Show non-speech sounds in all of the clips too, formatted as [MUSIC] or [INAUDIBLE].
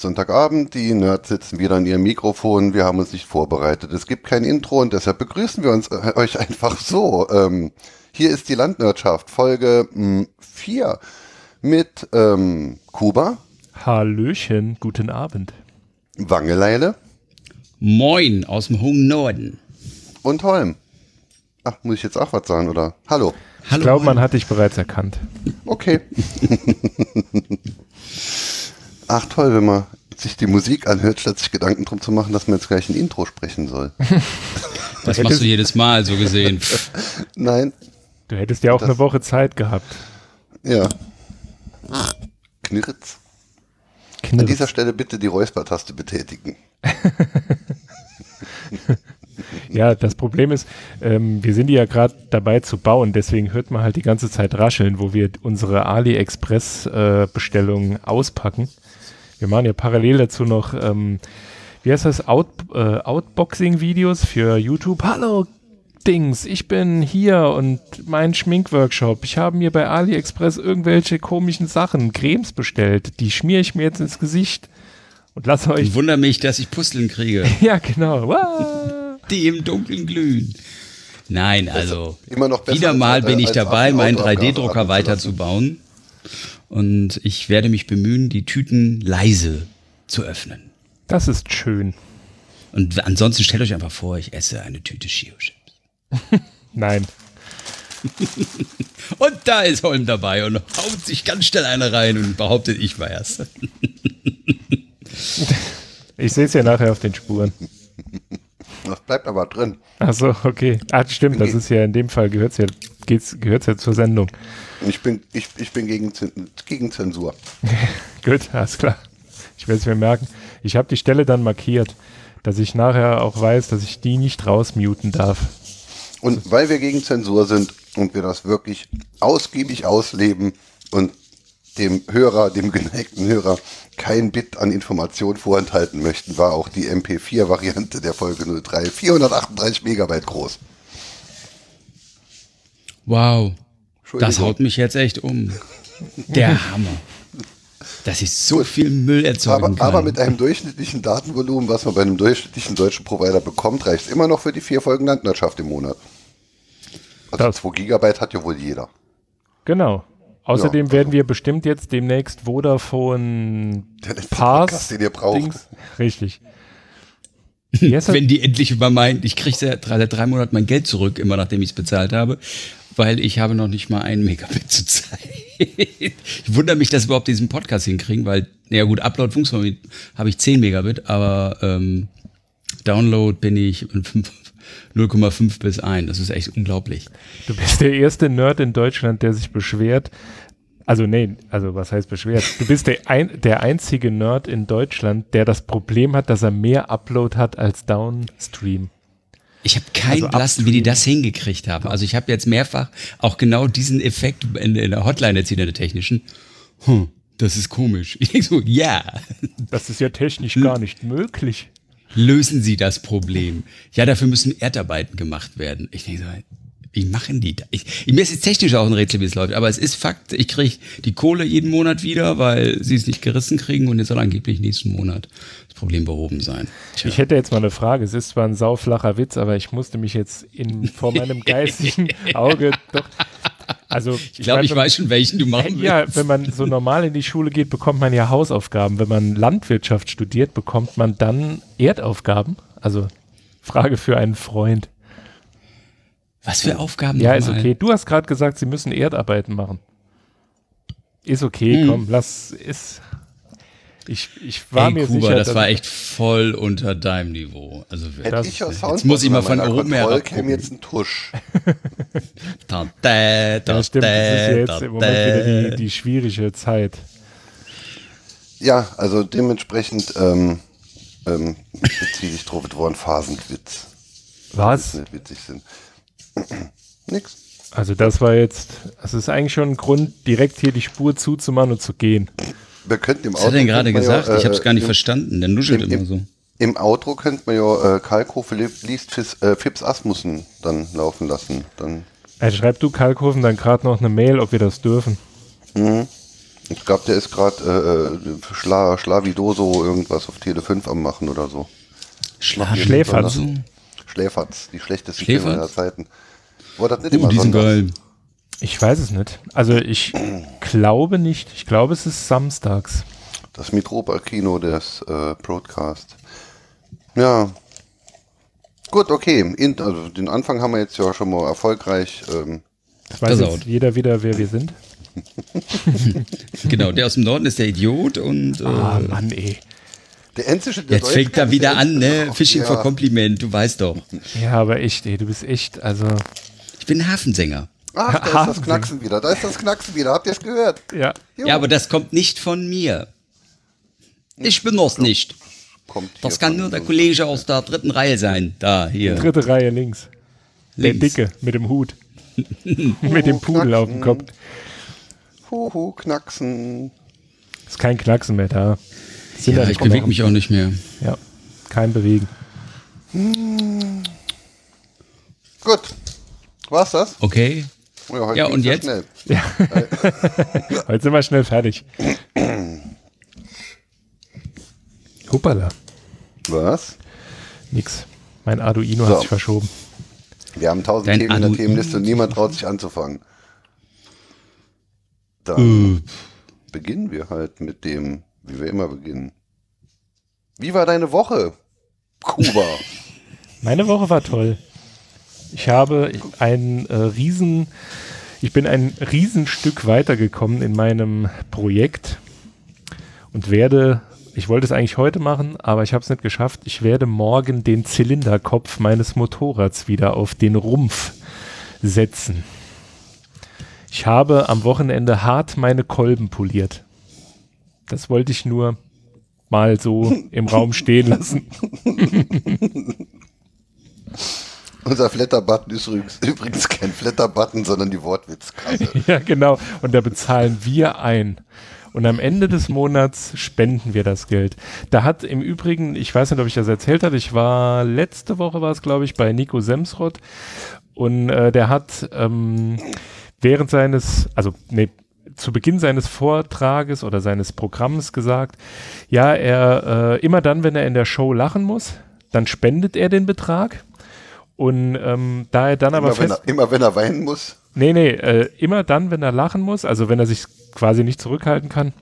Ist Sonntagabend, die Nerds sitzen wieder an ihrem Mikrofon, wir haben uns nicht vorbereitet. Es gibt kein Intro und deshalb begrüßen wir uns äh, [LAUGHS] euch einfach so. Ähm, hier ist die Landwirtschaft, Folge 4 hm, mit ähm, Kuba. Hallöchen, guten Abend. Wangeleile. Moin aus dem hohen Norden. Und Holm. Ach, muss ich jetzt auch was sagen, oder? Hallo. Hallo ich glaube, man hat dich bereits erkannt. Okay. [LAUGHS] Ach toll, wenn man sich die Musik anhört, statt sich Gedanken drum zu machen, dass man jetzt gleich ein Intro sprechen soll. [LAUGHS] Das machst du jedes Mal so gesehen. [LAUGHS] Nein. Du hättest ja auch das, eine Woche Zeit gehabt. Ja. Knirz. Knirz. An dieser Stelle bitte die Räuspertaste betätigen. [LAUGHS] ja, das Problem ist, ähm, wir sind ja gerade dabei zu bauen, deswegen hört man halt die ganze Zeit rascheln, wo wir unsere AliExpress-Bestellungen äh, auspacken. Wir machen ja parallel dazu noch, ähm, wie heißt das, Out, äh, Outboxing-Videos für YouTube. Hallo, Dings, ich bin hier und mein Schminkworkshop. Ich habe mir bei AliExpress irgendwelche komischen Sachen, Cremes bestellt. Die schmiere ich mir jetzt ins Gesicht und lasse euch. Ich wundere mich, dass ich Pusteln kriege. [LAUGHS] ja, genau. Die im Dunkeln glühen. Nein, also wieder mal bin ich dabei, meinen 3D-Drucker weiterzubauen. Und ich werde mich bemühen, die Tüten leise zu öffnen. Das ist schön. Und ansonsten stellt euch einfach vor, ich esse eine Tüte Shio-Chips. [LAUGHS] Nein. [LAUGHS] und da ist Holm dabei und haut sich ganz schnell eine rein und behauptet, ich war erst. [LAUGHS] ich sehe es ja nachher auf den Spuren. Das bleibt aber drin. Ach so, okay. Ah, stimmt, das ist ja in dem Fall gehört ja, gehört ja zur Sendung. Ich bin, ich, ich bin gegen, gegen Zensur. [LAUGHS] Gut, alles klar. Ich werde es mir merken. Ich habe die Stelle dann markiert, dass ich nachher auch weiß, dass ich die nicht rausmuten darf. Und weil wir gegen Zensur sind und wir das wirklich ausgiebig ausleben und dem Hörer, dem geneigten Hörer, kein Bit an Information vorenthalten möchten, war auch die MP4-Variante der Folge 03 438 Megabyte groß. Wow. Das haut mich jetzt echt um. Der [LAUGHS] Hammer. Dass ich so Gut. viel Müll erzeugen aber, kann. Aber mit einem durchschnittlichen Datenvolumen, was man bei einem durchschnittlichen deutschen Provider bekommt, reicht es immer noch für die vier Folgen Landwirtschaft im Monat. Also das. 2 Gigabyte hat ja wohl jeder. Genau. Außerdem ja, werden wir bestimmt jetzt demnächst Vodafone [LAUGHS] Pass. den ihr braucht. Dings. Richtig. Wenn die endlich über mein, ich kriege seit drei, drei Monaten mein Geld zurück, immer nachdem ich es bezahlt habe, weil ich habe noch nicht mal ein Megabit zu Zeit. [LAUGHS] ich wundere mich, dass wir überhaupt diesen Podcast hinkriegen, weil, ja gut, Upload funktioniert, habe ich 10 Megabit, aber ähm, Download bin ich 0,5 bis 1. Das ist echt unglaublich. Du bist der erste Nerd in Deutschland, der sich beschwert, also nee, also was heißt beschwert? Du bist der, ein, der einzige Nerd in Deutschland, der das Problem hat, dass er mehr Upload hat als Downstream. Ich habe keinen also Blassen, wie die das hingekriegt haben. Also ich habe jetzt mehrfach auch genau diesen Effekt in, in der Hotline erzielt, in der technischen. Hm, das ist komisch. Ich denke so, ja. Das ist ja technisch gar nicht möglich. Lösen Sie das Problem. Ja, dafür müssen Erdarbeiten gemacht werden. Ich denke so, wie machen die das? Ich, mir ist jetzt technisch auch ein Rätsel, wie es läuft, aber es ist Fakt, ich kriege die Kohle jeden Monat wieder, weil sie es nicht gerissen kriegen und jetzt soll angeblich nächsten Monat das Problem behoben sein. Tja. Ich hätte jetzt mal eine Frage. Es ist zwar ein sauflacher Witz, aber ich musste mich jetzt in, vor meinem [LAUGHS] geistigen Auge doch. Also, ich glaube, ich, weiß schon, welchen du machen willst. Ja, wenn man so normal in die Schule geht, bekommt man ja Hausaufgaben. Wenn man Landwirtschaft studiert, bekommt man dann Erdaufgaben. Also Frage für einen Freund. Was für Aufgaben? Ja, ist okay. Du hast gerade gesagt, sie müssen Erdarbeiten machen. Ist okay, hm. komm, lass, ist. Ich, ich war Ey, mir Kuba, sicher. das war echt voll unter deinem Niveau. Also das, ich jetzt muss ich mal von oben her käme jetzt ein Tusch. da, da, da, ja, stimmt, das ist ja jetzt im Moment wieder die, die schwierige Zeit. Ja, also dementsprechend ähm, ähm, beziehe ich drauf, es Phasenwitz. Was? Nicht witzig sind. [CLEARS THROAT] Nix. Also das war jetzt, es ist eigentlich schon ein Grund, direkt hier die Spur zuzumachen und zu gehen. Wir könnten im Was hat er denn gerade gesagt? Ja, äh, ich habe es gar nicht im, verstanden. Der nuschelt im, immer so. Im Outro könnte man ja äh, Kalkofe liest Fis, äh, Fips Asmussen dann laufen lassen. Dann also schreib du Kalkofen dann gerade noch eine Mail, ob wir das dürfen. Mhm. Ich glaube, der ist gerade äh, Schla Schlavidoso irgendwas auf Tele 5 am machen oder so. Schla Schläferz. Schläferz, die schlechteste Stimme aller Zeiten. War das nicht oh, immer die sind geil. Ich weiß es nicht. Also ich glaube nicht. Ich glaube, es ist samstags. Das Mitropa-Kino des äh, Broadcast. Ja. Gut, okay. In, also den Anfang haben wir jetzt ja schon mal erfolgreich. Ähm, das weiß jetzt jeder wieder, wer wir sind. [LAUGHS] genau, der aus dem Norden ist der Idiot und. Äh, ah, Mann, ey. Der Enzische, der Jetzt fängt er wieder an, ne? [LAUGHS] Fishing ja. for Compliment, du weißt doch. Ja, aber echt, ey, du bist echt, also. Ich bin Hafensänger. Ach, da ist das Knacksen wieder, da ist das Knacksen wieder, habt ihr es gehört? Ja. Ja, aber das kommt nicht von mir. Ich bin das nicht. das kann nur der Kollege aus der dritten Reihe sein. Da, hier. Dritte Reihe links. links. Der Dicke mit dem Hut. [LAUGHS] mit dem Pudel auf dem Kopf. Huhu, Knacksen. Ist kein Knacksen mehr da. Sind ja, ich bewege mich auch nicht mehr. Ja, kein Bewegen. Hm. Gut. War's das? Okay. Ja, ja und jetzt? Schnell. [LAUGHS] Ja. heute sind wir schnell fertig. [CLEARS THROAT] Hoppala. Was? Nix. Mein Arduino so. hat sich verschoben. Wir haben tausend Themen in der Themenliste und niemand traut sich anzufangen. Dann äh. beginnen wir halt mit dem, wie wir immer beginnen. Wie war deine Woche, Kuba? [LAUGHS] Meine Woche war toll. Ich habe ein äh, Riesen, ich bin ein Riesenstück weitergekommen in meinem Projekt und werde, ich wollte es eigentlich heute machen, aber ich habe es nicht geschafft. Ich werde morgen den Zylinderkopf meines Motorrads wieder auf den Rumpf setzen. Ich habe am Wochenende hart meine Kolben poliert. Das wollte ich nur mal so im Raum stehen [LAUGHS] lassen. [LAUGHS] Unser Flatter-Button ist übrigens, übrigens kein Flatter-Button, sondern die Wortwitzkasse. [LAUGHS] ja, genau. Und da bezahlen wir ein. Und am Ende des Monats spenden wir das Geld. Da hat im Übrigen, ich weiß nicht, ob ich das erzählt habe, ich war letzte Woche war es, glaube ich, bei Nico Semsrott und äh, der hat ähm, während seines, also nee, zu Beginn seines Vortrages oder seines Programms gesagt, ja, er äh, immer dann, wenn er in der Show lachen muss, dann spendet er den Betrag und ähm, da er dann immer aber fest... Wenn er, immer wenn er weinen muss? Nee, nee, äh, immer dann, wenn er lachen muss, also wenn er sich quasi nicht zurückhalten kann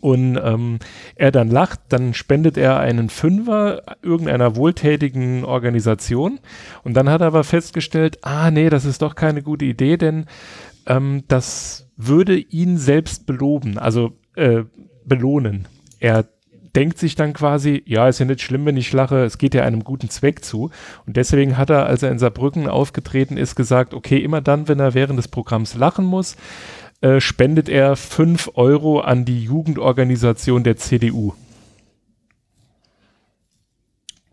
und ähm, er dann lacht, dann spendet er einen Fünfer irgendeiner wohltätigen Organisation und dann hat er aber festgestellt, ah nee, das ist doch keine gute Idee, denn ähm, das würde ihn selbst beloben, also äh, belohnen. Er denkt sich dann quasi, ja, ist ja nicht schlimm, wenn ich lache, es geht ja einem guten Zweck zu. Und deswegen hat er, als er in Saarbrücken aufgetreten ist, gesagt, okay, immer dann, wenn er während des Programms lachen muss, äh, spendet er 5 Euro an die Jugendorganisation der CDU.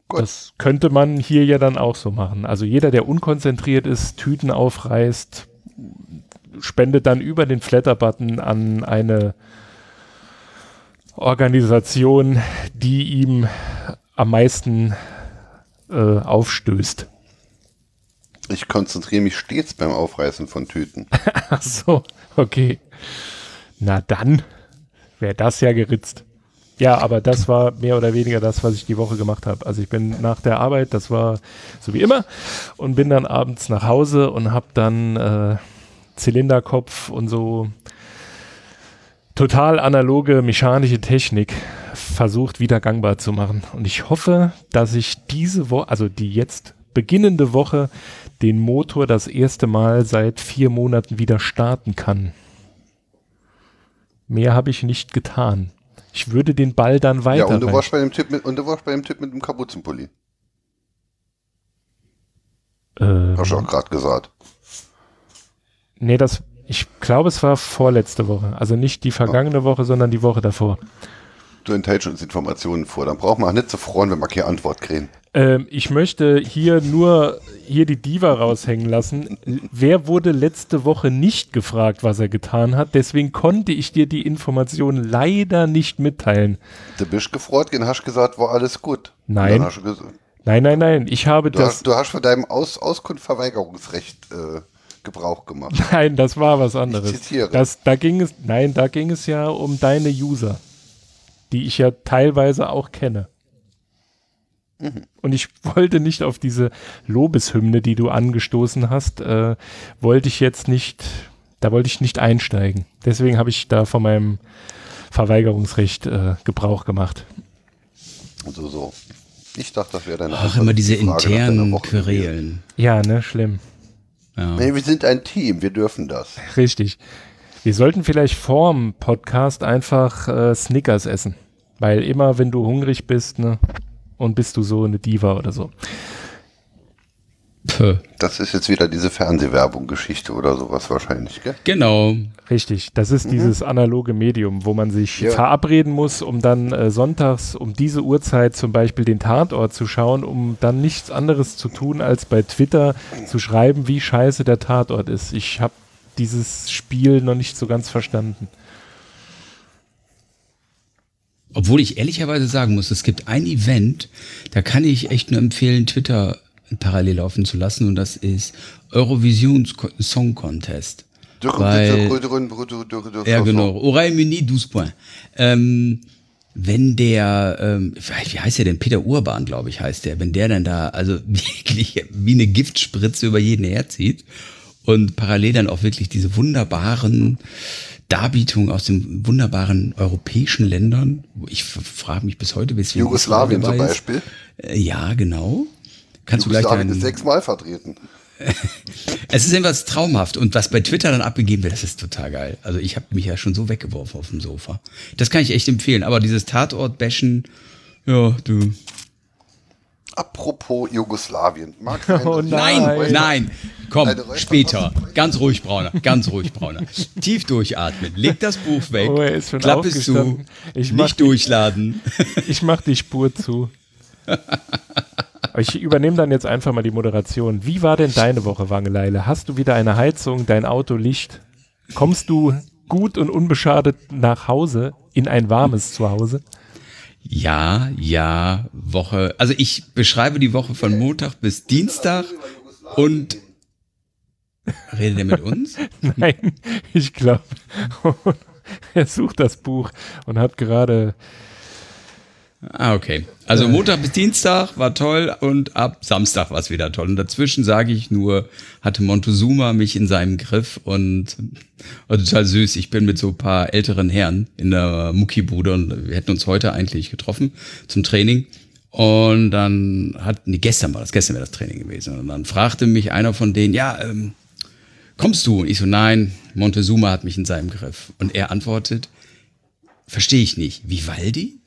Gut. Das könnte man hier ja dann auch so machen. Also jeder, der unkonzentriert ist, Tüten aufreißt, spendet dann über den Flatter-Button an eine Organisation, die ihm am meisten äh, aufstößt. Ich konzentriere mich stets beim Aufreißen von Tüten. [LAUGHS] Ach so, okay. Na dann wäre das ja geritzt. Ja, aber das war mehr oder weniger das, was ich die Woche gemacht habe. Also ich bin nach der Arbeit, das war so wie immer, und bin dann abends nach Hause und habe dann äh, Zylinderkopf und so total analoge mechanische Technik versucht wieder gangbar zu machen. Und ich hoffe, dass ich diese Woche, also die jetzt beginnende Woche, den Motor das erste Mal seit vier Monaten wieder starten kann. Mehr habe ich nicht getan. Ich würde den Ball dann weiter. Ja, und du warst bei dem Typ mit, und du warst bei dem Typ mit dem Kapuzenpulli. Ähm, Hast du auch gerade gesagt. Nee, das, ich glaube, es war vorletzte Woche. Also nicht die vergangene Woche, sondern die Woche davor. Du enthältst uns Informationen vor. Dann braucht man auch nicht zu freuen, wenn wir keine Antwort kriegen. Ähm, ich möchte hier nur hier die Diva raushängen lassen. Wer wurde letzte Woche nicht gefragt, was er getan hat? Deswegen konnte ich dir die Information leider nicht mitteilen. Du bist gefreut, den hast gesagt, war alles gut. Nein. Nein, nein, nein. Ich habe du das. Hast, du hast von deinem Aus Auskunftverweigerungsrecht äh, Gebrauch gemacht. [LAUGHS] Nein, das war was anderes. Ich zitiere. Das, da ging es, nein, da ging es ja um deine User, die ich ja teilweise auch kenne. Mhm. Und ich wollte nicht auf diese Lobeshymne, die du angestoßen hast, äh, wollte ich jetzt nicht, da wollte ich nicht einsteigen. Deswegen habe ich da von meinem Verweigerungsrecht äh, Gebrauch gemacht. Also so. Ich dachte, das wäre deine Ach, Antwort immer diese Frage internen. Querelen. Ja, ne, schlimm. Ja. Nee, wir sind ein Team, wir dürfen das. Richtig. Wir sollten vielleicht vorm Podcast einfach äh, Snickers essen. Weil immer, wenn du hungrig bist, ne, und bist du so eine Diva oder so. Puh. Das ist jetzt wieder diese Fernsehwerbung-Geschichte oder sowas wahrscheinlich, gell? Genau. Richtig. Das ist dieses analoge Medium, wo man sich Ja. verabreden muss, um dann äh, sonntags um diese Uhrzeit zum Beispiel den Tatort zu schauen, um dann nichts anderes zu tun, als bei Twitter zu schreiben, wie scheiße der Tatort ist. Ich habe dieses Spiel noch nicht so ganz verstanden. Obwohl ich ehrlicherweise sagen muss, es gibt ein Event, da kann ich echt nur empfehlen, Twitter parallel laufen zu lassen und das ist Eurovision Song Contest. Weil- Ja, genau. Oreille Mini 12 Points. Ähm, wenn der, ähm, wie heißt der denn? Peter Urban, glaube ich, heißt der. Wenn der dann da, also [LAUGHS] wirklich wie eine Giftspritze über jeden herzieht und parallel dann auch wirklich diese wunderbaren Darbietungen aus den wunderbaren europäischen Ländern. Ich frage mich bis heute, weswegen Jugoslawien zum. Beispiel. Äh, Ja, genau. Kannst du gleich Jugoslawien deinen, ist sechsmal vertreten. [LAUGHS] es ist irgendwas traumhaft und was bei Twitter dann abgegeben wird, das ist total geil. Also ich habe mich ja schon so weggeworfen auf dem Sofa. Das kann ich echt empfehlen. Aber dieses Tatort-Bashen, ja, du. Apropos Jugoslawien. Magst [LAUGHS] du Oh Nein, Nein. nein, komm, später. Ganz ruhig, Brauner, ganz ruhig, Brauner. Tief durchatmen, leg das Buch weg, Oh, er ist schon Klappe zu. Ich nicht die- durchladen. [LAUGHS] Ich mach die Spur zu. Ich übernehme dann jetzt einfach mal die Moderation. Wie war denn deine Woche, Wangeleile? Hast du wieder eine Heizung, dein Auto Licht? Kommst du gut und unbeschadet nach Hause, in ein warmes Zuhause? Ja, ja, Woche. Also ich beschreibe die Woche von Montag bis Dienstag und redet er mit uns? [LAUGHS] Nein, ich glaube, [LAUGHS] er sucht das Buch und hat gerade Ah, okay. Also Montag bis Dienstag war toll und ab Samstag war es wieder toll. Und dazwischen sage ich nur, hatte Montezuma mich in seinem Griff und war total süß. Ich bin mit so ein paar älteren Herren in der Muckibude und wir hätten uns heute eigentlich getroffen zum Training. Und dann hat, nee, gestern war das, gestern wäre das Training gewesen. Und dann fragte mich einer von denen, ja, ähm, kommst du? Und ich so, nein, Montezuma hat mich in seinem Griff. Und er antwortet, verstehe ich nicht, Vivaldi?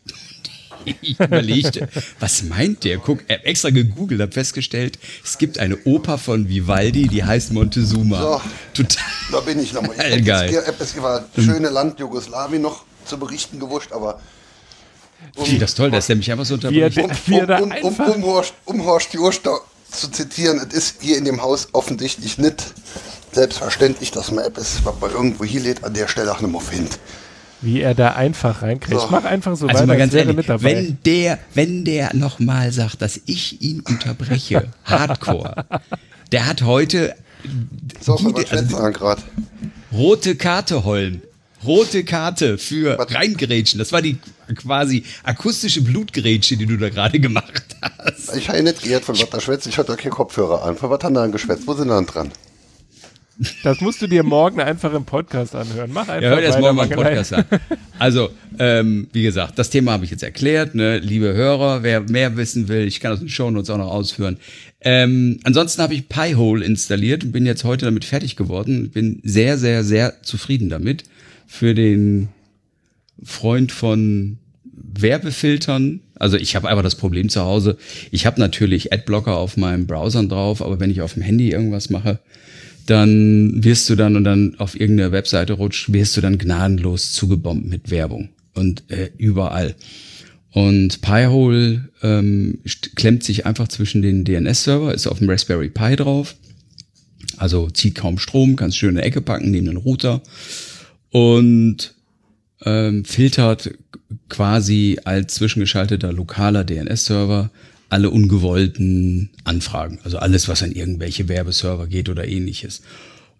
Ich überlegte, was meint der? Guck, er hat extra gegoogelt, hab festgestellt, es gibt eine Oper von Vivaldi, die heißt Montezuma. So. Total. Da bin ich nochmal. Ich Geil, etwas über das schöne Land Jugoslawien noch zu berichten gewusst, aber Wie, das ist toll, dass der mich einfach so er unterbricht. um, um, um, um, um, Horst, um Horst Joster zu zitieren, es ist hier in dem Haus offensichtlich nicht selbstverständlich, dass man etwas, was man irgendwo hier lädt, an der Stelle auch nicht mehr findet. Wie er da einfach reinkriegt. So. Mach einfach so Also weiter, mal ganz er ehrlich, mit dabei. wenn der, wenn der nochmal sagt, dass ich ihn unterbreche, [LAUGHS] Hardcore, der hat heute So, die- also, rote Karte, Holm. Rote Karte für Was? Reingrätschen. Das war die quasi akustische Blutgrätsche, die du da gerade gemacht hast. Ich habe nicht gehört, von was da schwätzt. Ich hatte doch keinen Kopfhörer an. Von was haben da dann geschwätzt? Wo sind wir dann dran? Das musst du dir morgen einfach im Podcast anhören. Mach einfach Ja, hör das morgen mal im. Podcast an. Also, ähm, wie gesagt, das Thema habe ich jetzt erklärt. Ne? Liebe Hörer, wer mehr wissen will, ich kann das in den Shownotes auch noch ausführen. Ähm, ansonsten habe ich Piehole installiert und bin jetzt heute damit fertig geworden. Bin sehr, sehr, sehr zufrieden damit. Für den Freund von Werbefiltern. Also ich habe einfach das Problem zu Hause. Ich habe natürlich Adblocker auf meinem Browsern drauf, aber wenn ich auf dem Handy irgendwas mache, dann wirst du dann und dann auf irgendeine Webseite rutscht, wirst du dann gnadenlos zugebombt mit Werbung und äh, überall. Und Piehole ähm, klemmt sich einfach zwischen den DNS-Server, ist auf dem Raspberry Pi drauf, also zieht kaum Strom, kannst schön in der Ecke packen neben den Router und ähm, filtert quasi als zwischengeschalteter lokaler DNS-Server alle ungewollten Anfragen. Also alles, was an irgendwelche Werbeserver geht oder ähnliches.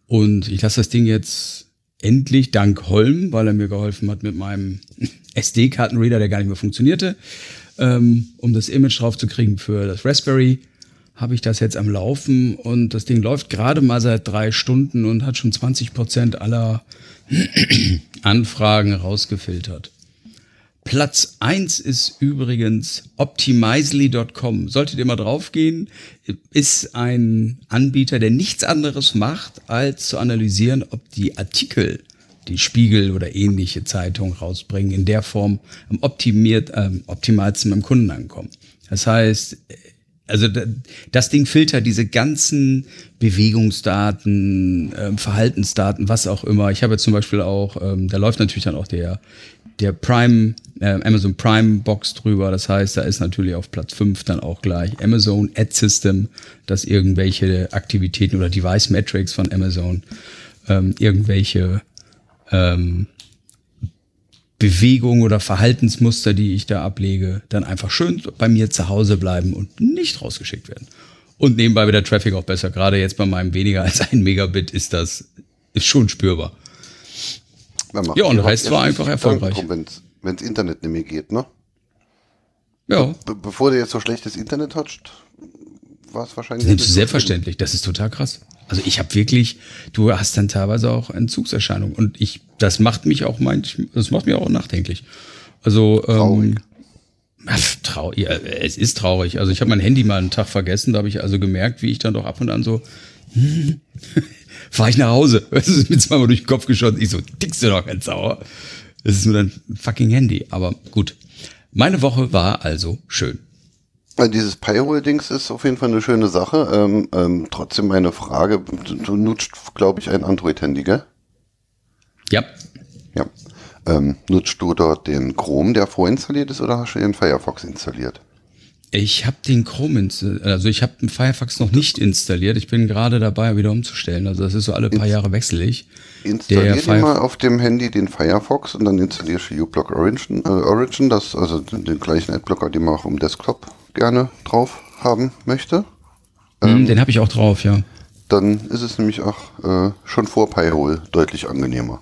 Und ich lasse das Ding jetzt endlich dank Holm, weil er mir geholfen hat mit meinem [LAUGHS] SD-Kartenreader, der gar nicht mehr funktionierte, ähm, um das Image drauf zu kriegen für das Raspberry, habe ich das jetzt am Laufen und das Ding läuft gerade mal seit drei Stunden und hat schon 20 Prozent aller [CLEARS THROAT] Anfragen rausgefiltert. Platz eins ist übrigens optimizely.com. Solltet ihr mal draufgehen, ist ein Anbieter, der nichts anderes macht, als zu analysieren, ob die Artikel, die Spiegel oder ähnliche Zeitungen rausbringen, in der Form am optimiert, äh, optimalsten beim Kunden ankommen. Das heißt, also das Ding filtert diese ganzen Bewegungsdaten, äh, Verhaltensdaten, was auch immer. Ich habe zum Beispiel auch, ähm, da läuft natürlich dann auch der der Prime, äh, Amazon Prime Box drüber. Das heißt, da ist natürlich auf Platz 5 dann auch gleich Amazon Ad System, dass irgendwelche Aktivitäten oder Device Metrics von Amazon ähm, irgendwelche ähm, Bewegungen oder Verhaltensmuster, die ich da ablege, dann einfach schön bei mir zu Hause bleiben und nicht rausgeschickt werden. Und nebenbei wird der Traffic auch besser. Gerade jetzt bei meinem weniger als ein Megabit ist das ist schon spürbar. Ja, und Rest war einfach erfolgreich. Wenn das Internet nicht mehr geht, ne? Ja. Be bevor du jetzt so schlechtes Internet hatscht, war es wahrscheinlich. Das nimmst du selbstverständlich, das ist total krass. Also ich habe wirklich, du hast dann teilweise auch Entzugserscheinungen und ich, das macht mich auch manchmal, das macht mich auch nachdenklich. Also traurig. Ähm, ach, trau ja, es ist traurig. Also ich habe mein Handy mal einen Tag vergessen, da habe ich also gemerkt, wie ich dann doch ab und an so [LAUGHS] fahre ich nach Hause. [LAUGHS] Das ist mir zweimal durch den Kopf geschossen. Ich so, tickst du doch ganz sauer. Das ist nur dein fucking Handy. Aber gut. Meine Woche war also schön. Dieses Pi-Hole-Dings ist auf jeden Fall eine schöne Sache. Ähm, ähm, trotzdem meine Frage, du nutzt, glaube ich, ein Android-Handy, gell? Ja. Ja. Ähm, nutzt du dort den Chrome, der vorinstalliert ist, oder hast du den Firefox installiert? Ich habe den Chrome also ich habe den Firefox noch nicht installiert. Ich bin gerade dabei, wieder umzustellen. Also das ist so alle paar Inst Jahre wechselig. Installier dir mal auf dem Handy den Firefox und dann installierst du uBlock Origin, äh, Origin das, also den, den gleichen Adblocker, den man auch im Desktop gerne drauf haben möchte. Mm, ähm, den habe ich auch drauf, ja. Dann ist es nämlich auch äh, schon vor Pi-Hole deutlich angenehmer.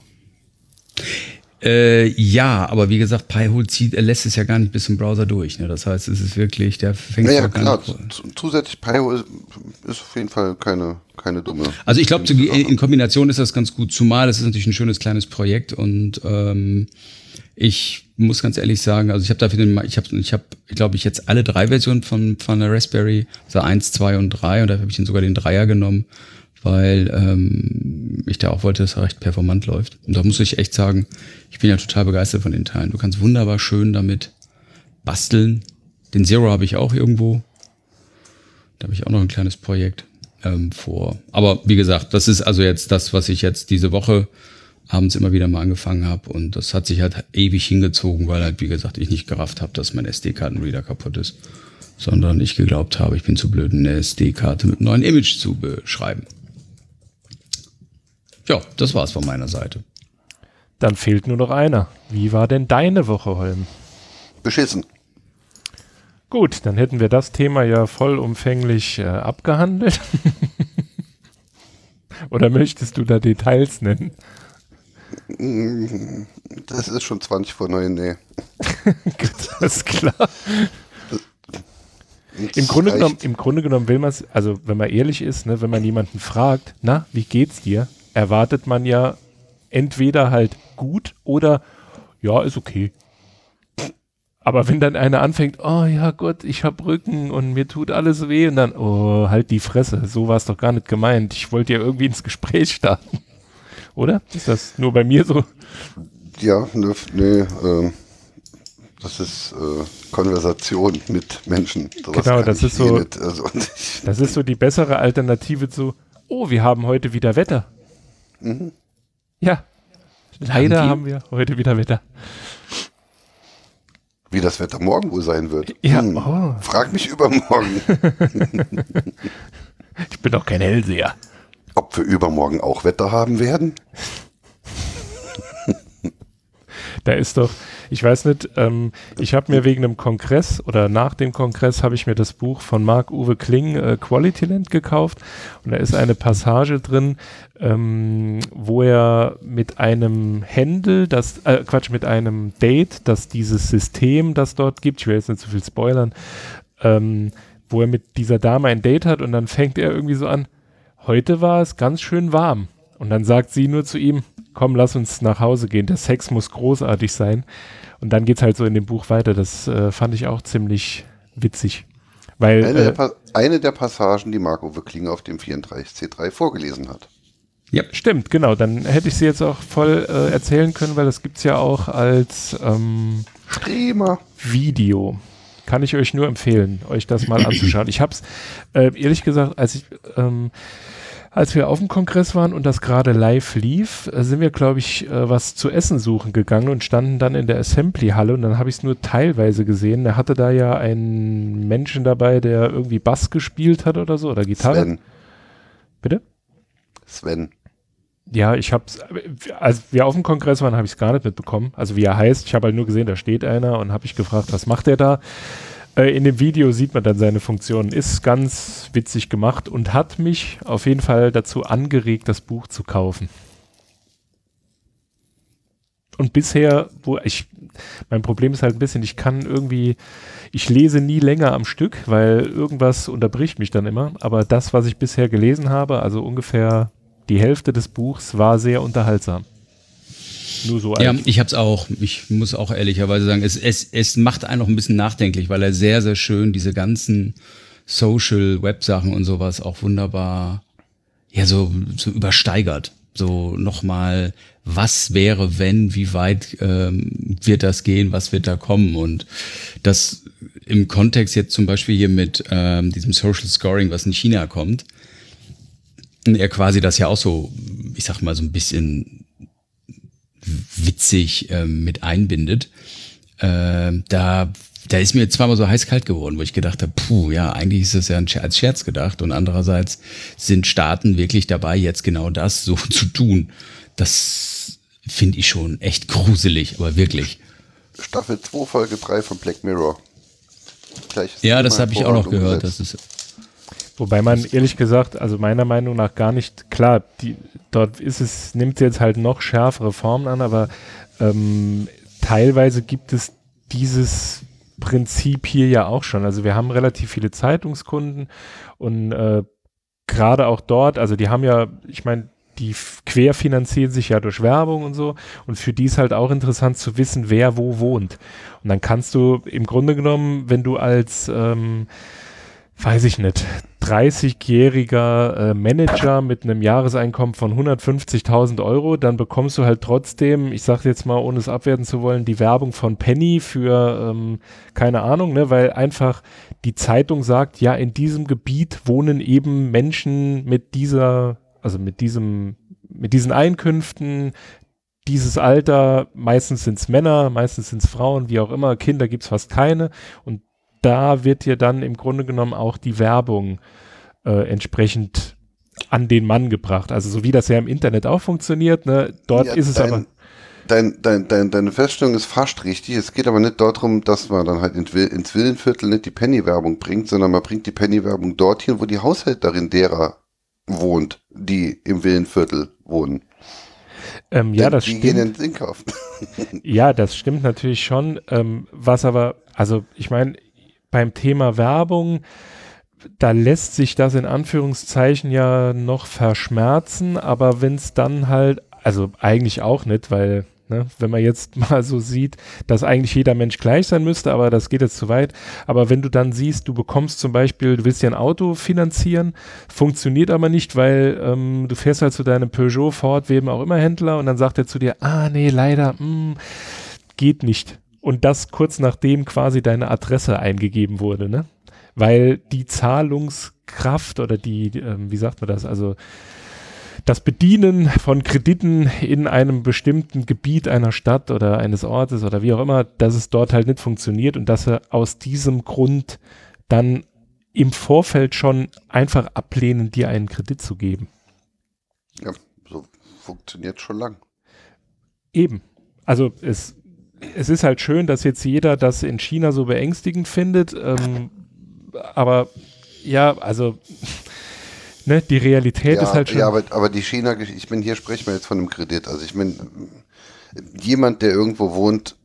Äh, ja, aber wie gesagt, Pi-Hole zieht, er lässt es ja gar nicht bis zum Browser durch. Ne? Das heißt, es ist wirklich, der fängt ja, ja klar. Zusätzlich Pi-Hole ist auf jeden Fall keine, keine dumme. Also ich glaube, in Kombination ist das ganz gut, zumal es ist natürlich ein schönes kleines Projekt und ähm, ich muss ganz ehrlich sagen, also ich habe dafür den, ich habe, ich habe, glaube ich, jetzt alle drei Versionen von, von der Raspberry, also eins, zwei und drei und da habe ich dann sogar den Dreier genommen weil ähm, ich da auch wollte, dass er recht performant läuft. Und da muss ich echt sagen, ich bin ja total begeistert von den Teilen. Du kannst wunderbar schön damit basteln. Den Zero habe ich auch irgendwo. Da habe ich auch noch ein kleines Projekt ähm, vor. Aber wie gesagt, das ist also jetzt das, was ich jetzt diese Woche abends immer wieder mal angefangen habe. Und das hat sich halt ewig hingezogen, weil halt, wie gesagt, ich nicht gerafft habe, dass mein SD-Kartenreader kaputt ist. Sondern ich geglaubt habe, ich bin zu blöd, eine SD-Karte mit einem neuen Image zu beschreiben. Ja, das war's von meiner Seite. Dann fehlt nur noch einer. Wie war denn deine Woche, Holm? Beschissen. Gut, dann hätten wir das Thema ja vollumfänglich äh, abgehandelt. [LAUGHS] Oder möchtest du da Details nennen? Das ist schon 20 vor 9, nee. [LAUGHS] das ist klar. Im Grunde, genommen, Im Grunde genommen will man es, also wenn man ehrlich ist, ne, wenn man jemanden fragt, na, wie geht's dir? Erwartet man ja entweder halt gut oder ja, ist okay. Aber wenn dann einer anfängt, oh ja Gott, ich hab Rücken und mir tut alles weh und dann, oh, halt die Fresse, so war es doch gar nicht gemeint. Ich wollte ja irgendwie ins Gespräch starten. [LAUGHS] Oder? Ist das nur bei mir so? Ja, ne, nee, äh, das ist äh, Konversation mit Menschen. Sowas genau, das ist so, eh also, [LAUGHS] das ist so die bessere Alternative zu, oh, wir haben heute wieder Wetter. Mhm. Ja, leider haben, haben, wir heute wieder Wetter. Wie das Wetter morgen wohl sein wird. Ja, hm. oh. Frag mich übermorgen. [LAUGHS] ich bin doch kein Hellseher. Ob wir übermorgen auch Wetter haben werden? Da ist doch, Ich weiß nicht, ähm, ich habe mir wegen einem Kongress oder nach dem Kongress habe ich mir das Buch von Marc-Uwe Kling, äh, Qualityland, gekauft und da ist eine Passage drin, ähm, wo er mit einem Händel, das, äh, Quatsch, mit einem Date, das dieses System, das dort gibt, ich will jetzt nicht zu viel spoilern, ähm, wo er mit dieser Dame ein Date hat und dann fängt er irgendwie so an, heute war es ganz schön warm. Und dann sagt sie nur zu ihm, komm, lass uns nach Hause gehen, der Sex muss großartig sein. Und dann geht es halt so in dem Buch weiter. Das äh, fand ich auch ziemlich witzig. Weil, eine, äh, der eine der Passagen, die Marco Wirkling auf dem 34C3 vorgelesen hat. Ja, stimmt, genau. Dann hätte ich sie jetzt auch voll äh, erzählen können, weil das gibt es ja auch als ähm, Video. Kann ich euch nur empfehlen, euch das mal anzuschauen. Ich habe es, äh, ehrlich gesagt, als ich ähm, als wir auf dem Kongress waren und das gerade live lief, äh, sind wir, glaube ich, äh, was zu essen suchen gegangen und standen dann in der Assembly-Halle und dann habe ich es nur teilweise gesehen. Er hatte da ja einen Menschen dabei, der irgendwie Bass gespielt hat oder so oder Gitarre. Sven. Bitte? Sven. Ja, ich hab's, als wir auf dem Kongress waren, habe ich es gar nicht mitbekommen. Also wie er heißt, ich habe halt nur gesehen, da steht einer und habe ich gefragt, was macht er da? Äh, in dem Video sieht man dann seine Funktionen. Ist ganz witzig gemacht und hat mich auf jeden Fall dazu angeregt, das Buch zu kaufen. Und bisher, wo ich, mein Problem ist halt ein bisschen, ich kann irgendwie, ich lese nie länger am Stück, weil irgendwas unterbricht mich dann immer. Aber das, was ich bisher gelesen habe, also ungefähr die Hälfte des Buchs, war sehr unterhaltsam. Nur so ja, ich habe es auch. Ich muss auch ehrlicherweise sagen, es, es, es macht einen noch ein bisschen nachdenklich, weil er sehr, sehr schön diese ganzen Social-Web-Sachen und sowas auch wunderbar, ja, so, so übersteigert. So nochmal, was wäre, wenn, wie weit ähm, wird das gehen, was wird da kommen? Und das im Kontext jetzt zum Beispiel hier mit ähm, diesem Social Scoring, was in China kommt, er quasi das ja auch so, ich sag mal, so ein bisschen witzig ähm, mit einbindet. Äh, da, da ist mir zweimal so heiß-kalt geworden, wo ich gedacht habe, puh, ja, eigentlich ist das ja als Scherz gedacht. Und andererseits sind Staaten wirklich dabei, jetzt genau das so [LAUGHS] zu tun. Das finde ich schon echt gruselig, aber wirklich. Staffel 2, Folge 3 von Black Mirror. Gleiches ja, das habe ich auch noch gehört. Das ist Wobei man ehrlich gesagt, also meiner Meinung nach gar nicht, klar, die, dort ist es, nimmt jetzt halt noch schärfere Formen an, aber ähm, teilweise gibt es dieses Prinzip hier ja auch schon. Also wir haben relativ viele Zeitungskunden und äh, gerade auch dort, also die haben ja, ich meine, die querfinanzieren sich ja durch Werbung und so. Und für die ist halt auch interessant zu wissen, wer wo wohnt. Und dann kannst du im Grunde genommen, wenn du als ähm, weiß ich nicht, 30-jähriger äh, Manager mit einem Jahreseinkommen von 150.000 Euro, dann bekommst du halt trotzdem, ich sage jetzt mal, ohne es abwerten zu wollen, die Werbung von Penny für, ähm, keine Ahnung, ne, weil einfach die Zeitung sagt, ja, in diesem Gebiet wohnen eben Menschen mit dieser, also mit diesem, mit diesen Einkünften, dieses Alter, meistens sind es Männer, meistens sind es Frauen, wie auch immer, Kinder gibt es fast keine. Und da wird dir dann im Grunde genommen auch die Werbung äh, entsprechend an den Mann gebracht. Also so wie das ja im Internet auch funktioniert, ne? dort ja, ist es dein, aber. Dein, dein, dein, deine Feststellung ist fast richtig. Es geht aber nicht darum, dass man dann halt ins Villenviertel nicht die Penny-Werbung bringt, sondern man bringt die Penny-Werbung dorthin, wo die Haushälterin derer wohnt, die im Villenviertel wohnen. Ähm, ja, das die stimmt. gehen in den [LAUGHS] ja, das stimmt natürlich schon. Ähm, was aber, also ich meine, beim Thema Werbung, da lässt sich das in Anführungszeichen ja noch verschmerzen, aber wenn es dann halt, also eigentlich auch nicht, weil Ne, wenn man jetzt [LAUGHS] mal so sieht, dass eigentlich jeder Mensch gleich sein müsste, aber das geht jetzt zu weit. Aber wenn du dann siehst, du bekommst zum Beispiel, du willst dir ein Auto finanzieren, funktioniert aber nicht, weil ähm, du fährst halt zu deinem Peugeot, Ford, wem auch immer Händler und dann sagt er zu dir, ah nee, leider, mh, hm, geht nicht und das kurz nachdem quasi deine Adresse eingegeben wurde, ne? Weil die Zahlungskraft oder die, ähm, wie sagt man das, also das Bedienen von Krediten in einem bestimmten Gebiet einer Stadt oder eines Ortes oder wie auch immer, dass es dort halt nicht funktioniert und dass er aus diesem Grund dann im Vorfeld schon einfach ablehnen, dir einen Kredit zu geben. Ja, so funktioniert schon lang. Eben. Also es es ist halt schön, dass jetzt jeder das in China so beängstigend findet, ähm, aber ja, also [LAUGHS] ne, die Realität ja, ist halt schon. Ja, aber, aber die China, ich bin hier sprechen wir jetzt von einem Kredit. Also ich bin jemand, der irgendwo wohnt,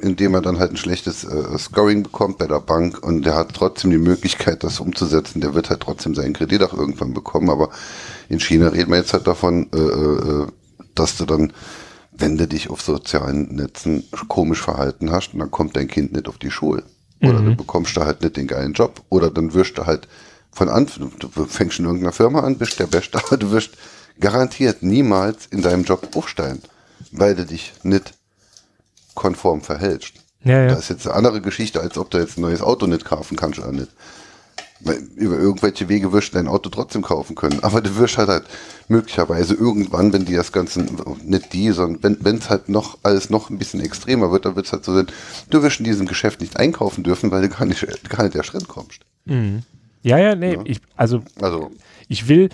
indem er dann halt ein schlechtes äh, Scoring bekommt bei der Bank und der hat trotzdem die Möglichkeit, das umzusetzen, der wird halt trotzdem seinen Kredit auch irgendwann bekommen. Aber in China reden wir jetzt halt davon, äh, äh, dass du dann, wenn du dich auf sozialen Netzen komisch verhalten hast, und dann kommt dein Kind nicht auf die Schule. Oder mhm. du bekommst da halt nicht den geilen Job. Oder dann wirst du halt von Anfang, du fängst in irgendeiner Firma an, bist der Beste, [LAUGHS] aber du wirst garantiert niemals in deinem Job aufsteigen, weil du dich nicht konform verhältst. Ja, ja. Das ist jetzt eine andere Geschichte, als ob du jetzt ein neues Auto nicht kaufen kannst oder nicht. Über irgendwelche Wege wirst du dein Auto trotzdem kaufen können. Aber du wirst halt, halt möglicherweise irgendwann, wenn die das Ganze, nicht die, sondern wenn es halt noch alles noch ein bisschen extremer wird, dann wird es halt so sein, du wirst in diesem Geschäft nicht einkaufen dürfen, weil du gar nicht, [LAUGHS] gar nicht erst kommst. Mhm. Ja, ja, nee, ja. Ich, also, also ich will,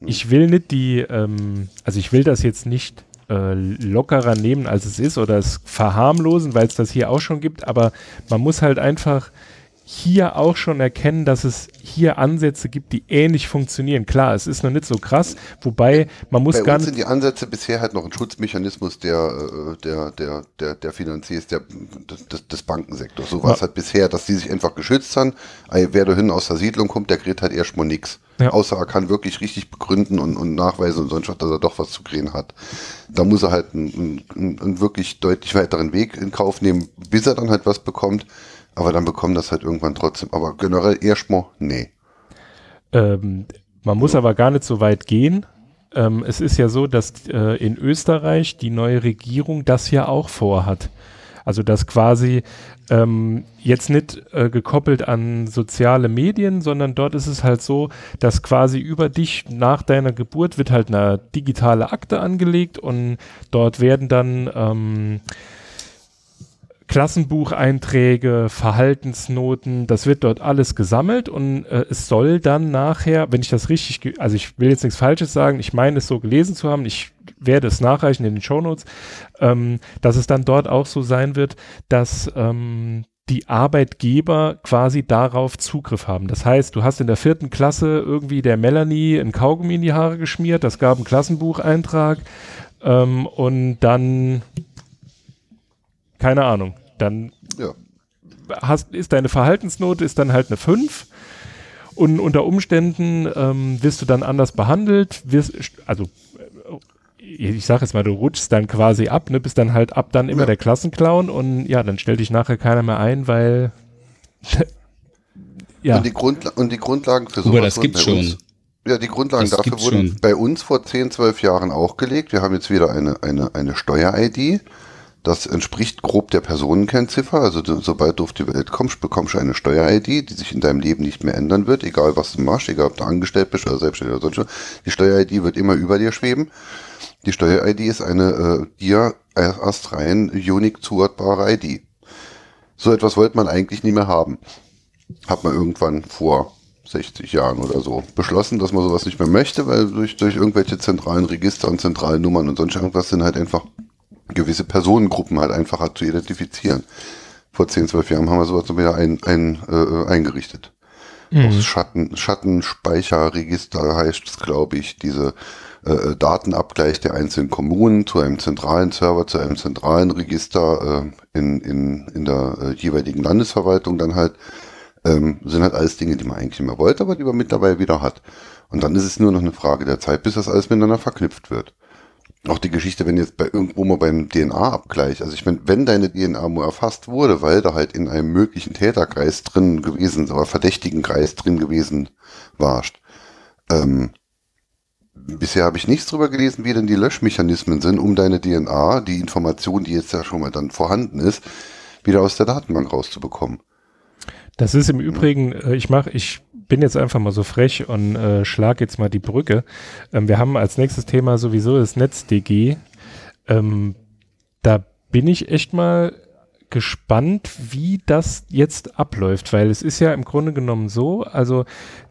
ich will nicht die, ähm, also ich will das jetzt nicht äh, lockerer nehmen, als es ist oder es verharmlosen, weil es das hier auch schon gibt, aber man muss halt einfach hier auch schon erkennen, dass es hier Ansätze gibt, die ähnlich funktionieren. Klar, es ist noch nicht so krass, wobei man muss Bei gar uns sind die Ansätze bisher halt noch ein Schutzmechanismus der, äh, der, der, der, der Finanziers, der, des, des Bankensektors. So war es ja. halt bisher, dass die sich einfach geschützt haben. Wer da hin aus der Siedlung kommt, der kriegt halt erstmal nichts. Ja. Außer er kann wirklich richtig begründen und, und nachweisen und sonst was, dass er doch was zu kriegen hat. Da muss er halt einen, einen, einen wirklich deutlich weiteren Weg in Kauf nehmen, bis er dann halt was bekommt. Aber dann bekommen das halt irgendwann trotzdem. Aber generell erstmal, nee. Ähm, man muss aber gar nicht so weit gehen. Ähm, es ist ja so, dass äh, in Österreich die neue Regierung das ja auch vorhat. Also dass quasi ähm, jetzt nicht äh, gekoppelt an soziale Medien, sondern dort ist es halt so, dass quasi über dich nach deiner Geburt wird halt eine digitale Akte angelegt und dort werden dann ähm, Klassenbucheinträge, Verhaltensnoten, das wird dort alles gesammelt und äh, es soll dann nachher, wenn ich das richtig, also ich will jetzt nichts Falsches sagen, ich meine es so gelesen zu haben, ich werde es nachreichen in den Shownotes, ähm, dass es dann dort auch so sein wird, dass ähm, die Arbeitgeber quasi darauf Zugriff haben. Das heißt, du hast in der vierten Klasse irgendwie der Melanie ein Kaugummi in die Haare geschmiert, das gab einen Klassenbucheintrag ähm, und dann keine Ahnung. Dann ja. hast, ist deine Verhaltensnote ist dann halt eine 5 und unter Umständen ähm, wirst du dann anders behandelt, wirst, also äh, ich sag jetzt mal, du rutschst dann quasi ab, ne, bist dann halt ab dann immer ja. der Klassenclown und ja, dann stellt dich nachher keiner mehr ein, weil [LAUGHS] ja. Und die, Grundla und die Grundlagen für sowas Aber das gibt's schon. Uns, ja, die Grundlagen das dafür wurden schon. bei uns vor 10, 12 Jahren auch gelegt. Wir haben jetzt wieder eine, eine, eine Steuer-ID. Das entspricht grob der Personenkennziffer. Also sobald du auf die Welt kommst, bekommst du eine Steuer-ID, die sich in deinem Leben nicht mehr ändern wird, egal was du machst, egal ob du angestellt bist oder selbstständig oder sonst was. Die Steuer-ID wird immer über dir schweben. Die Steuer-ID ist eine äh, dir erst rein unique zuordbare ID. So etwas wollte man eigentlich nie mehr haben. Hat man irgendwann vor 60 Jahren oder so beschlossen, dass man sowas nicht mehr möchte, weil durch, durch irgendwelche zentralen Register und zentralen Nummern und sonst irgendwas sind halt einfach gewisse Personengruppen halt einfacher zu identifizieren. Vor 10, 12 Jahren haben wir sowas wieder ein, ein, äh, eingerichtet. Mhm. Aus Schatten, Schattenspeicherregister heißt es, glaube ich, diese äh, Datenabgleich der einzelnen Kommunen zu einem zentralen Server, zu einem zentralen Register äh, in, in, in der äh, jeweiligen Landesverwaltung dann halt, ähm, sind halt alles Dinge, die man eigentlich mehr wollte, aber die man mittlerweile wieder hat. Und dann ist es nur noch eine Frage der Zeit, bis das alles miteinander verknüpft wird. Auch die Geschichte, wenn jetzt bei irgendwo mal beim DNA-Abgleich, also ich meine, wenn deine DNA nur erfasst wurde, weil da halt in einem möglichen Täterkreis drin gewesen, oder verdächtigen Kreis drin gewesen warst, ähm, bisher habe ich nichts drüber gelesen, wie denn die Löschmechanismen sind, um deine DNA, die Information, die jetzt ja schon mal dann vorhanden ist, wieder aus der Datenbank rauszubekommen. Das ist im Übrigen, äh, ich mache, ich bin jetzt einfach mal so frech und äh, schlag jetzt mal die Brücke. Ähm, wir haben als nächstes Thema sowieso das NetzDG. Ähm, da bin ich echt mal gespannt, wie das jetzt abläuft, weil es ist ja im Grunde genommen so, also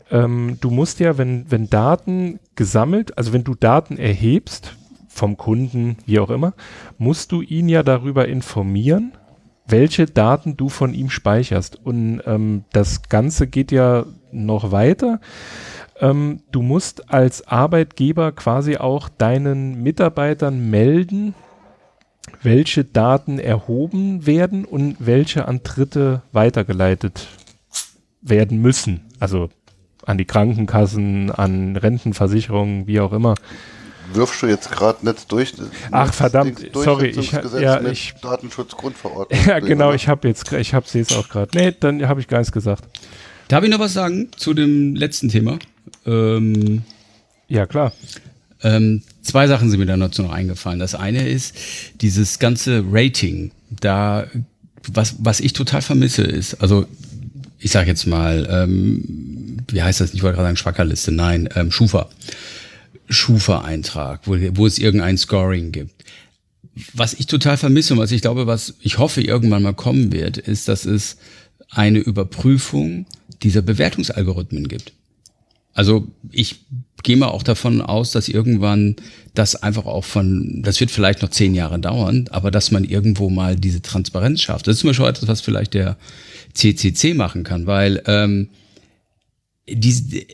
ähm, du musst ja, wenn, wenn Daten gesammelt, also wenn du Daten erhebst vom Kunden, wie auch immer, musst du ihn ja darüber informieren, welche Daten du von ihm speicherst. Und ähm, das Ganze geht ja noch weiter. Ähm, du musst als Arbeitgeber quasi auch deinen Mitarbeitern melden, welche Daten erhoben werden und welche an Dritte weitergeleitet werden müssen. Also an die Krankenkassen, an Rentenversicherungen, wie auch immer. Wirfst du jetzt gerade nicht durch? Ach verdammt, sorry, ich ja ich Datenschutzgrundverordnung. [LAUGHS] Ja, genau, ich habe jetzt ich habe sie jetzt auch gerade. Nee, dann habe ich gar nichts gesagt. Darf ich noch was sagen zu dem letzten Thema? Ähm, ja, klar. Ähm, zwei Sachen sind mir da dazu noch eingefallen. Das eine ist dieses ganze Rating. Da, was, was ich total vermisse ist, also ich sage jetzt mal, ähm, wie heißt das? Ich wollte gerade sagen Schwackerliste. Nein, ähm, Schufa. Schufa-Eintrag, wo, wo es irgendein Scoring gibt. Was ich total vermisse und was ich glaube, was ich hoffe irgendwann mal kommen wird, ist, dass es eine Überprüfung dieser Bewertungsalgorithmen gibt. Also ich gehe mal auch davon aus, dass irgendwann das einfach auch von, das wird vielleicht noch zehn Jahre dauern, aber dass man irgendwo mal diese Transparenz schafft. Das ist zum Beispiel etwas, was vielleicht der CCC machen kann, weil ähm, diese,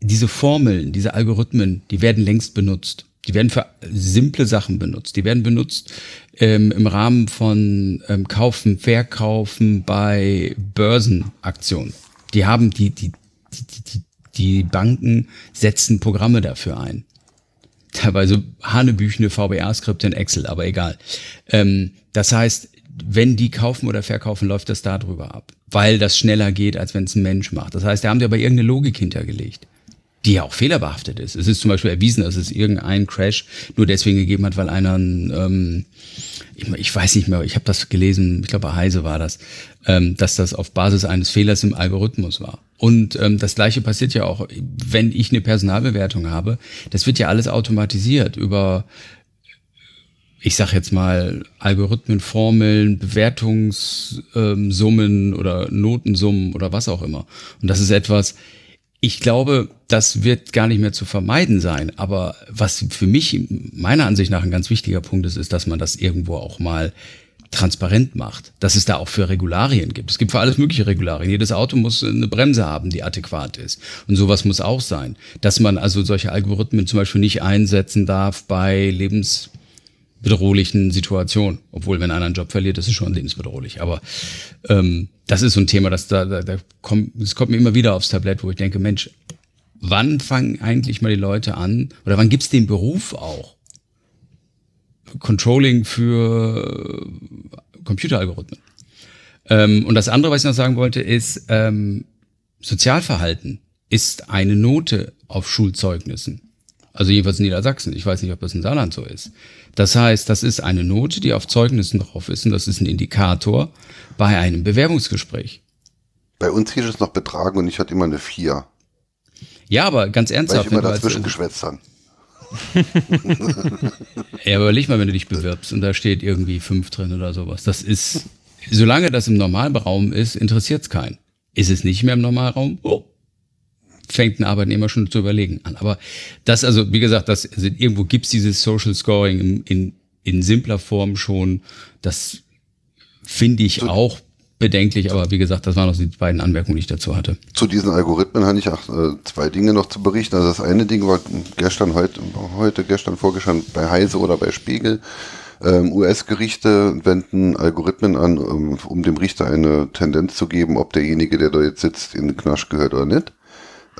diese Formeln, diese Algorithmen, die werden längst benutzt. Die werden für simple Sachen benutzt. Die werden benutzt ähm, im Rahmen von ähm, Kaufen, Verkaufen bei Börsenaktionen. Die haben die, die, die, die, die Banken setzen Programme dafür ein. Teilweise hanebüchene VBA-Skripte in Excel, aber egal. Ähm, das heißt, wenn die kaufen oder verkaufen, läuft das darüber ab. Weil das schneller geht, als wenn es ein Mensch macht. Das heißt, da haben die aber irgendeine Logik hintergelegt die ja auch fehlerbehaftet ist. Es ist zum Beispiel erwiesen, dass es irgendeinen Crash nur deswegen gegeben hat, weil einer, ähm, ich, ich weiß nicht mehr, ich habe das gelesen, ich glaube bei Heise war das, ähm, dass das auf Basis eines Fehlers im Algorithmus war. Und ähm, das gleiche passiert ja auch, wenn ich eine Personalbewertung habe, das wird ja alles automatisiert über ich sag jetzt mal, Algorithmen, Formeln, Bewertungssummen oder Notensummen oder was auch immer. Und das ist etwas, ich glaube, das wird gar nicht mehr zu vermeiden sein. Aber was für mich meiner Ansicht nach ein ganz wichtiger Punkt ist, ist, dass man das irgendwo auch mal transparent macht, dass es da auch für Regularien gibt. Es gibt für alles mögliche Regularien. Jedes Auto muss eine Bremse haben, die adäquat ist. Und sowas muss auch sein. Dass man also solche Algorithmen zum Beispiel nicht einsetzen darf bei Lebens bedrohlichen Situation. Obwohl, wenn einer einen Job verliert, ist es schon lebensbedrohlich. Aber ähm, das ist so ein Thema, das da, da, da kommt, es kommt mir immer wieder aufs Tablett, wo ich denke, Mensch, wann fangen eigentlich mal die Leute an, oder wann gibt's den Beruf auch? Controlling für Computeralgorithmen. Ähm, und das andere, was ich noch sagen wollte, ist, ähm, Sozialverhalten ist eine Note auf Schulzeugnissen. Also jedenfalls in Niedersachsen. Ich weiß nicht, ob das in Saarland so ist. Das heißt, das ist eine Note, die auf Zeugnissen drauf ist und das ist ein Indikator bei einem Bewerbungsgespräch. Bei uns hieß es noch Betragen und ich hatte immer eine 4. Ja, aber ganz ernsthaft. Weil ich immer dazwischen geschwätzt habe. [LAUGHS] ja, aber überleg mal, wenn du dich bewirbst und da steht irgendwie 5 drin oder sowas. Das ist, solange das im Normalraum ist, interessiert es keinen. Ist es nicht mehr im Normalraum? Oh, fängt ein Arbeitnehmer schon zu überlegen an. Aber das, also wie gesagt, das, also irgendwo gibt's dieses Social Scoring in, in, in simpler Form schon. Das finde ich so, auch bedenklich, aber wie gesagt, das waren auch die beiden Anmerkungen, die ich dazu hatte. Zu diesen Algorithmen habe ich auch äh, zwei Dinge noch zu berichten. Also das eine Ding war gestern, heute, heute gestern, vorgestern bei Heise oder bei Spiegel. Ähm, US-Gerichte wenden Algorithmen an, um, um, dem Richter eine Tendenz zu geben, ob derjenige, der da jetzt sitzt, in den Knasch gehört oder nicht.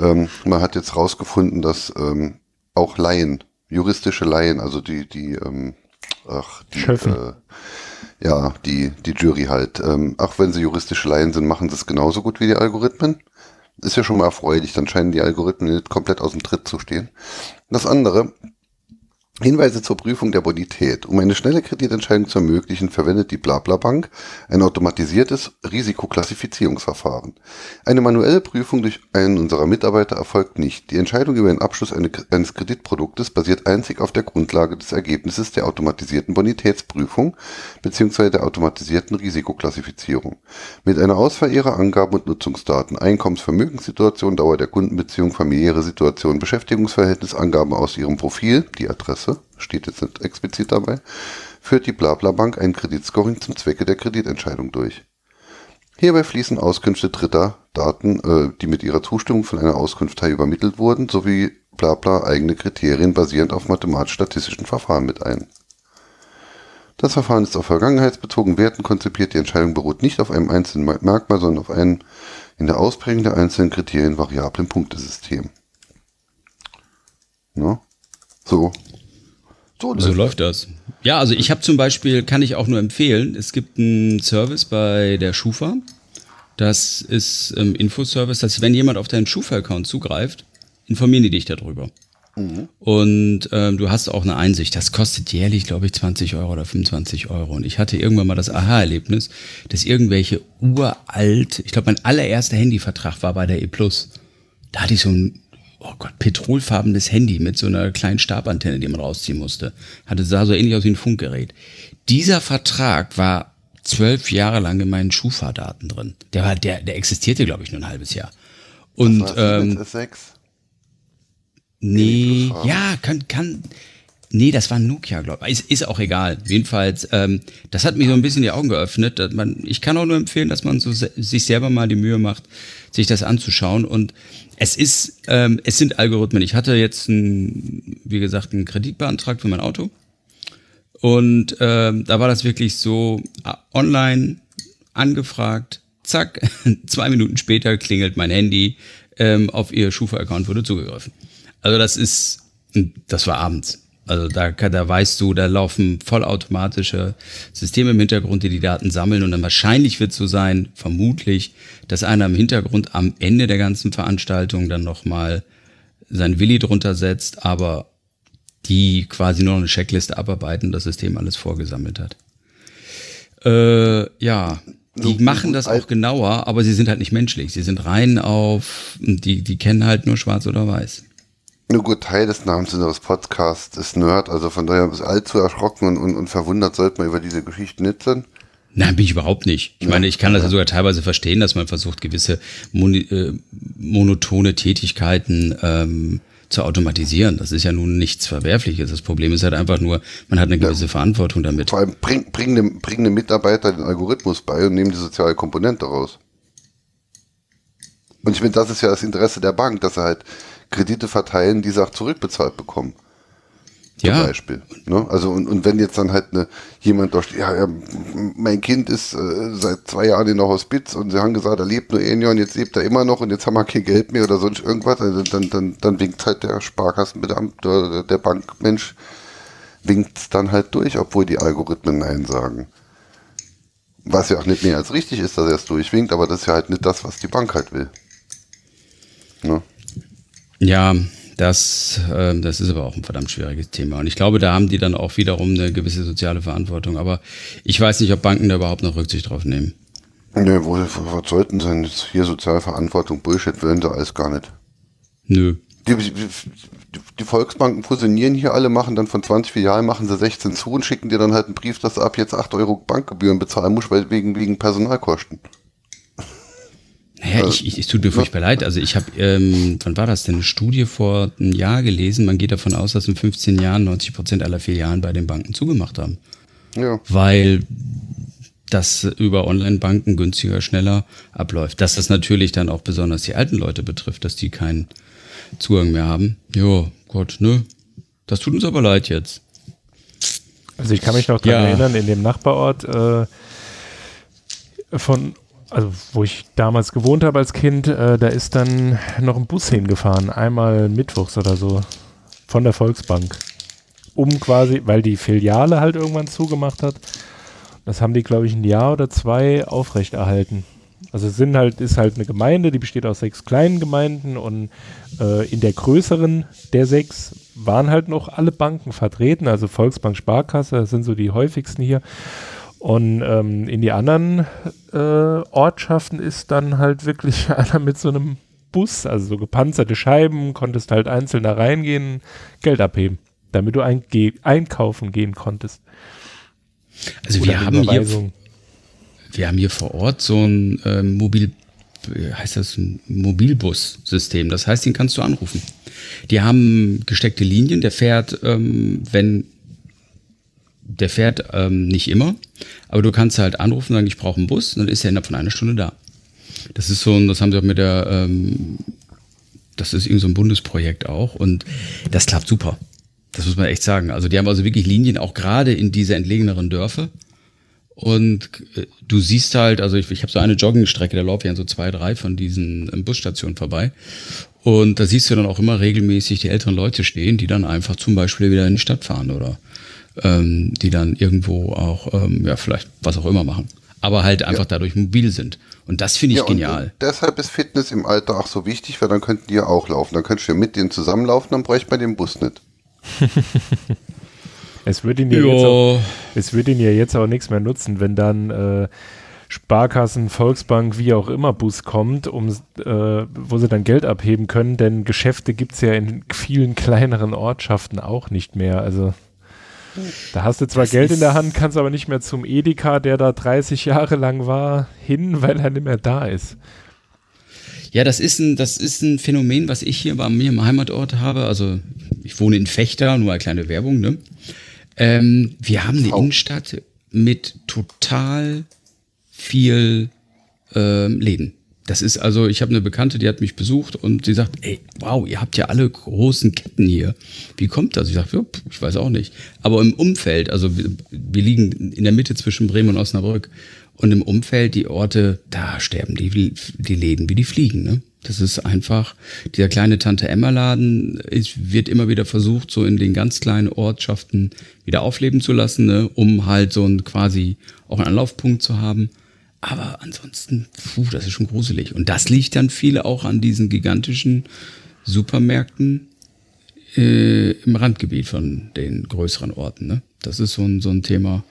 Ähm, man hat jetzt rausgefunden, dass ähm, auch Laien, juristische Laien, also die, die, ähm, ach, die, äh, ja, die, die Jury halt, ähm, auch wenn sie juristische Laien sind, machen sie es genauso gut wie die Algorithmen. Ist ja schon mal erfreulich, dann scheinen die Algorithmen nicht komplett aus dem Tritt zu stehen. Das andere, Hinweise zur Prüfung der Bonität. Um eine schnelle Kreditentscheidung zu ermöglichen, verwendet die BlaBlaBank ein automatisiertes Risikoklassifizierungsverfahren. Eine manuelle Prüfung durch einen unserer Mitarbeiter erfolgt nicht. Die Entscheidung über den Abschluss eines Kreditproduktes basiert einzig auf der Grundlage des Ergebnisses der automatisierten Bonitätsprüfung bzw. der automatisierten Risikoklassifizierung. Mit einer Auswahl ihrer Angaben und Nutzungsdaten, Einkommensvermögenssituation, Dauer der Kundenbeziehung, familiäre Situation, Beschäftigungsverhältnis, Angaben aus ihrem Profil, die Adresse, Maße, steht jetzt nicht explizit dabei, führt die Blabla-Bank ein Kreditscoring zum Zwecke der Kreditentscheidung durch. Hierbei fließen Auskünfte Dritter, Daten, äh, die mit ihrer Zustimmung von einer Auskunftei übermittelt wurden, sowie Blabla eigene Kriterien basierend auf mathematisch-statistischen Verfahren mit ein. Das Verfahren ist auf vergangenheitsbezogenen Werten konzipiert. Die Entscheidung beruht nicht auf einem einzelnen Merkmal, sondern auf einem in der Ausprägung der einzelnen Kriterien variablen Punktesystem. Ja, so. So, so läuft das. Ja, also ich habe zum Beispiel, kann ich auch nur empfehlen, es gibt einen Service bei der Schufa. Das ist ähm, Infoservice, dass wenn jemand auf deinen Schufa-Account zugreift, informieren die dich darüber. Mhm. Und ähm, du hast auch eine Einsicht. Das kostet jährlich, glaube ich, 20 Euro oder 25 Euro. Und ich hatte irgendwann mal das Aha-Erlebnis, dass irgendwelche uralt, ich glaube, mein allererster Handyvertrag war bei der E. Da hatte ich so ein, oh Gott, petrolfarbenes Handy mit so einer kleinen Stabantenne, die man rausziehen musste. Hatte, sah so ähnlich aus wie ein Funkgerät. Dieser Vertrag war zwölf Jahre lang in meinen Schufa-Daten drin. Der war, der, der existierte, glaube ich, nur ein halbes Jahr. Und ähm, Nee, ja, kann, kann. Nee, das war Nokia, glaube ich. Ist, ist auch egal. Jedenfalls, ähm, das hat mir so ein bisschen die Augen geöffnet. Man, ich kann auch nur empfehlen, dass man so se sich selber mal die Mühe macht, sich das anzuschauen. Und es ist, ähm, es sind Algorithmen. Ich hatte jetzt, ein, wie gesagt, einen Kredit beantragt für mein Auto. Und ähm, da war das wirklich so äh, online angefragt, zack, [LAUGHS] zwei Minuten später klingelt mein Handy, ähm, auf ihr Schufa-Account wurde zugegriffen. Also das ist, das war abends. Also da, da weißt du, da laufen vollautomatische Systeme im Hintergrund, die die Daten sammeln und dann wahrscheinlich wird es so sein, vermutlich, dass einer im Hintergrund am Ende der ganzen Veranstaltung dann nochmal sein Willi drunter setzt, aber die quasi nur noch eine Checkliste abarbeiten, das System alles vorgesammelt hat. Äh, ja, die machen das auch genauer, aber sie sind halt nicht menschlich. Sie sind rein auf, die, die kennen halt nur schwarz oder weiß. Nur gut, Teil des Namens unseres Podcasts ist Nerd, also von daher ist allzu erschrocken und, und, und verwundert sollte man über diese Geschichte nicht sein. Nein, bin ich überhaupt nicht. Ich ja, meine, ich kann das ja sogar teilweise verstehen, dass man versucht, gewisse moni äh, monotone Tätigkeiten ähm, zu automatisieren. Das ist ja nun nichts Verwerfliches. Das Problem ist halt einfach nur, man hat eine gewisse ja, Verantwortung damit. Vor allem bringen bring dem, bring dem Mitarbeiter den Algorithmus bei und nehmen die soziale Komponente raus. Und ich finde, das ist ja das Interesse der Bank, dass er halt Kredite verteilen, die sie auch zurückbezahlt bekommen. Zum ja. Beispiel. Ne? Also und, und wenn jetzt dann halt eine, jemand steht, ja, ja, mein Kind ist äh, seit zwei Jahren in der Hospiz und sie haben gesagt, er lebt nur ein Jahr und jetzt lebt er immer noch und jetzt haben wir kein Geld mehr oder sonst irgendwas, also dann, dann, dann winkt halt der Sparkassenbeamte oder der Bankmensch winkt dann halt durch, obwohl die Algorithmen Nein sagen. Was ja auch nicht mehr als richtig ist, dass er es durchwinkt, aber das ist ja halt nicht das, was die Bank halt will. Ne? Ja, das, äh, das ist aber auch ein verdammt schwieriges Thema. Und ich glaube, da haben die dann auch wiederum eine gewisse soziale Verantwortung. Aber ich weiß nicht, ob Banken da überhaupt noch Rücksicht drauf nehmen. Nö, wo, was sollten sie denn hier soziale Verantwortung? Bullshit wollen sie alles gar nicht. Nö. Die, die, die, Volksbanken fusionieren hier alle, machen dann von 20 Filialen, machen sie 16 zu und schicken dir dann halt einen Brief, dass du ab jetzt 8 Euro Bankgebühren bezahlen musst, weil wegen, wegen Personalkosten. Naja, ich, ich, es tut mir furchtbar leid. Also ich habe, ähm, wann war das denn, eine Studie vor einem Jahr gelesen. Man geht davon aus, dass in 15 Jahren 90 Prozent aller Filialen bei den Banken zugemacht haben. Ja. Weil das über Online-Banken günstiger, schneller abläuft. Dass das natürlich dann auch besonders die alten Leute betrifft, dass die keinen Zugang mehr haben. Ja, Gott, ne? Das tut uns aber leid jetzt. Also ich kann mich noch daran ja. erinnern, in dem Nachbarort äh, von also wo ich damals gewohnt habe als Kind, äh, da ist dann noch ein Bus hingefahren, einmal mittwochs oder so, von der Volksbank. Um quasi, weil die Filiale halt irgendwann zugemacht hat. Das haben die, glaube ich, ein Jahr oder zwei aufrechterhalten. Also es sind halt, ist halt eine Gemeinde, die besteht aus sechs kleinen Gemeinden und äh, in der größeren der sechs waren halt noch alle Banken vertreten, also Volksbank, Sparkasse, das sind so die häufigsten hier. Und ähm, in die anderen äh, Ortschaften ist dann halt wirklich [LAUGHS] einer mit so einem Bus, also so gepanzerte Scheiben, konntest halt einzeln da reingehen, Geld abheben, damit du ein ge einkaufen gehen konntest. Also wir haben hier, wir haben hier vor Ort so ein äh, Mobil, heißt das ein Mobilbus-System. Das heißt, den kannst du anrufen. Die haben gesteckte Linien, der fährt, ähm, wenn der fährt ähm, nicht immer, aber du kannst halt anrufen und sagen, ich brauche einen Bus, und dann ist er innerhalb von einer Stunde da. Das ist so, ein, das haben sie auch mit der, ähm, das ist irgendwie so ein Bundesprojekt auch und das klappt super. Das muss man echt sagen. Also die haben also wirklich Linien auch gerade in diese entlegeneren Dörfer. Und äh, du siehst halt, also ich, ich habe so eine Joggingstrecke, da laufe ich an so zwei, drei von diesen ähm, Busstationen vorbei. Und da siehst du dann auch immer regelmäßig die älteren Leute stehen, die dann einfach zum Beispiel wieder in die Stadt fahren oder ähm, die dann irgendwo auch, ähm, ja, vielleicht was auch immer machen. Aber halt einfach ja. dadurch mobil sind. Und das finde ich ja, genial. Und, deshalb ist Fitness im Alter auch so wichtig, weil dann könnten die ja auch laufen. Dann könntest du ja mit denen zusammenlaufen, dann bräuchte man den Bus nicht. [LAUGHS] es würde ihn, ja jetzt auch, es würde ihn ja jetzt auch nichts mehr nutzen, wenn dann äh, Sparkassen, Volksbank, wie auch immer Bus kommt, um, äh, wo sie dann Geld abheben können, denn Geschäfte gibt es ja in vielen kleineren Ortschaften auch nicht mehr. Also da hast du zwar das Geld in der Hand, kannst aber nicht mehr zum Edeka, der da 30 Jahre lang war, hin, [LAUGHS] weil er nicht mehr da ist. Ja, das ist ein, das ist ein Phänomen, was ich hier bei mir im Heimatort habe. Also ich wohne in Fechter, nur eine kleine Werbung. Ne? Ähm, wir haben eine. Innenstadt mit total viel ähm, Läden. Das ist also, ich habe eine Bekannte, die hat mich besucht und sie sagt, ey, wow, ihr habt ja alle großen Ketten hier. Wie kommt das? Ich sage, ja, ich weiß auch nicht. Aber im Umfeld, also wir, wir, liegen in der Mitte zwischen Bremen und Osnabrück und im Umfeld die Orte, da sterben die, die Läden wie die Fliegen. Ne? Das ist einfach, dieser kleine Tante Emma Laden ist, wird immer wieder versucht, so in den ganz kleinen Ortschaften wieder aufleben zu lassen, ne? um halt so ein quasi auch einen Anlaufpunkt zu haben. Aber ansonsten, puh, das ist schon gruselig. Und das liegt dann viele auch an diesen gigantischen Supermärkten äh, im Randgebiet von den größeren Orten. Ne? Das ist so ein, so ein Thema.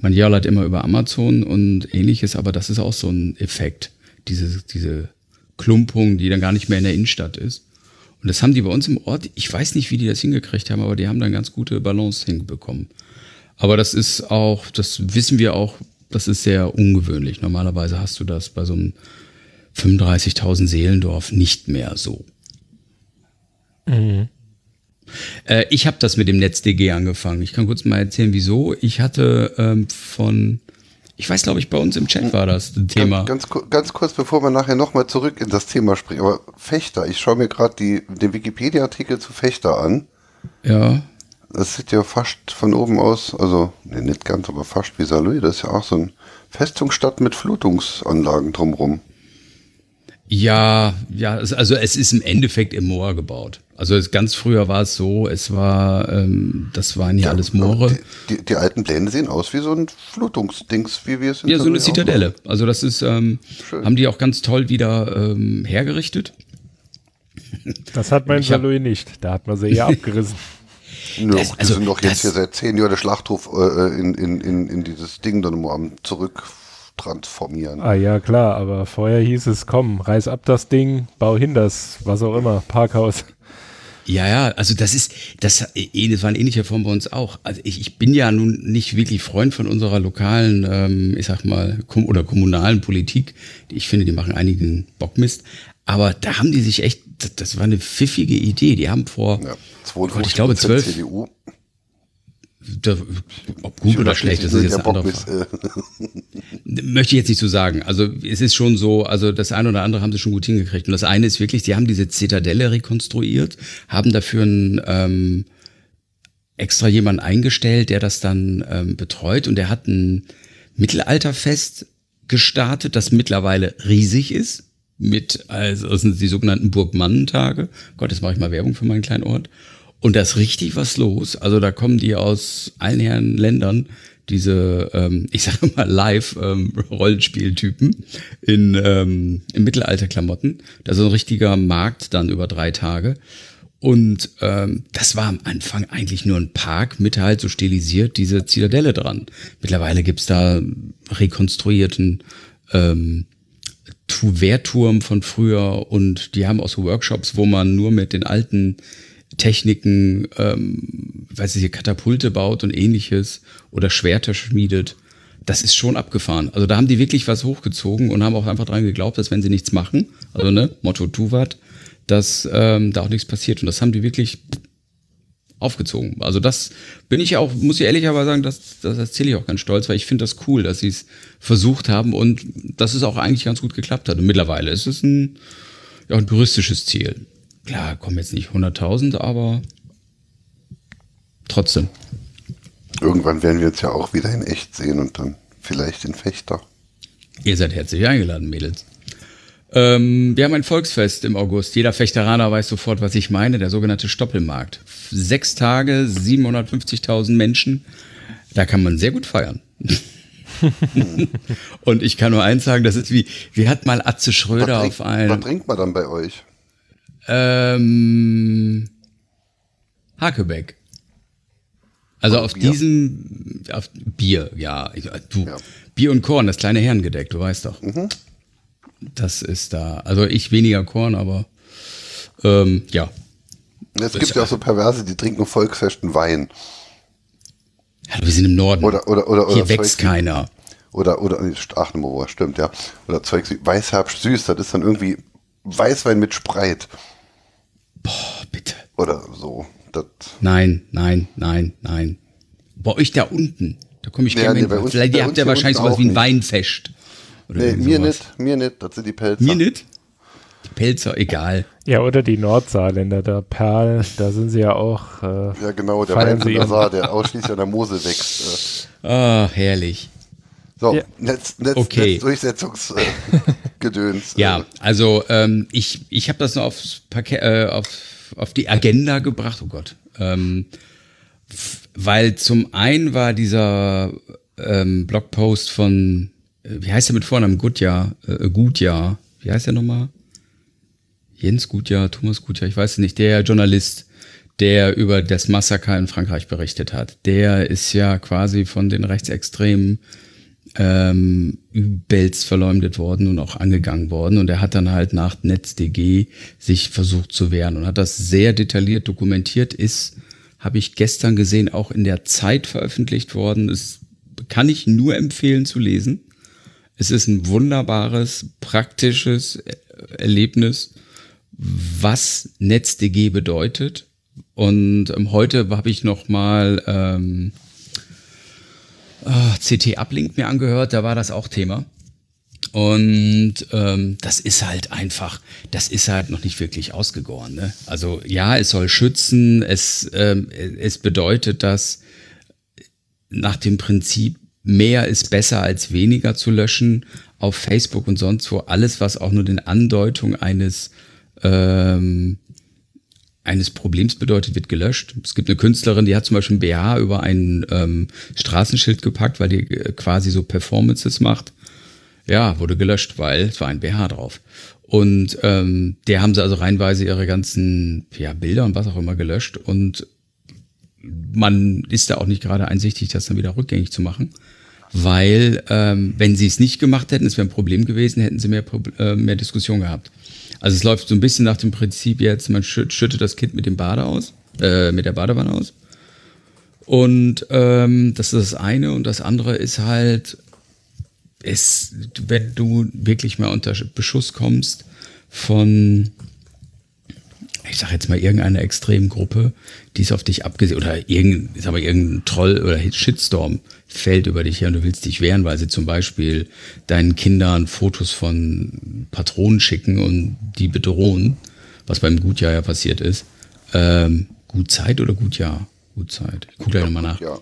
Man jammert immer über Amazon und ähnliches, aber das ist auch so ein Effekt. Diese, diese Klumpung, die dann gar nicht mehr in der Innenstadt ist. Und das haben die bei uns im Ort, ich weiß nicht, wie die das hingekriegt haben, aber die haben dann ganz gute Balance hinbekommen. Aber das ist auch, das wissen wir auch das ist sehr ungewöhnlich. Normalerweise hast du das bei so einem 35.000 Seelendorf nicht mehr so. Mhm. Äh, ich habe das mit dem NetzDG angefangen. Ich kann kurz mal erzählen, wieso. Ich hatte ähm, von, ich weiß, glaube ich, bei uns im Chat war das ein Thema. Ganz, ganz, ganz kurz, bevor wir nachher nochmal zurück in das Thema springen. Aber Fechter, ich schaue mir gerade den Wikipedia-Artikel zu Fechter an. Ja. Das sieht ja fast von oben aus, also nee, nicht ganz, aber fast wie Saarlouis. Das ist ja auch so eine Festungsstadt mit Flutungsanlagen drumrum. Ja, ja, also es ist im Endeffekt im Moor gebaut. Also es, ganz früher war es so, es war, ähm, das waren ja, ja alles Moore. Die, die, die, alten Pläne sehen aus wie so ein Flutungsdings, wie wir es in Ja, so eine Zitadelle. Also das ist, ähm, haben die auch ganz toll wieder ähm, hergerichtet. Das hat mein Saarlouis nicht. Da hat man sie eher [LAUGHS] abgerissen. Nö, das, die also, sind doch jetzt hier seit zehn Jahren der Schlachthof äh, in, in, in, in dieses Ding dann nur am zurück transformieren. Ah ja, klar, aber vorher hieß es, komm, reiß ab das Ding, bau hin das, was auch immer, Parkhaus. Ja, ja, also das ist, das, eh, das war in ähnlicher Form bei uns auch. Also ich, ich bin ja nun nicht wirklich Freund von unserer lokalen, ähm, ich sag mal, kom oder kommunalen Politik. Ich finde, die machen einigen Bockmist. Aber da haben die sich echt, das, das war eine pfiffige Idee. Die haben vor, ja. 52 Gott, ich glaube, 12. CDU. Da, ob gut oder schlecht, das ist jetzt eine andere Frage. [LAUGHS] Möchte ich jetzt nicht so sagen. Also es ist schon so, also das eine oder andere haben sie schon gut hingekriegt. Und das eine ist wirklich, sie haben diese Zitadelle rekonstruiert, haben dafür ein, ähm, extra jemanden eingestellt, der das dann ähm, betreut. Und der hat ein Mittelalterfest gestartet, das mittlerweile riesig ist. Mit, also das sind die sogenannten Burgmannentage. Gott, jetzt mache ich mal Werbung für meinen kleinen Ort. Und da ist richtig was los. Also da kommen die aus allen Herren Ländern, diese, ähm, ich sage mal, Live-Rollenspieltypen ähm, in, ähm, in Mittelalterklamotten. Da ist ein richtiger Markt dann über drei Tage. Und ähm, das war am Anfang eigentlich nur ein Park mit halt so stilisiert diese Zitadelle dran. Mittlerweile gibt's da rekonstruierten ähm, Wehrturm von früher und die haben auch so Workshops, wo man nur mit den alten Techniken, ähm, weiß ich, Katapulte baut und ähnliches oder Schwerter schmiedet. Das ist schon abgefahren. Also da haben die wirklich was hochgezogen und haben auch einfach dran geglaubt, dass wenn sie nichts machen, also ne, Motto tu wat, dass ähm, da auch nichts passiert. Und das haben die wirklich aufgezogen. Also das bin ich auch, muss ich ehrlich aber sagen, das, das erzähle ich auch ganz stolz, weil ich finde das cool, dass sie es versucht haben und dass es auch eigentlich ganz gut geklappt hat. Und mittlerweile ist es ein, ja, ein touristisches Ziel. Klar, kommen jetzt nicht 100.000, aber trotzdem. Irgendwann werden wir uns ja auch wieder in echt sehen und dann vielleicht in Fechter. Ihr seid herzlich eingeladen, Mädels. Ähm, wir haben ein Volksfest im August. Jeder Fechteraner weiß sofort, was ich meine. Der sogenannte Stoppelmarkt. Sechs Tage, 750.000 Menschen. Da kann man sehr gut feiern. [LAUGHS] und ich kann nur eins sagen, das ist wie, wie hat mal Atze Schröder was auf ein. Was trinkt man dann bei euch? Ähm, Hakebeck. Also auf Bier. diesem, auf Bier, ja. Du, ja. Bier und Korn, das kleine Herrengedeck, du weißt doch. Mhm. Das ist da. Also ich weniger Korn, aber ähm, ja. Es gibt ja auch so Perverse, die trinken Volksfesten Wein. Ja, wir sind im Norden. Oder, oder, oder, Hier wächst Zeug keiner. Oder, oder, ach, stimmt, ja. Oder Zeug Weißherbst süß, das ist dann irgendwie Weißwein mit Spreit. Boah, bitte. Oder so. Das nein, nein, nein, nein. Bei euch da unten, da komme ich ja, gerne nee, hin. Vielleicht ihr habt ja wahrscheinlich sowas wie ein Weinfest. Nee, mir sowas. nicht, mir nicht, das sind die Pelzer. Mir nicht? Die Pelzer, egal. Ja, oder die Nordsaarländer, der Perl, da sind sie ja auch. Äh, ja, genau, der Wein der Saar, der ausschließlich an der Mosel wächst. Äh. Ah, herrlich. So, ja. Netz, Netz, okay. Netzdurchsetzungsgedöns. [LAUGHS] Äh, ja, also ähm, ich, ich habe das noch aufs Parkett, äh, auf, auf die Agenda gebracht, oh Gott. Ähm, weil zum einen war dieser ähm, Blogpost von wie heißt er mit Vornamen? Gutjahr, äh, Gutjahr. Wie heißt er nochmal? Jens Gutjahr, Thomas Gutjahr, ich weiß es nicht. Der Journalist, der über das Massaker in Frankreich berichtet hat, der ist ja quasi von den Rechtsextremen ähm, übelst verleumdet worden und auch angegangen worden. Und er hat dann halt nach NetzDG sich versucht zu wehren und hat das sehr detailliert dokumentiert. Ist, habe ich gestern gesehen, auch in der Zeit veröffentlicht worden. Das kann ich nur empfehlen zu lesen. Es ist ein wunderbares, praktisches Erlebnis, was NetzDG bedeutet. Und ähm, heute habe ich noch mal ähm, ah, CT Uplink mir angehört, da war das auch Thema. Und ähm, das ist halt einfach, das ist halt noch nicht wirklich ausgegoren. Ne? Also ja, es soll schützen, es, ähm, es bedeutet, dass nach dem Prinzip mehr ist besser als weniger zu löschen auf Facebook und sonst wo. Alles, was auch nur den Andeutung eines, ähm, eines Problems bedeutet, wird gelöscht. Es gibt eine Künstlerin, die hat zum Beispiel ein BH über ein ähm, Straßenschild gepackt, weil die äh, quasi so Performances macht. Ja, wurde gelöscht, weil es war ein BH drauf. Und ähm, der haben sie also reinweise ihre ganzen ja, Bilder und was auch immer gelöscht. Und man ist da auch nicht gerade einsichtig, das dann wieder rückgängig zu machen weil ähm, wenn sie es nicht gemacht hätten, es wäre ein Problem gewesen, hätten sie mehr, äh, mehr Diskussion gehabt. Also es läuft so ein bisschen nach dem Prinzip jetzt, man schüttet das Kind mit dem Bade aus, äh, mit der Badewanne aus. Und ähm, das ist das eine. Und das andere ist halt, es, wenn du wirklich mal unter Beschuss kommst von ich sag jetzt mal, irgendeine extremen Gruppe, die ist auf dich abgesehen, oder irgendein, sag mal, irgendein Troll oder Shitstorm fällt über dich her und du willst dich wehren, weil sie zum Beispiel deinen Kindern Fotos von Patronen schicken und die bedrohen, was beim Gutjahr ja passiert ist. Ähm, Gutzeit oder Gutjahr? Gutzeit. Ich gucke gleich nochmal nach. Ja.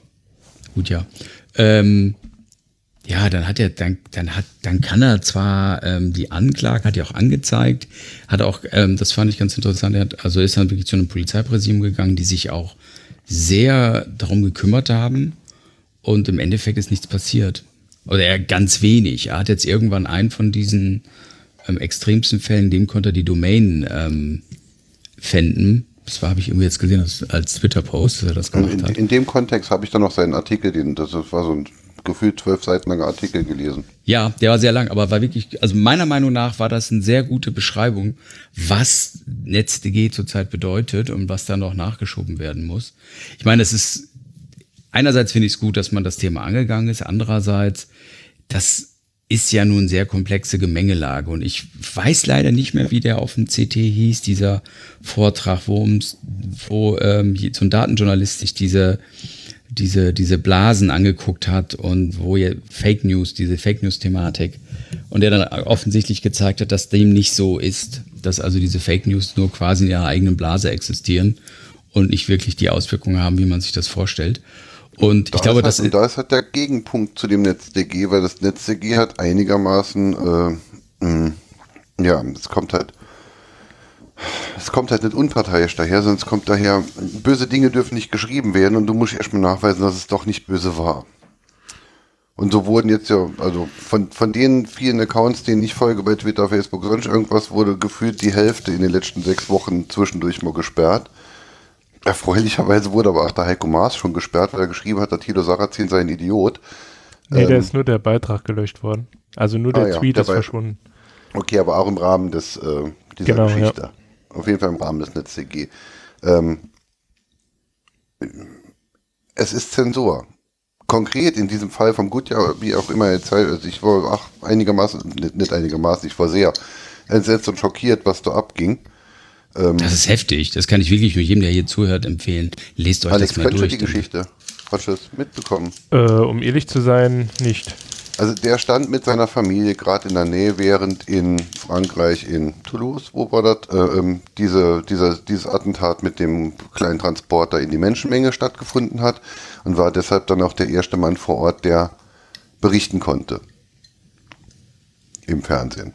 Gutjahr. Ähm, ja, dann hat er, dann, dann hat, dann kann er zwar ähm, die Anklage, hat er auch angezeigt, hat auch, ähm, das fand ich ganz interessant, er hat, also ist dann wirklich zu einem Polizeipräsidium gegangen, die sich auch sehr darum gekümmert haben und im Endeffekt ist nichts passiert. Oder er ganz wenig. Er hat jetzt irgendwann einen von diesen ähm, extremsten Fällen, dem konnte er die Domain ähm, fänden. Das war, habe ich irgendwie jetzt gesehen als, als Twitter-Post, dass er das gemacht in, hat. In dem Kontext habe ich dann noch seinen Artikel, den, das war so ein gefühlt zwölf Seiten langer Artikel gelesen. Ja, der war sehr lang, aber war wirklich, also meiner Meinung nach war das eine sehr gute Beschreibung, was NetzDG zurzeit bedeutet und was da noch nachgeschoben werden muss. Ich meine, es ist, einerseits finde ich es gut, dass man das Thema angegangen ist, andererseits, das ist ja nun sehr komplexe Gemengelage und ich weiß leider nicht mehr, wie der auf dem CT hieß, dieser Vortrag, wo, wo ähm, so ein Datenjournalist sich diese, diese, diese Blasen angeguckt hat und wo ihr Fake News, diese Fake News-Thematik und der dann offensichtlich gezeigt hat, dass dem nicht so ist, dass also diese Fake News nur quasi in ihrer eigenen Blase existieren und nicht wirklich die Auswirkungen haben, wie man sich das vorstellt. Und da ich glaube, dass. Halt, da ist halt der Gegenpunkt zu dem NetzDG, weil das NetzDG hat einigermaßen, äh, mh, ja, es kommt halt, es kommt halt nicht unparteiisch daher, sonst kommt daher, böse Dinge dürfen nicht geschrieben werden und du musst erstmal nachweisen, dass es doch nicht böse war. Und so wurden jetzt ja, also von, von den vielen Accounts, denen ich folge bei Twitter, Facebook, sonst irgendwas, wurde gefühlt die Hälfte in den letzten sechs Wochen zwischendurch mal gesperrt. Erfreulicherweise wurde aber auch der Heiko Maas schon gesperrt, weil er geschrieben hat, der Thilo Sarrazin sei ein Idiot. Nee, ähm, der ist nur der Beitrag gelöscht worden. Also nur der ah, Tweet ja, ist verschwunden. Okay, aber auch im Rahmen des, äh, dieser genau, Geschichte. Ja. Auf jeden Fall im Rahmen des NetzDG. Ähm, es ist Zensur. Konkret in diesem Fall vom Gutjahr, wie auch immer jetzt, also ich war ach, einigermaßen, nicht, nicht einigermaßen, ich war sehr entsetzt und schockiert, was da abging. Ähm, das ist heftig. Das kann ich wirklich nur jedem, der hier zuhört, empfehlen. Lest euch Alex, das mal durch. die Geschichte? Hast du es mitbekommen? Äh, um ehrlich zu sein, nicht. Also der stand mit seiner Familie gerade in der Nähe, während in Frankreich, in Toulouse, wo war das, äh, ähm, diese, dieser, dieses Attentat mit dem kleinen Transporter in die Menschenmenge stattgefunden hat und war deshalb dann auch der erste Mann vor Ort, der berichten konnte. Im Fernsehen.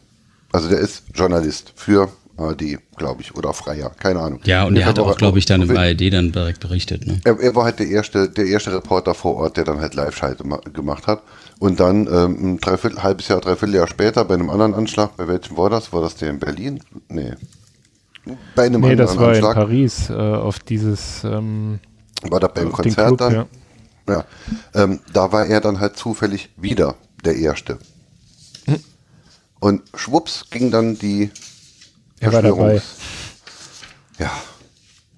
Also der ist Journalist für ARD, glaube ich, oder Freier, keine Ahnung. Ja, und, er hat auch, glaube ich, dann im ARD dann direkt berichtet. Ne? Er, er, war halt der erste, der erste Reporter vor Ort, der dann halt Live-Schalte gemacht hat. Und dann ähm, ein dreiviertel, halbes Jahr, dreiviertel Jahr später bei einem anderen Anschlag, bei welchem war das? War das der in Berlin? Nee. Bei einem nee, anderen das war Anschlag. in Paris, äh, auf dieses ähm, War da beim Konzert Club, dann? Ja. ja. Ähm, da war er dann halt zufällig wieder der Erste. Hm. Und schwupps ging dann die er war dabei. Ja.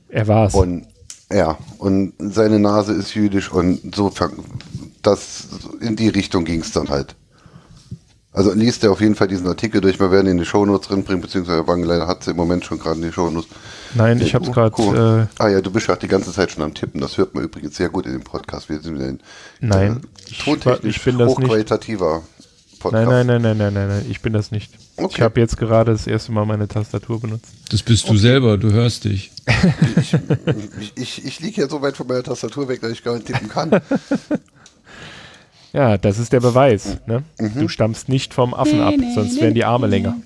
Er war's. Und ja, und seine Nase ist jüdisch und so das in die Richtung ging es dann halt. Also liest er auf jeden Fall diesen Artikel durch. Wir werden ihn in die Shownotes drinbringen, beziehungsweise Wangeleiter hat sie im Moment schon gerade in die Shownotes. Nein, ich habe es gerade. Cool. Äh, ah ja, du bist ja die ganze Zeit schon am Tippen. Das hört man übrigens sehr gut in dem Podcast. Wir sind in, Nein, äh, tontechnisch ich bin das hochqualitativer nicht. Podcast. Nein, nein, nein, nein, nein, nein, ich bin das nicht. Okay. Ich habe jetzt gerade das erste Mal meine Tastatur benutzt. Das bist du okay. selber, du hörst dich. Ich, ich, ich liege ja so weit von meiner Tastatur weg, dass ich gar nicht tippen kann. Ja, das ist der Beweis. Ne? Mhm. Du stammst nicht vom Affen ab, sonst wären die Arme länger.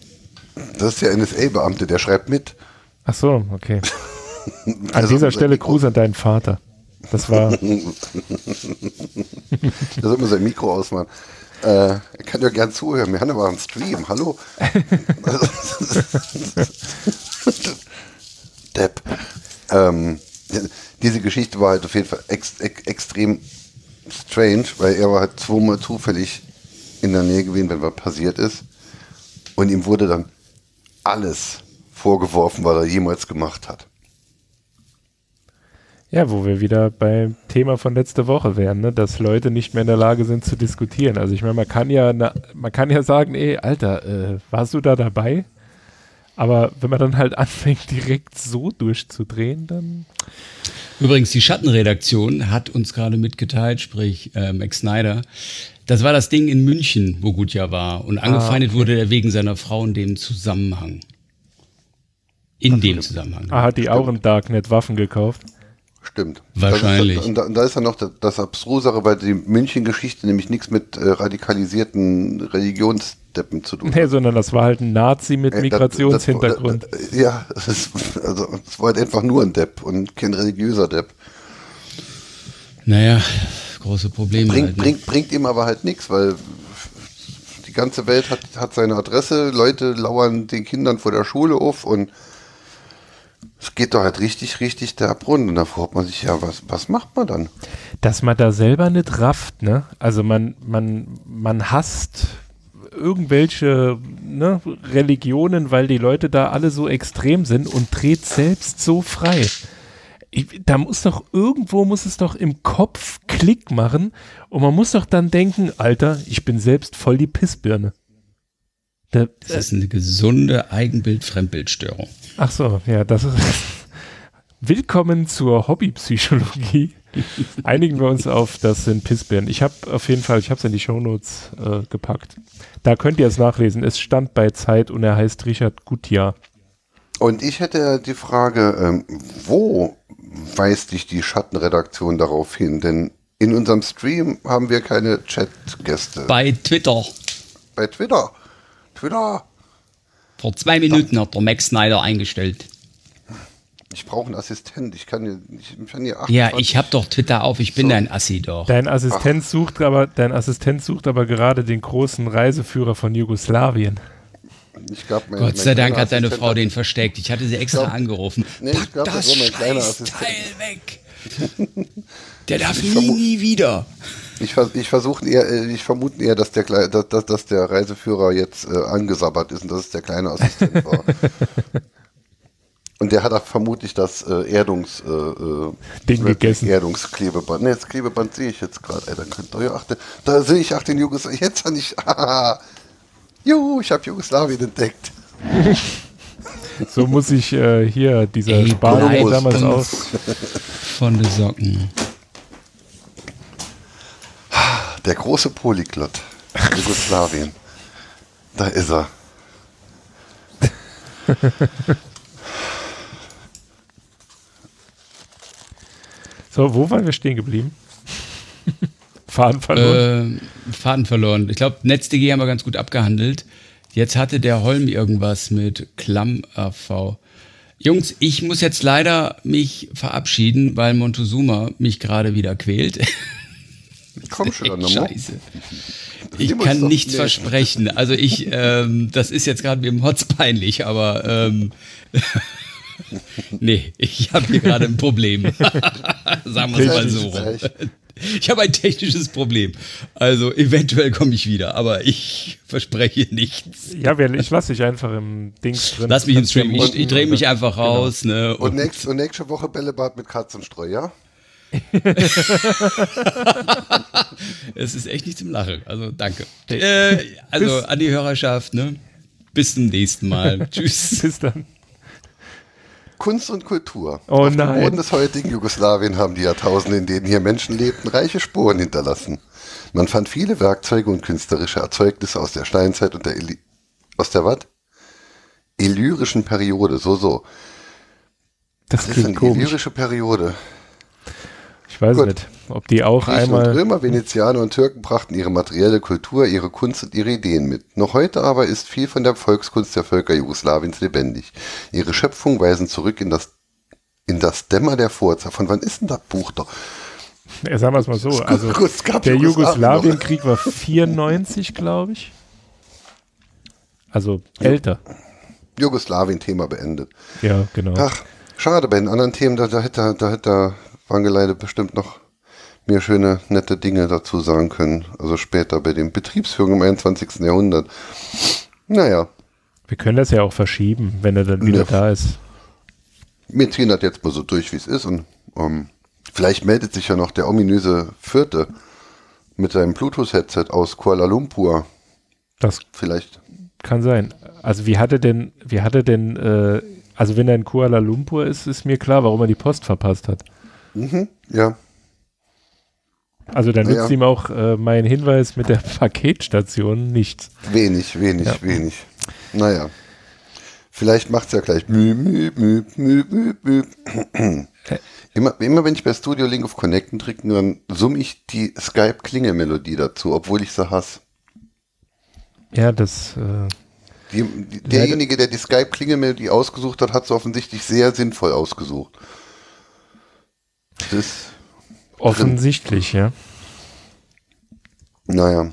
Das ist der NSA-Beamte, der schreibt mit. Ach so, okay. [LAUGHS] An also dieser Stelle Gruß an deinen Vater. Das war. da soll man sein Mikro ausmachen. Äh, er kann ja gern zuhören. Wir haben aber einen Stream. Hallo. [LAUGHS] Depp. Ähm, diese Geschichte war halt auf jeden Fall ex, ex, extrem strange, weil er war halt zweimal zufällig in der Nähe gewesen, wenn was passiert ist. Und ihm wurde dann alles vorgeworfen, was er jemals gemacht hat. Ja, wo wir wieder beim Thema von letzter Woche wären, ne? dass Leute nicht mehr in der Lage sind zu diskutieren. Also ich meine, man kann ja, na, man kann ja sagen, ey, Alter, äh, warst du da dabei? Aber wenn man dann halt [LAUGHS] anfängt, direkt so durchzudrehen, dann. Übrigens, die Schattenredaktion hat uns gerade mitgeteilt, sprich äh, Max Snyder, das war das Ding in München, wo Gutjahr war. Und angefeindet ah, okay. wurde er wegen seiner Frau in dem Zusammenhang. In Ach, dem Zusammenhang. Ah, hat die auch im Darknet Waffen gekauft? Stimmt. Wahrscheinlich. und, da, und, da, ist dann noch das, das Abstrusere, weil die München-Geschichte nämlich nichts mit äh, radikalisierten Religionsdeppen zu tun hat. Nee, sondern das war halt ein Nazi mit Migrationshintergrund. Äh, das, das, ja, [LAUGHS] das, ist, also, das war halt einfach nur ein Depp und kein religiöser Depp. Naja, große Probleme. Bringt, halt, ne? bringt, bringt ihm aber halt nichts, weil die ganze Welt hat, hat seine Adresse, Leute lauern den Kindern vor der Schule auf und es geht doch halt richtig, richtig der Abgrund. Und da fragt man sich ja, was, was macht man dann? Dass man da selber nicht rafft, ne? Also man, man, man hasst irgendwelche ne, Religionen, weil die Leute da alle so extrem sind und dreht selbst so frei. ich, da muss doch irgendwo muss es doch im Kopf Klick machen und man muss doch dann denken, Alter, ich bin selbst voll die Pissbirne. Da, das ist eine gesunde Eigenbild-Fremdbildstörung. Ach so, ja, das ist. [LAUGHS] Willkommen zur Hobbypsychologie. Einigen wir uns auf, das sind Pissbirnen. Ich habe auf jeden Fall, ich habe es in die Shownotes äh, gepackt. Da könnt ihr es nachlesen. Es stand bei Zeit und er heißt Richard Gutjahr. Und ich hätte die Frage, ähm, wo weist dich die Schattenredaktion darauf hin? Denn in unserem Stream haben wir keine Chat-Gäste. Bei Twitter. Bei Twitter. Twitter. Vor zwei Minuten hat der Max Snyder eingestellt. Ich brauche einen Assistent. Ich kann hier, ich kann hier Ja, ich habe doch Twitter auf. Ich bin so. dein Assi doch. Dein Assistent Ach. sucht aber, dein Assistent sucht aber gerade den großen Reiseführer von Jugoslawien. Glaub, mein, Gott sei Dank hat deine Frau den versteckt. Ich hatte sie extra glaub, angerufen. Nee, Pack glaub, das, das Teil weg. [LAUGHS] Der darf nie, nie wieder. Ich, ich versuche eher, äh, ich vermute eher, dass der, dass, dass der Reiseführer jetzt äh, angesabbert ist und dass es der kleine Assistent war. [LAUGHS] Und der hat auch vermutlich das äh, Erdungs äh, äh Ding gegessen. Erdungsklebeband. Ne, das Klebeband sehe ich jetzt gerade. Dann könnt ihr, ach, da sehe ich ach den Jugoslawien. Jetzt habe ich. Ah, [LAUGHS] juhu, ich habe Jugoslawien entdeckt. [LAUGHS] so muss ich äh, hier dieser Spanier damals aus. Von den Socken. Der große Polyglott. [LAUGHS] Jugoslawien. Da ist er. [LAUGHS] So, wo waren wir stehen geblieben? [LAUGHS] Faden verloren. Äh, Faden verloren. Ich glaube, NetzDG haben wir ganz gut abgehandelt. Jetzt hatte der Holm irgendwas mit Klamm-AV. Jungs, ich muss jetzt leider mich verabschieden, weil Montezuma mich gerade wieder quält. Komm schon, dann Scheiße. Ich kann nichts nee. versprechen. Also ich, ähm, das ist jetzt gerade mir im Hotz peinlich, aber ähm, [LAUGHS] nee, ich habe hier gerade ein Problem. [LAUGHS] Sagen wir es mal so rum. Ich habe ein technisches Problem. Also eventuell komme ich wieder, aber ich verspreche nichts. Ja, ich lasse dich einfach im Dings drin. Lass mich im Stream. Ich, ich drehe mich einfach genau. raus. Ne, und, und, nächst, und nächste Woche Bällebad mit Katzenstreu, ja? Es ist echt nicht zum Lachen. Also danke. Äh, also an die Hörerschaft, ne? Bis zum nächsten Mal. [LAUGHS] Tschüss. Bis dann. Kunst und Kultur. Oh Auf nein. dem Boden des heutigen Jugoslawien haben die Jahrtausende, in denen hier Menschen lebten, reiche Spuren hinterlassen. Man fand viele Werkzeuge und künstlerische Erzeugnisse aus der Steinzeit und der Eli aus der was? Illyrischen Periode, so so. Das was ist eine illyrische Periode? Ich weiß Gut. nicht, ob die auch Griechen einmal. Und Römer, Venezianer und Türken brachten ihre materielle Kultur, ihre Kunst und ihre Ideen mit. Noch heute aber ist viel von der Volkskunst der Völker Jugoslawiens lebendig. Ihre Schöpfung weisen zurück in das, in das Dämmer der Vorzeit. Von wann ist denn das Buch doch? Ja, sagen wir es mal so. Also, der Jugoslawienkrieg war 94, glaube ich. Also älter. Jugoslawien-Thema beendet. Ja, genau. Ach, schade, bei den anderen Themen, da, da hätte, da hätte Wangeleide bestimmt noch mir schöne, nette Dinge dazu sagen können. Also später bei den Betriebsführung im 21. Jahrhundert. Naja. Wir können das ja auch verschieben, wenn er dann wieder ja. da ist. Wir ziehen das jetzt mal so durch, wie es ist. Und um, ähm, vielleicht meldet sich ja noch der ominöse Vierte mit seinem Bluetooth-Headset aus Kuala Lumpur. Das vielleicht. Kann sein. Also wie hatte denn, wie hatte denn, äh, also wenn er in Kuala Lumpur ist, ist mir klar, warum er die Post verpasst hat. Mhm, ja. Also dann nützt ja. ihm auch äh, mein Hinweis mit der [LAUGHS] Paketstation nichts. Wenig, wenig, ja. wenig. Naja. Vielleicht macht es ja gleich. Mü, mü, mü, mü, mü, mü. [CLEARS THROAT] Immer, immer wenn ich bei Studio Link auf Connecten drücke, dann summe ich die Skype-Klingelmelodie dazu, obwohl ich sie hasse. Ja, das. Äh, die, die, derjenige, der die Skype-Klingelmelodie ausgesucht hat, hat sie offensichtlich sehr sinnvoll ausgesucht. Das Offensichtlich, drin. ja. Naja.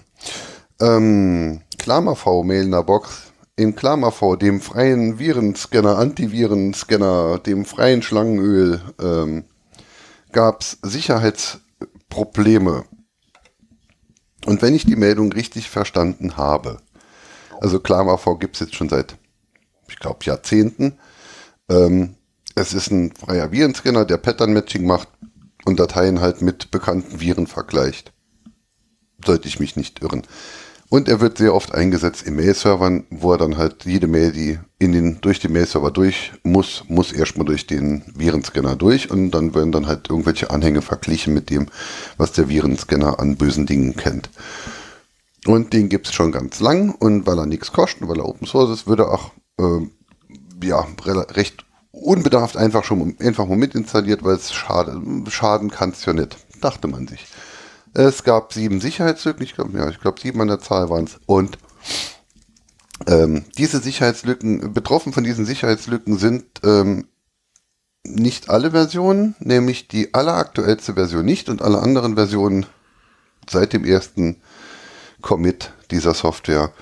Ähm, KlamaV Mail in der Box. In KlamaV, dem freien Virenscanner, Antivirenscanner, dem freien Schlangenöl, ähm, gab es Sicherheitsprobleme. Und wenn ich die Meldung richtig verstanden habe, also KlamaV gibt es jetzt schon seit, ich glaube, Jahrzehnten, ähm, es ist ein freier Virenscanner, der Pattern-Matching macht und Dateien halt mit bekannten Viren vergleicht. Sollte ich mich nicht irren. Und er wird sehr oft eingesetzt in Mail-Servern, wo er dann halt jede Mail, die in den, durch den Mail-Server durch muss, muss erstmal durch den Virenscanner durch und dann werden dann halt irgendwelche Anhänge verglichen mit dem, was der Virenscanner an bösen Dingen kennt. Und den gibt es schon ganz lang und weil er nichts kostet, weil er Open Source ist, würde er auch äh, ja, recht unbedarft einfach schon einfach mal mit installiert, weil es schade, schaden kann es ja nicht, dachte man sich. Es gab sieben Sicherheitslücken, ich glaube, ja, ich glaube sieben an der Zahl waren es. Und ähm, diese Sicherheitslücken, betroffen von diesen Sicherheitslücken sind ähm, nicht alle Versionen, nämlich die alleraktuellste Version nicht und alle anderen Versionen seit dem ersten Commit dieser Software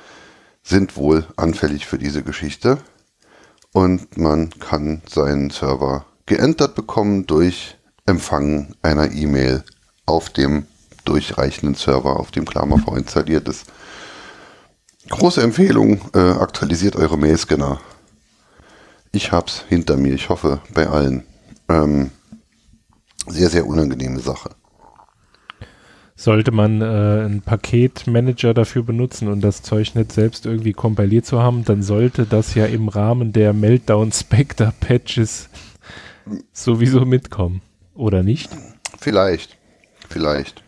sind wohl anfällig für diese Geschichte. Und man kann seinen Server geentert bekommen durch Empfangen einer E-Mail auf dem durchreichenden Server, auf dem KlammerV installiert ist. Große Empfehlung, äh, aktualisiert eure Mailscanner. Ich hab's hinter mir, ich hoffe bei allen. Ähm, sehr, sehr unangenehme Sache. Sollte man äh, einen Paketmanager dafür benutzen und das Zeug nicht selbst irgendwie kompiliert zu haben, dann sollte das ja im Rahmen der Meltdown Spectre Patches sowieso mitkommen, oder nicht? Vielleicht, vielleicht.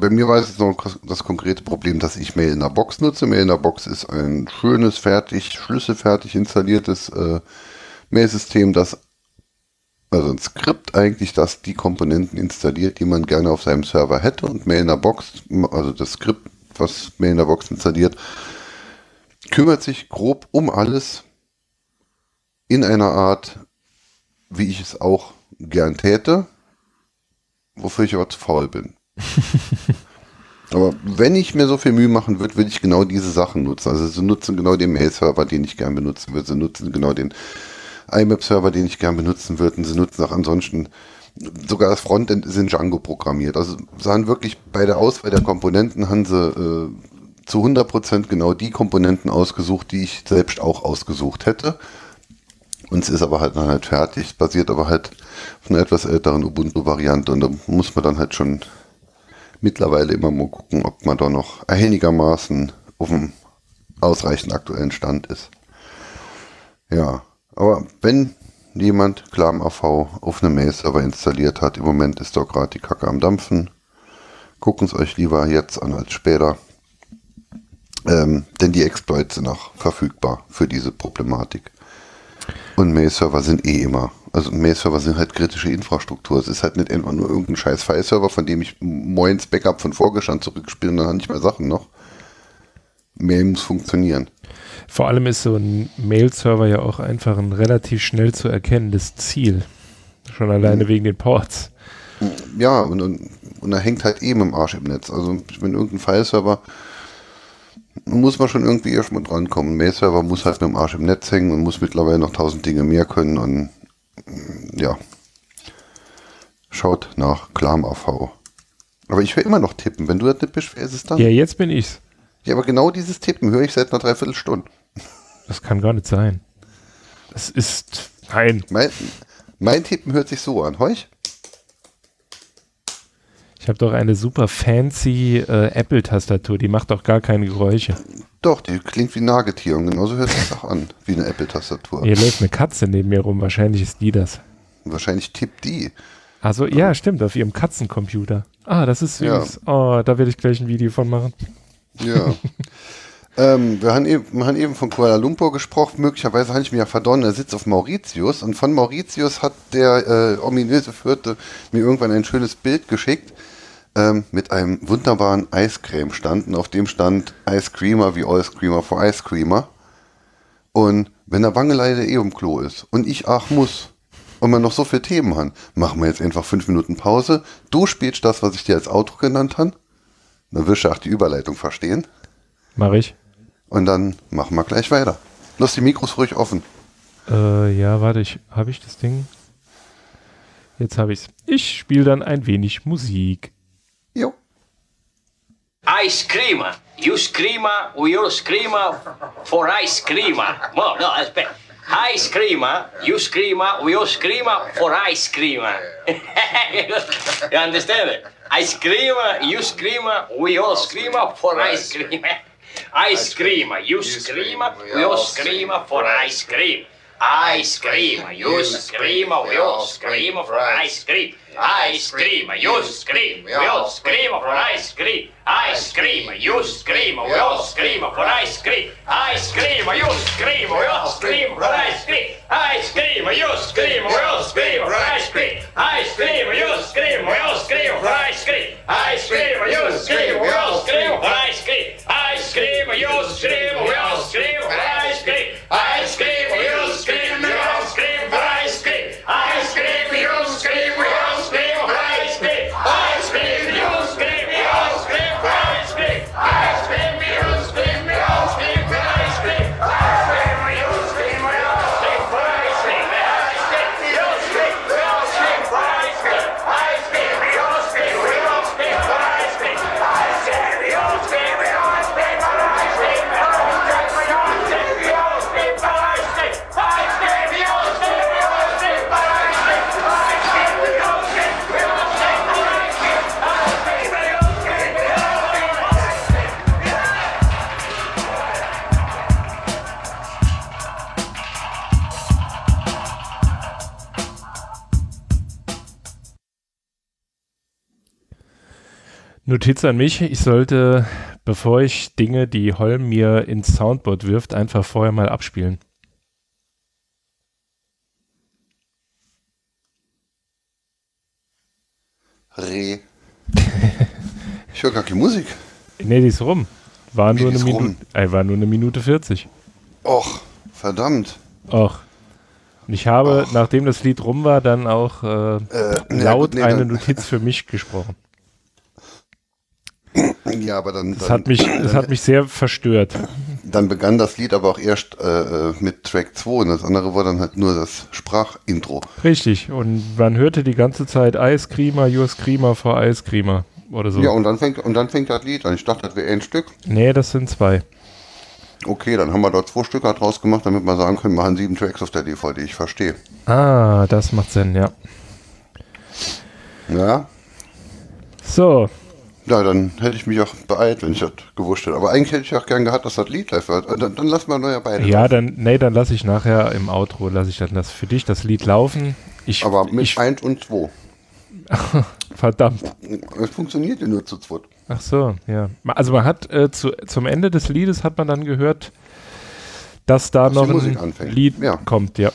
Bei mir war es noch das konkrete Problem, dass ich Mail in der Box nutze. Mail in der Box ist ein schönes, fertig, schlüsselfertig installiertes äh, Mail-System, das also ein Skript eigentlich, das die Komponenten installiert, die man gerne auf seinem Server hätte und Mail in der Box, also das Skript, was Mail in der Box installiert, kümmert sich grob um alles in einer Art, wie ich es auch gern täte, wofür ich aber zu faul bin. [LAUGHS] Aber wenn ich mir so viel Mühe machen würde, würde ich genau diese Sachen nutzen. Also sie nutzen genau den Mail-Server, den ich gern benutzen würde. Sie nutzen genau den IMAP-Server, den ich gern benutzen würde. Und sie nutzen auch ansonsten sogar das Frontend ist in Django programmiert. Also sie haben wirklich bei der Auswahl der Komponenten haben sie äh, zu 100% genau die Komponenten ausgesucht, die ich selbst auch ausgesucht hätte. Und es ist aber halt dann halt fertig, basiert aber halt auf einer etwas älteren Ubuntu-Variante und da muss man dann halt schon mittlerweile immer mal gucken, ob man da noch einigermaßen auf dem ausreichend aktuellen Stand ist. Ja, aber wenn jemand Klam AV auf einem Mail-Server installiert hat, im Moment ist doch gerade die Kacke am Dampfen. Gucken es euch lieber jetzt an als später. Ähm, denn die Exploits sind auch verfügbar für diese Problematik. Und Mail-Server sind eh immer also Mail-Server sind halt kritische Infrastruktur. Es ist halt nicht einfach nur irgendein scheiß File-Server, von dem ich moins Backup von vorgestern zurückspiele und dann habe ich mehr Sachen noch. Mail muss funktionieren. Vor allem ist so ein Mail-Server ja auch einfach ein relativ schnell zu erkennendes Ziel. Schon alleine mhm. wegen den Ports. Ja, und, und, und er hängt halt eben im Arsch im Netz. Also wenn irgendein File-Server muss man schon irgendwie erstmal drankommen. Mail-Server muss halt mit dem Arsch im Netz hängen und muss mittlerweile noch tausend Dinge mehr können und ja, schaut nach Klam AV. Aber ich will immer noch tippen. Wenn du das nicht bist, wer ist es dann? Ja, jetzt bin ich's. Ja, aber genau dieses Tippen höre ich seit einer Dreiviertelstunde. Das kann gar nicht sein. Das ist. Nein. Mein, mein Tippen hört sich so an. Heuch? Ich habe doch eine super fancy äh, Apple-Tastatur, die macht doch gar keine Geräusche. Doch, die klingt wie Nagetier und genauso hört sich auch an, wie eine Apple-Tastatur. Hier läuft eine Katze neben mir rum, wahrscheinlich ist die das. Wahrscheinlich tippt die. Also ja, stimmt, auf ihrem Katzencomputer. Ah, das ist süß. Ja. Oh, da werde ich gleich ein Video von machen. Ja. [LAUGHS] ähm, wir, haben eben, wir haben eben von Kuala Lumpur gesprochen. Möglicherweise habe ich mir ja verdorben, er sitzt auf Mauritius. Und von Mauritius hat der äh, ominöse Vierte mir irgendwann ein schönes Bild geschickt ähm, mit einem wunderbaren Eiscreme-Stand. Und auf dem stand Ice Creamer wie All Screamer for Ice Creamer. Und wenn der Wangeleide eh um Klo ist und ich ach muss und wir noch so viele Themen haben, machen wir jetzt einfach fünf Minuten Pause. Du spielst das, was ich dir als Outro genannt habe. Dann wirst du auch die Überleitung verstehen. Mach ich. Und dann machen wir gleich weiter. Lass die Mikros ruhig offen. Äh, ja, warte, ich, habe ich das Ding? Jetzt habe ich's. Ich spiele dann ein wenig Musik. Jo. Ice creamer. You screamer, we all screamer for ice creamer. Well, no, that's better. Ice cream, huh? You scream, we all scream for ice cream. you understand it? I scream, you scream, we all scream for ice [LAUGHS] cream. Ice cream, you scream, we all scream for ice cream. Ice cream, you scream, we all scream for ice cream. Ice cream, you scream, we all scream for ice cream. Ice cream, you scream, we all scream for ice cream. Ice cream, you scream, we all scream for ice cream. Ice cream, you scream, we all scream for ice cream. Ice cream, you scream, we all scream for ice cream. Ice cream, you scream, we all scream for ice cream. Ice cream, you scream, we all scream for ice cream. Ice cream, Notiz an mich, ich sollte, bevor ich Dinge, die Holm mir ins Soundboard wirft, einfach vorher mal abspielen. Re. [LAUGHS] Ich höre gar keine Musik. Nee, die ist rum. War nur, eine? Minute, äh, war nur eine Minute 40. Och, verdammt. Och. Und ich habe, nachdem das Lied rum war, dann auch äh, Äh, laut gut, nee, eine Notiz für mich gesprochen. Ja, aber dann, Das dann, hat mich, hat mich sehr verstört. dann begann das Lied aber auch erst äh, äh, mit Track 2 und das andere war dann halt nur das Sprachintro. Richtig. Und man hörte die ganze Zeit Eiscreamer, Your Screamer vor Eiscreamer oder so. Ja, und dann fängt und dann fängt das Lied an. Ich dachte, das wäre ein Stück. nee, das sind zwei. Okay, dann haben wir dort zwei Stücke draus gemacht, damit wir sagen können, wir haben sieben Tracks auf der DVD. Ich verstehe. Ah, das macht Sinn, ja. Ja, So, ja, dann hätte ich mich auch beeilt, wenn ich das gewusst hätte. Aber eigentlich hätte ich auch gern gehabt, dass das Lied live wird. Dann, dann lassen wir neue beide. ja, dann, nee, dann lasse ich nachher im Outro, lasse ich dann das für dich das Lied laufen. Ich, Aber mit ich, 1 und 2. [LAUGHS] verdammt. Es funktioniert ja nur zu zweit. Ach so, ja. Also man hat äh, zu, zum Ende des Liedes hat man dann gehört, dass da Dass noch Musik ein anfängt. Lied Ja. kommt, ja.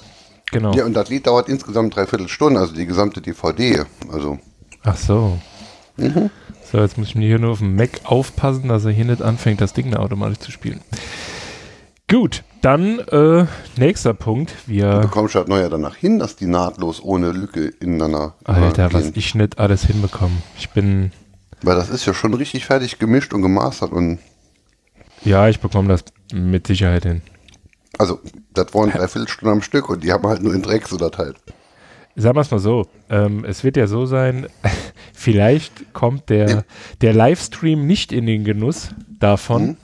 Genau. Ja, und das Lied dauert insgesamt dreiviertel Stunden, also die gesamte DVD. Also, Ach so. Mhm. So, jetzt muss ich mir hier nur auf dem Mac aufpassen, dass er hier nicht anfängt, das Ding da automatisch zu spielen. Gut, dann äh, nächster Punkt. du Wir, bekommst halt neuer danach hin, dass die nahtlos ohne Lücke ineinander Alter, was gehen. ich nicht alles hinbekomme. Ich bin, Weil das ist ja schon richtig fertig gemischt und gemastert und ja, ich bekomme das mit Sicherheit hin. also das waren dreiviertel Stunden am Stück und die haben halt nur in Dreck so das halt. Sagen wir es mal so, ähm, es wird ja so sein, [LAUGHS] vielleicht kommt der, Ja. der Livestream nicht in den Genuss davon, Mhm.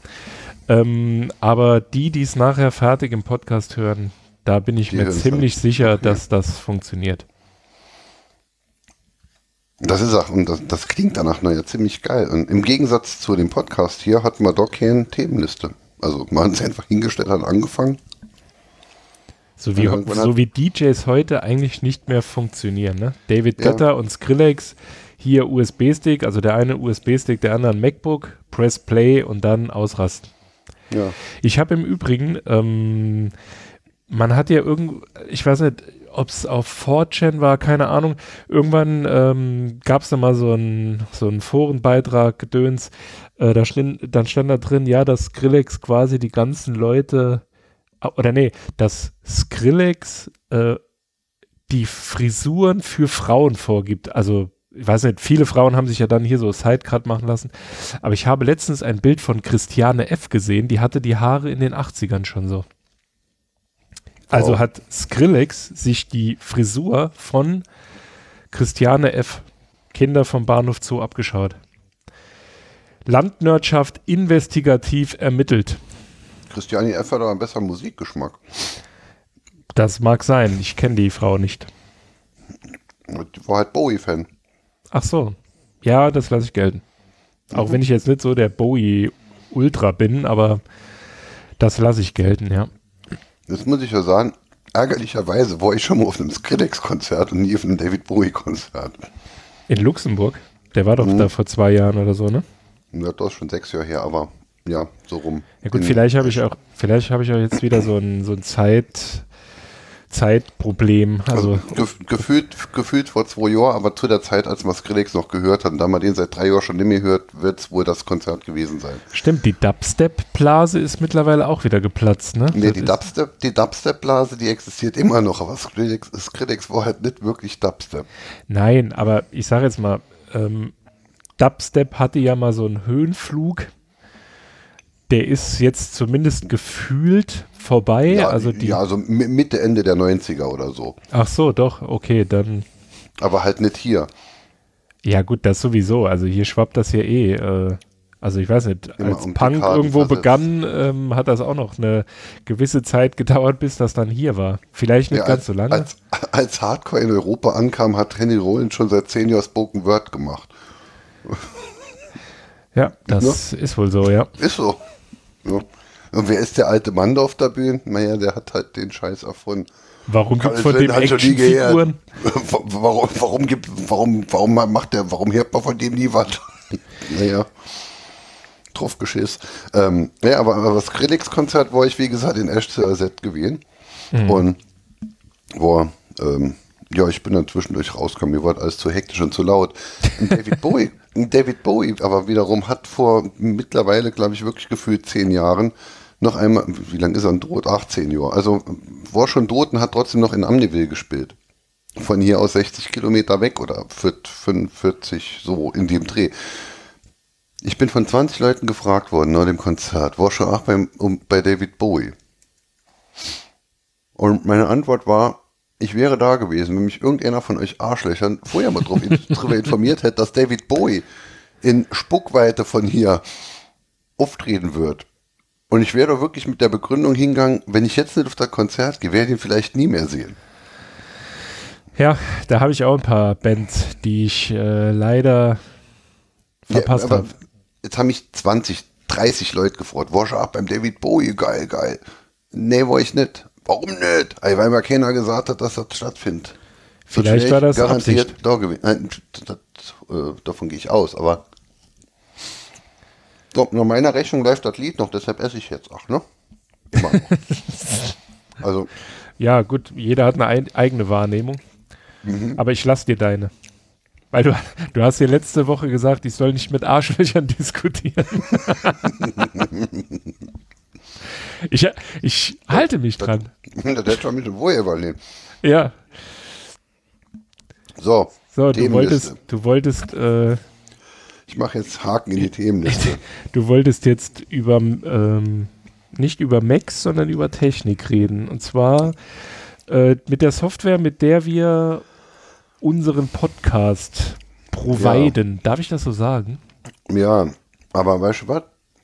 ähm, aber die, die es nachher fertig im Podcast hören, da bin ich Die mir ziemlich sicher, dass das funktioniert. Das ist auch, und das, das klingt danach naja ziemlich geil. Und im Gegensatz zu dem Podcast hier hatten wir doch keine Themenliste. Also man hat es einfach hingestellt, hat angefangen. So wie, Ja, so wie DJs heute eigentlich nicht mehr funktionieren. Ne? David Ja. Guetta und Skrillex, hier USB-Stick, also der eine USB-Stick, der andere ein MacBook, Press Play und dann ausrasten. Ja. Ich habe im Übrigen, ähm, man hat ja irgend, ich weiß nicht, ob es auf 4chan war, keine Ahnung. Irgendwann ähm, gab es da mal so einen so einen Forenbeitrag, Gedöns. Äh, da stand, dann stand da drin, ja, dass Skrillex quasi die ganzen Leute, oder nee, dass Skrillex äh, die Frisuren für Frauen vorgibt. Also, ich weiß nicht, viele Frauen haben sich ja dann hier so Sidecut machen lassen. Aber ich habe letztens ein Bild von Christiane F. gesehen, die hatte die Haare in den 80ern schon so. Also hat Skrillex sich die Frisur von Christiane F. Kinder vom Bahnhof Zoo abgeschaut. Landwirtschaft investigativ ermittelt. Christiani F. hat aber einen besseren Musikgeschmack. Das mag sein. Ich kenne die Frau nicht. Die war halt Bowie-Fan. Ach so. Ja, das lasse ich gelten. Auch Mhm. wenn ich jetzt nicht so der Bowie-Ultra bin, aber das lasse ich gelten, ja. Das muss ich ja sagen, ärgerlicherweise war ich schon mal auf einem Skrillex-Konzert und nie auf einem David Bowie-Konzert. In Luxemburg. Der war doch Mhm. da vor zwei Jahren oder so, ne? Ja, das ist schon sechs Jahre her, aber ja, so rum. Ja gut, vielleicht habe ich auch, vielleicht habe ich auch jetzt wieder so ein, so ein Zeit, Zeitproblem. Also, Also gef gefühlt, gefühlt vor zwei Jahren, aber zu der Zeit, als man Skrillex noch gehört hat, und da man den seit drei Jahren schon nicht mehr hört, wird es wohl das Konzert gewesen sein. stimmt, die Dubstep-Blase ist mittlerweile auch wieder geplatzt, ne? Nee, Das die ist- Dubstep, die Dubstep-Blase, die existiert immer noch, aber Skrillex, Skrillex war halt nicht wirklich Dubstep. Nein, aber ich sage jetzt mal, ähm, Dubstep hatte ja mal so einen Höhenflug. Der ist jetzt zumindest gefühlt vorbei. also die, ja, also mi- Mitte, Ende der 90er oder so. ach so, doch, okay, dann, Aber halt nicht hier. ja gut, das sowieso. Also hier schwappt das ja eh. Äh, also ich weiß nicht, Immer als um Punk irgendwo begann, ähm, hat das auch noch eine gewisse Zeit gedauert, bis das dann hier war. Vielleicht nicht Ja, ganz als, so lange. Als, als Hardcore in Europa ankam, hat Henry Rollins schon seit zehn Jahren Spoken Word gemacht. ja, das ist wohl so, ja. Ist so. Ja. Und wer ist der alte Mann da auf der Bühne? Naja, der hat halt den Scheiß erfunden. Warum gibt es von dem nie Actionfiguren? [LAUGHS] Warum, warum, gibt, warum, warum macht der, warum hört man von dem nie was? [LAUGHS] naja. Draufgeschiss. Ähm, ja, aber, aber das Skrillex-Konzert war ich, wie gesagt, in Esch-Set gewesen. Und war, ähm, ja, ich bin dann zwischendurch rausgekommen. Mir war alles zu hektisch und zu laut. Und David [LAUGHS] Bowie, David Bowie, aber wiederum hat vor mittlerweile, glaube ich, wirklich gefühlt zehn Jahren noch einmal, wie lange ist er tot? 18 Jahre. Also war schon tot und hat trotzdem noch in Amneville gespielt. Von hier aus 60 Kilometer weg oder 45, so in dem Dreh. Ich bin von 20 Leuten gefragt worden nach dem Konzert. War schon auch beim, um, bei David Bowie. Und meine Antwort war, ich wäre da gewesen, wenn mich irgendeiner von euch Arschlöchern vorher mal drauf, [LAUGHS] darüber informiert hätte, dass David Bowie in Spuckweite von hier auftreten wird. Und ich wäre da wirklich mit der Begründung hingegangen, wenn ich jetzt nicht auf das Konzert gehe, werde ich ihn vielleicht nie mehr sehen. Ja, da habe ich auch ein paar Bands, die ich äh, leider verpasst aber habe. Jetzt haben mich 20, 30 Leute gefragt, war schon auch beim David Bowie, geil, geil. Nee, war ich nicht. Warum nicht? Weil mir keiner gesagt hat, dass das stattfindet. Vielleicht Sonst war das garantiert Absicht. da. Nein, das, äh, davon gehe ich aus, aber so, nach meiner Rechnung läuft das Lied noch, deshalb esse ich jetzt auch, ne? Immer noch. [LAUGHS] also, Ja, gut, jeder hat eine ein, eigene Wahrnehmung. Mhm. Aber ich lasse dir deine. Weil du, du hast dir letzte Woche gesagt, ich soll nicht mit Arschlöchern [LAUGHS] diskutieren. [LAUGHS] ich, ich halte mich dran. [LAUGHS] das hätte schon mit dem Wohl übernehmen. Ja. So, So, du wolltest, du wolltest, äh, Ich mache jetzt Haken in die Themenliste. [LAUGHS] du wolltest jetzt über, ähm, nicht über Macs, sondern über Technik reden. Und zwar äh, mit der Software, mit der wir unseren Podcast providen. Darf ich das so sagen? Ja, aber weißt du was?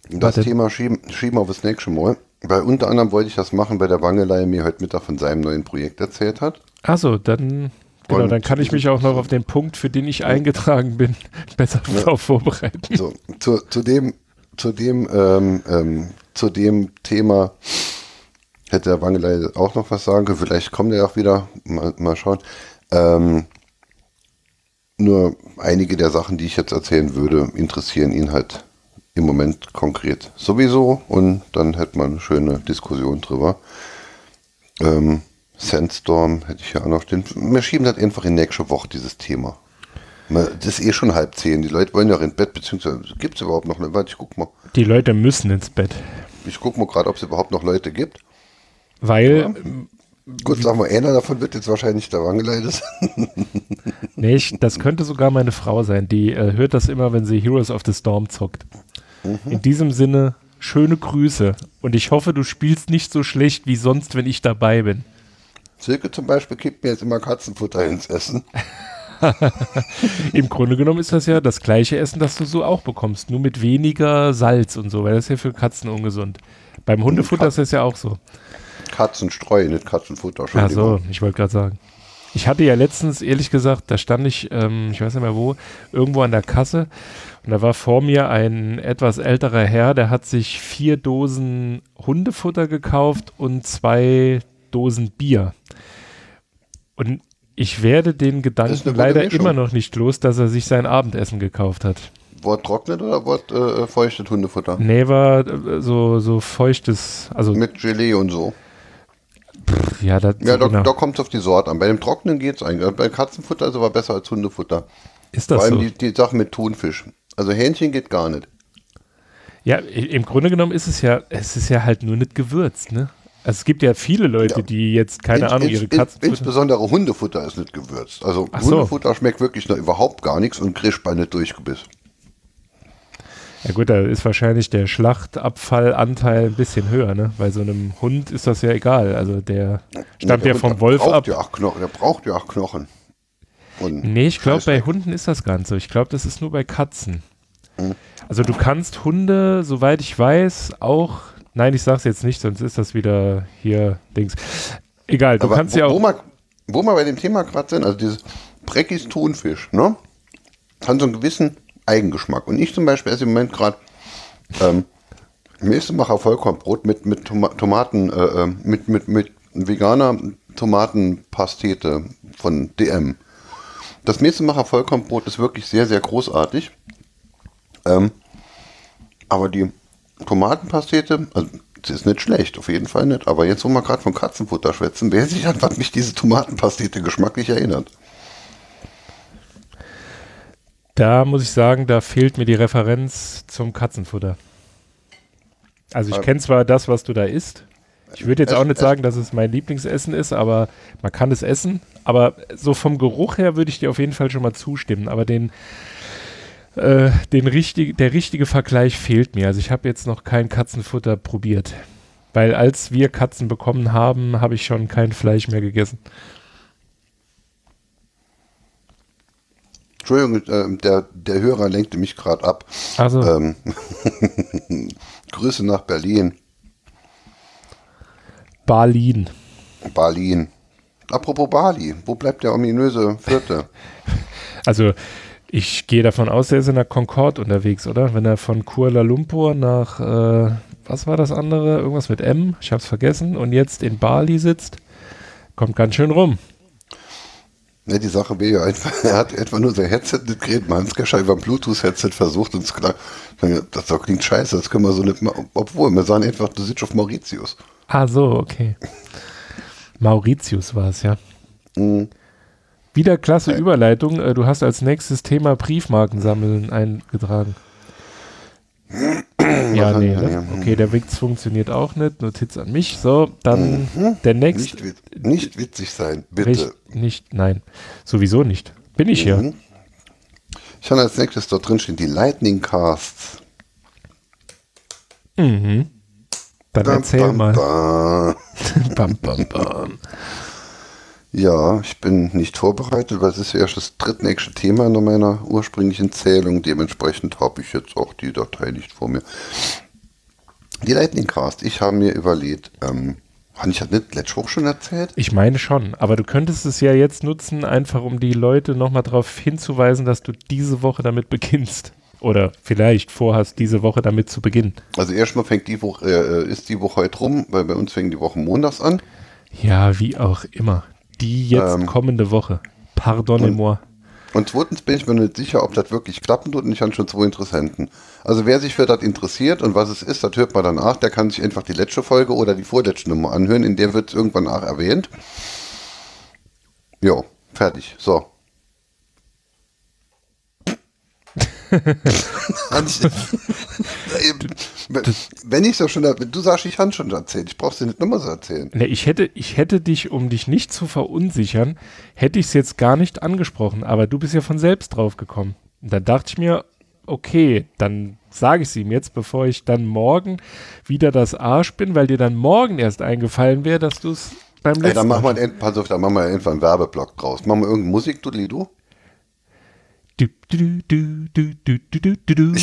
Das Warte. Thema schieben, schieben wir aufs nächste Mal. Weil unter anderem wollte ich das machen, weil der Wangelei mir heute Mittag von seinem neuen Projekt erzählt hat. Achso, dann, genau, Und dann kann ich mich auch noch auf den Punkt, für den ich eingetragen bin, [LAUGHS] besser darauf vorbereiten. So, zu, zu dem, zu dem, ähm, ähm, zu dem Thema hätte der Wangelei auch noch was sagen können. Vielleicht kommt er auch wieder. Mal, mal schauen. Ähm, nur einige der Sachen, die ich jetzt erzählen würde, interessieren ihn halt im Moment konkret sowieso und dann hätte man eine schöne Diskussion drüber. Ähm, Sandstorm hätte ich ja auch noch stehen. Wir schieben das einfach in nächste Woche, dieses Thema. Das ist eh schon halb zehn. Die Leute wollen ja auch ins Bett, beziehungsweise gibt es überhaupt noch. Warte, ich guck mal. Die Leute müssen ins Bett, Ich guck mal gerade, ob es überhaupt noch Leute gibt. weil, Gut, sagen wir, einer davon wird jetzt wahrscheinlich der Wangelei sein. nee, ich, das könnte sogar meine Frau sein, die äh, hört das immer, wenn sie Heroes of the Storm zockt. In diesem Sinne, schöne Grüße und ich hoffe, du spielst nicht so schlecht wie sonst, wenn ich dabei bin. Silke zum Beispiel gibt mir jetzt immer Katzenfutter ins Essen. [LAUGHS] Im Grunde genommen ist das ja das gleiche Essen, das du so auch bekommst, nur mit weniger Salz und so, weil das ist ja für Katzen ungesund. Beim Hundefutter ist das ja auch so. Katzenstreu, nicht Katzenfutter. Ach so, ich wollte gerade sagen. Ich hatte ja letztens, ehrlich gesagt, da stand ich, ähm, ich weiß nicht mehr wo, irgendwo an der Kasse und da war vor mir ein etwas älterer Herr, der hat sich vier Dosen Hundefutter gekauft und zwei Dosen Bier. Und ich werde den Gedanken leider Mischung. immer noch nicht los, dass er sich sein Abendessen gekauft hat. Wort trocknet oder Wort äh, feuchtes Hundefutter? Nee, war äh, so, so feuchtes, also. Mit Gelee und so. Pff, ja, das, ja da, genau. da kommt es auf die Sorte an. Bei dem Trockenen geht es eigentlich. Bei Katzenfutter ist aber besser als Hundefutter. Ist das Vor allem so? die, die Sache mit Thunfisch. Also Hähnchen geht gar nicht. Ja, im Grunde genommen ist es ja, es ist ja halt nur nicht gewürzt, ne? Also es gibt ja viele Leute, ja. die jetzt, keine in, Ahnung, ihre Katzen. In, insbesondere Hundefutter ist nicht gewürzt. Also Ach Hundefutter so. schmeckt wirklich noch überhaupt gar nichts und kriegst bei nicht durchgebiss. Ja gut, da ist wahrscheinlich der Schlachtabfallanteil ein bisschen höher, ne? Bei so einem Hund ist das ja egal. Also der stammt ja, ja vom Wolf ab. Ja Knochen, der braucht ja auch Knochen. Und nee, ich glaube, bei Hunden ist das Ganze. Ich glaube, das ist nur bei Katzen. Hm. Also du kannst Hunde, soweit ich weiß, auch. Nein, ich sag's jetzt nicht, sonst ist das wieder hier Dings. Egal, du Aber kannst wo, ja auch. Wo wir, wo wir bei dem Thema gerade sind, also dieses Breckis Thunfisch, ne? Hat so einen gewissen Eigengeschmack. Und ich zum Beispiel esse im Moment gerade ähm, Mäßemacher Vollkornbrot mit, mit Toma Tomaten, äh, äh, mit, mit, mit veganer Tomatenpastete von DM. Das Mäßemacher Vollkornbrot ist wirklich sehr, sehr großartig. Ähm, aber die Tomatenpastete, also das ist nicht schlecht, auf jeden Fall nicht. Aber jetzt, wo wir gerade von Katzenfutter schwätzen, wer sich an was mich diese Tomatenpastete geschmacklich erinnert. Da muss ich sagen, da fehlt mir die Referenz zum Katzenfutter. Also ich kenne zwar das, was du da isst. Ich würde jetzt auch nicht sagen, dass es mein Lieblingsessen ist, aber man kann es essen. Aber so vom Geruch her würde ich dir auf jeden Fall schon mal zustimmen. Aber den, äh, den richtig, der richtige Vergleich fehlt mir. Also ich habe jetzt noch kein Katzenfutter probiert. Weil als wir Katzen bekommen haben, habe ich schon kein Fleisch mehr gegessen. Entschuldigung, äh, der, der Hörer lenkte mich gerade ab. Also. Ähm, [LAUGHS] Grüße nach Berlin. Berlin. Berlin. Apropos Bali, wo bleibt der ominöse Vierte? [LAUGHS] Also, ich gehe davon aus, er ist in der Concorde unterwegs, oder? Wenn er von Kuala Lumpur nach, äh, was war das andere? Irgendwas mit M, ich hab's vergessen, und jetzt in Bali sitzt, kommt ganz schön rum. Ne, die Sache wäre ja einfach, [LAUGHS] er hat etwa nur sein Headset nicht geredet, Manskescher über ein Bluetooth-Headset versucht und es klar, das klingt scheiße, das können wir so nicht machen. Obwohl, wir sagen einfach, du sitzt auf Mauritius. Ah, so, okay. Mauritius war es, ja. Mhm. Wieder klasse äh. Überleitung. Äh, du hast als nächstes Thema Briefmarken sammeln eingetragen. [CLEARS THROAT] ja, nee, ne? Okay, der Witz funktioniert auch nicht. Notiz an mich. So, dann mhm. der nächste. Nicht, nicht, witzig sein, bitte. Nicht, nicht, nein. Sowieso nicht. Bin ich hier. Mhm. Ich habe als nächstes dort drin stehen die Lightning Casts. Mhm. Dann bam, erzähl bam, mal. Bam. [LAUGHS] bam, bam, bam. Ja, ich bin nicht vorbereitet, weil es ist ja erst das drittnächste Thema in meiner ursprünglichen Zählung. Dementsprechend habe ich jetzt auch die Datei nicht vor mir. Die Lightning Cast, ich habe mir überlegt, ähm, habe ich das nicht letzte Woche schon erzählt? Ich meine schon, aber du könntest es ja jetzt nutzen, einfach um die Leute nochmal darauf hinzuweisen, dass du diese Woche damit beginnst. Oder vielleicht vorhast, diese Woche damit zu beginnen. Also erstmal fängt die Woche, äh, ist die Woche heute rum, weil bei uns fängt die Woche montags an. Ja, wie auch immer. Die jetzt ähm, kommende Woche. Pardonnez-moi. Und zweitens bin ich mir nicht sicher, ob das wirklich klappen tut und ich habe schon zwei Interessenten. Also wer sich für das interessiert und was es ist, das hört man danach, der kann sich einfach die letzte Folge oder die vorletzte Nummer anhören, in der wird es irgendwann nach erwähnt. Jo, fertig. So. Wenn ich so schon, du sagst, ich habe schon erzählt, ich brauche dir nicht nochmal so erzählen. Ne, ich hätte, ich hätte dich, um dich nicht zu verunsichern, hätte ich es jetzt gar nicht angesprochen, aber du bist ja von selbst drauf gekommen. Und dann dachte ich mir, okay, dann sage ich es ihm jetzt, bevor ich dann morgen wieder das Arsch bin, weil dir dann morgen erst eingefallen wäre, dass du es beim letzten Ey, dann machen wir, pass auf, dann machen wir irgendwann einen Werbeblock draus. Machen wir irgendeine Musik, du Lido? Du, du, du, du, du, du, du, du. Ich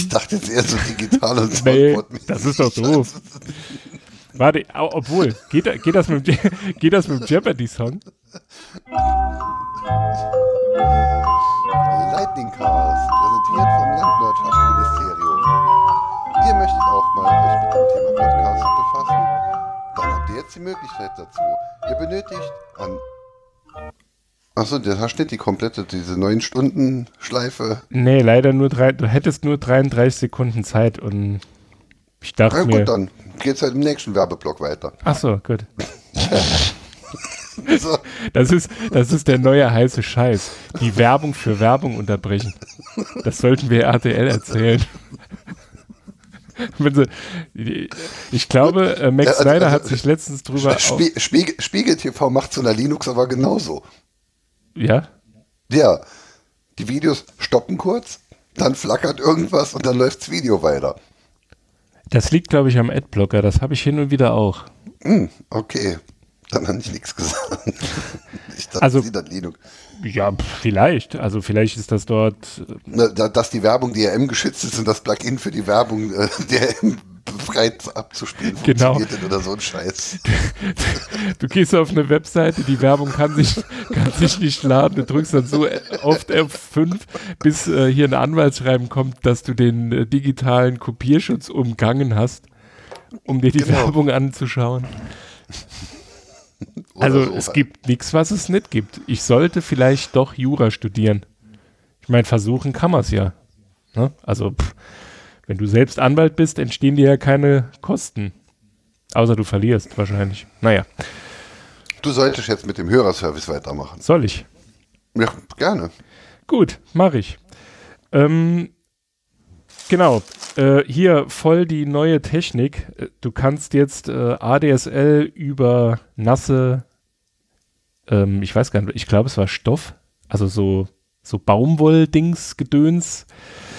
dachte jetzt eher so digital und nee, Das ist doch doof. Warte, obwohl, geht, geht, das mit, geht das mit dem Jeopardy-Song? Lightning Cast, präsentiert vom Landwirtschaftsministerium. Ihr möchtet auch mal euch mit dem Thema Podcast befassen? Dann habt ihr jetzt die Möglichkeit dazu. Ihr benötigt an Achso, der hast nicht die komplette, diese 9 Stunden Schleife. Nee, leider nur drei, du hättest nur 33 Sekunden Zeit und ich dachte Na mir. gut, dann geht's halt im nächsten Werbeblock weiter. Achso, gut. [LAUGHS] das, ist, das ist der neue heiße Scheiß. Die Werbung für Werbung unterbrechen. Das sollten wir RTL erzählen. ich glaube, äh, Max Snyder also, hat sich letztens drüber. Spie Spiegel, Spiegel TV macht so einer Linux aber genauso. Ja? Ja. Die Videos stoppen kurz, dann flackert irgendwas und dann läuft das Video weiter. Das liegt, glaube ich, am Adblocker. Das habe ich hin und wieder auch. Mm, okay. Dann habe ich nichts gesagt. [LAUGHS] ich dachte, also, das Linux. Ja, vielleicht. Also vielleicht ist das dort. Äh, dass die Werbung DRM geschützt ist und das Plugin für die Werbung äh, [LAUGHS] DRM befreit abzuspielen genau. oder so ein Scheiß. [LAUGHS] Du gehst auf eine Webseite, die Werbung kann sich, kann sich nicht laden, du drückst dann so oft F5, bis äh, hier ein Anwaltsschreiben kommt, dass du den äh, digitalen Kopierschutz umgangen hast, um dir die genau. Werbung anzuschauen. Also so es gibt nichts, was es nicht gibt. Ich sollte vielleicht doch Jura studieren. Ich meine, versuchen kann man es ja. Ne? Also pff, wenn du selbst Anwalt bist, entstehen dir ja keine Kosten. Außer du verlierst wahrscheinlich. Naja. Du solltest jetzt mit dem Hörerservice weitermachen. Soll ich? Ja, gerne. Gut, mache ich. Ähm, genau. Äh, hier voll die neue Technik. Äh, du kannst jetzt äh, ADSL über nasse, ähm, ich weiß gar nicht, ich glaube es war Stoff, also so, so Baumwoll-Dings, Gedöns,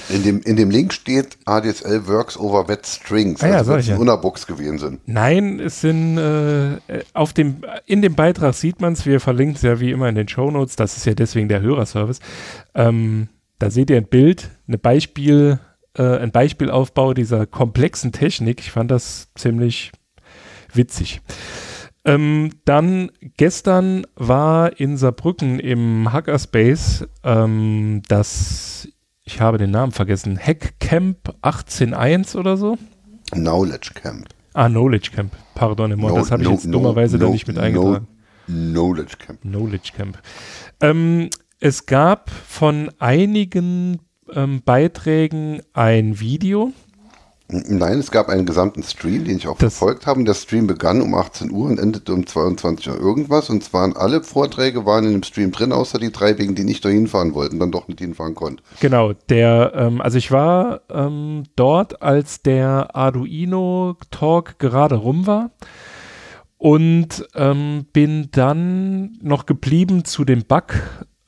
in dem, in dem Link steht ADSL works over wet strings, ah, ja, also es Unabox gewesen sind. Nein, es sind äh, auf dem, in dem Beitrag sieht man es, wir verlinken es ja wie immer in den Show Notes, das ist ja deswegen der Hörerservice. Ähm, da seht ihr ein Bild, eine Beispiel, äh, ein Beispielaufbau dieser komplexen Technik. Ich fand das ziemlich witzig. Ähm, dann gestern war in Saarbrücken im Hackerspace ähm, das ich habe den Namen vergessen, Hackcamp 18.1 oder so? Knowledge Camp. Ah, Knowledge Camp, pardon, no, das habe ich jetzt no, dummerweise no, da nicht mit eingetragen. Knowledge Camp. Knowledge Camp. Ähm, es gab von einigen ähm, Beiträgen ein Video, Nein, es gab einen gesamten Stream, den ich auch das verfolgt habe. Der Stream begann um 18 Uhr und endete um 22 Uhr irgendwas. Und zwar alle Vorträge waren in dem Stream drin, außer die drei, wegen die nicht dahin fahren wollten, dann doch nicht hinfahren konnten. Genau, der, ähm, also ich war ähm, dort, als der Arduino-Talk gerade rum war und ähm, bin dann noch geblieben zu dem Bug.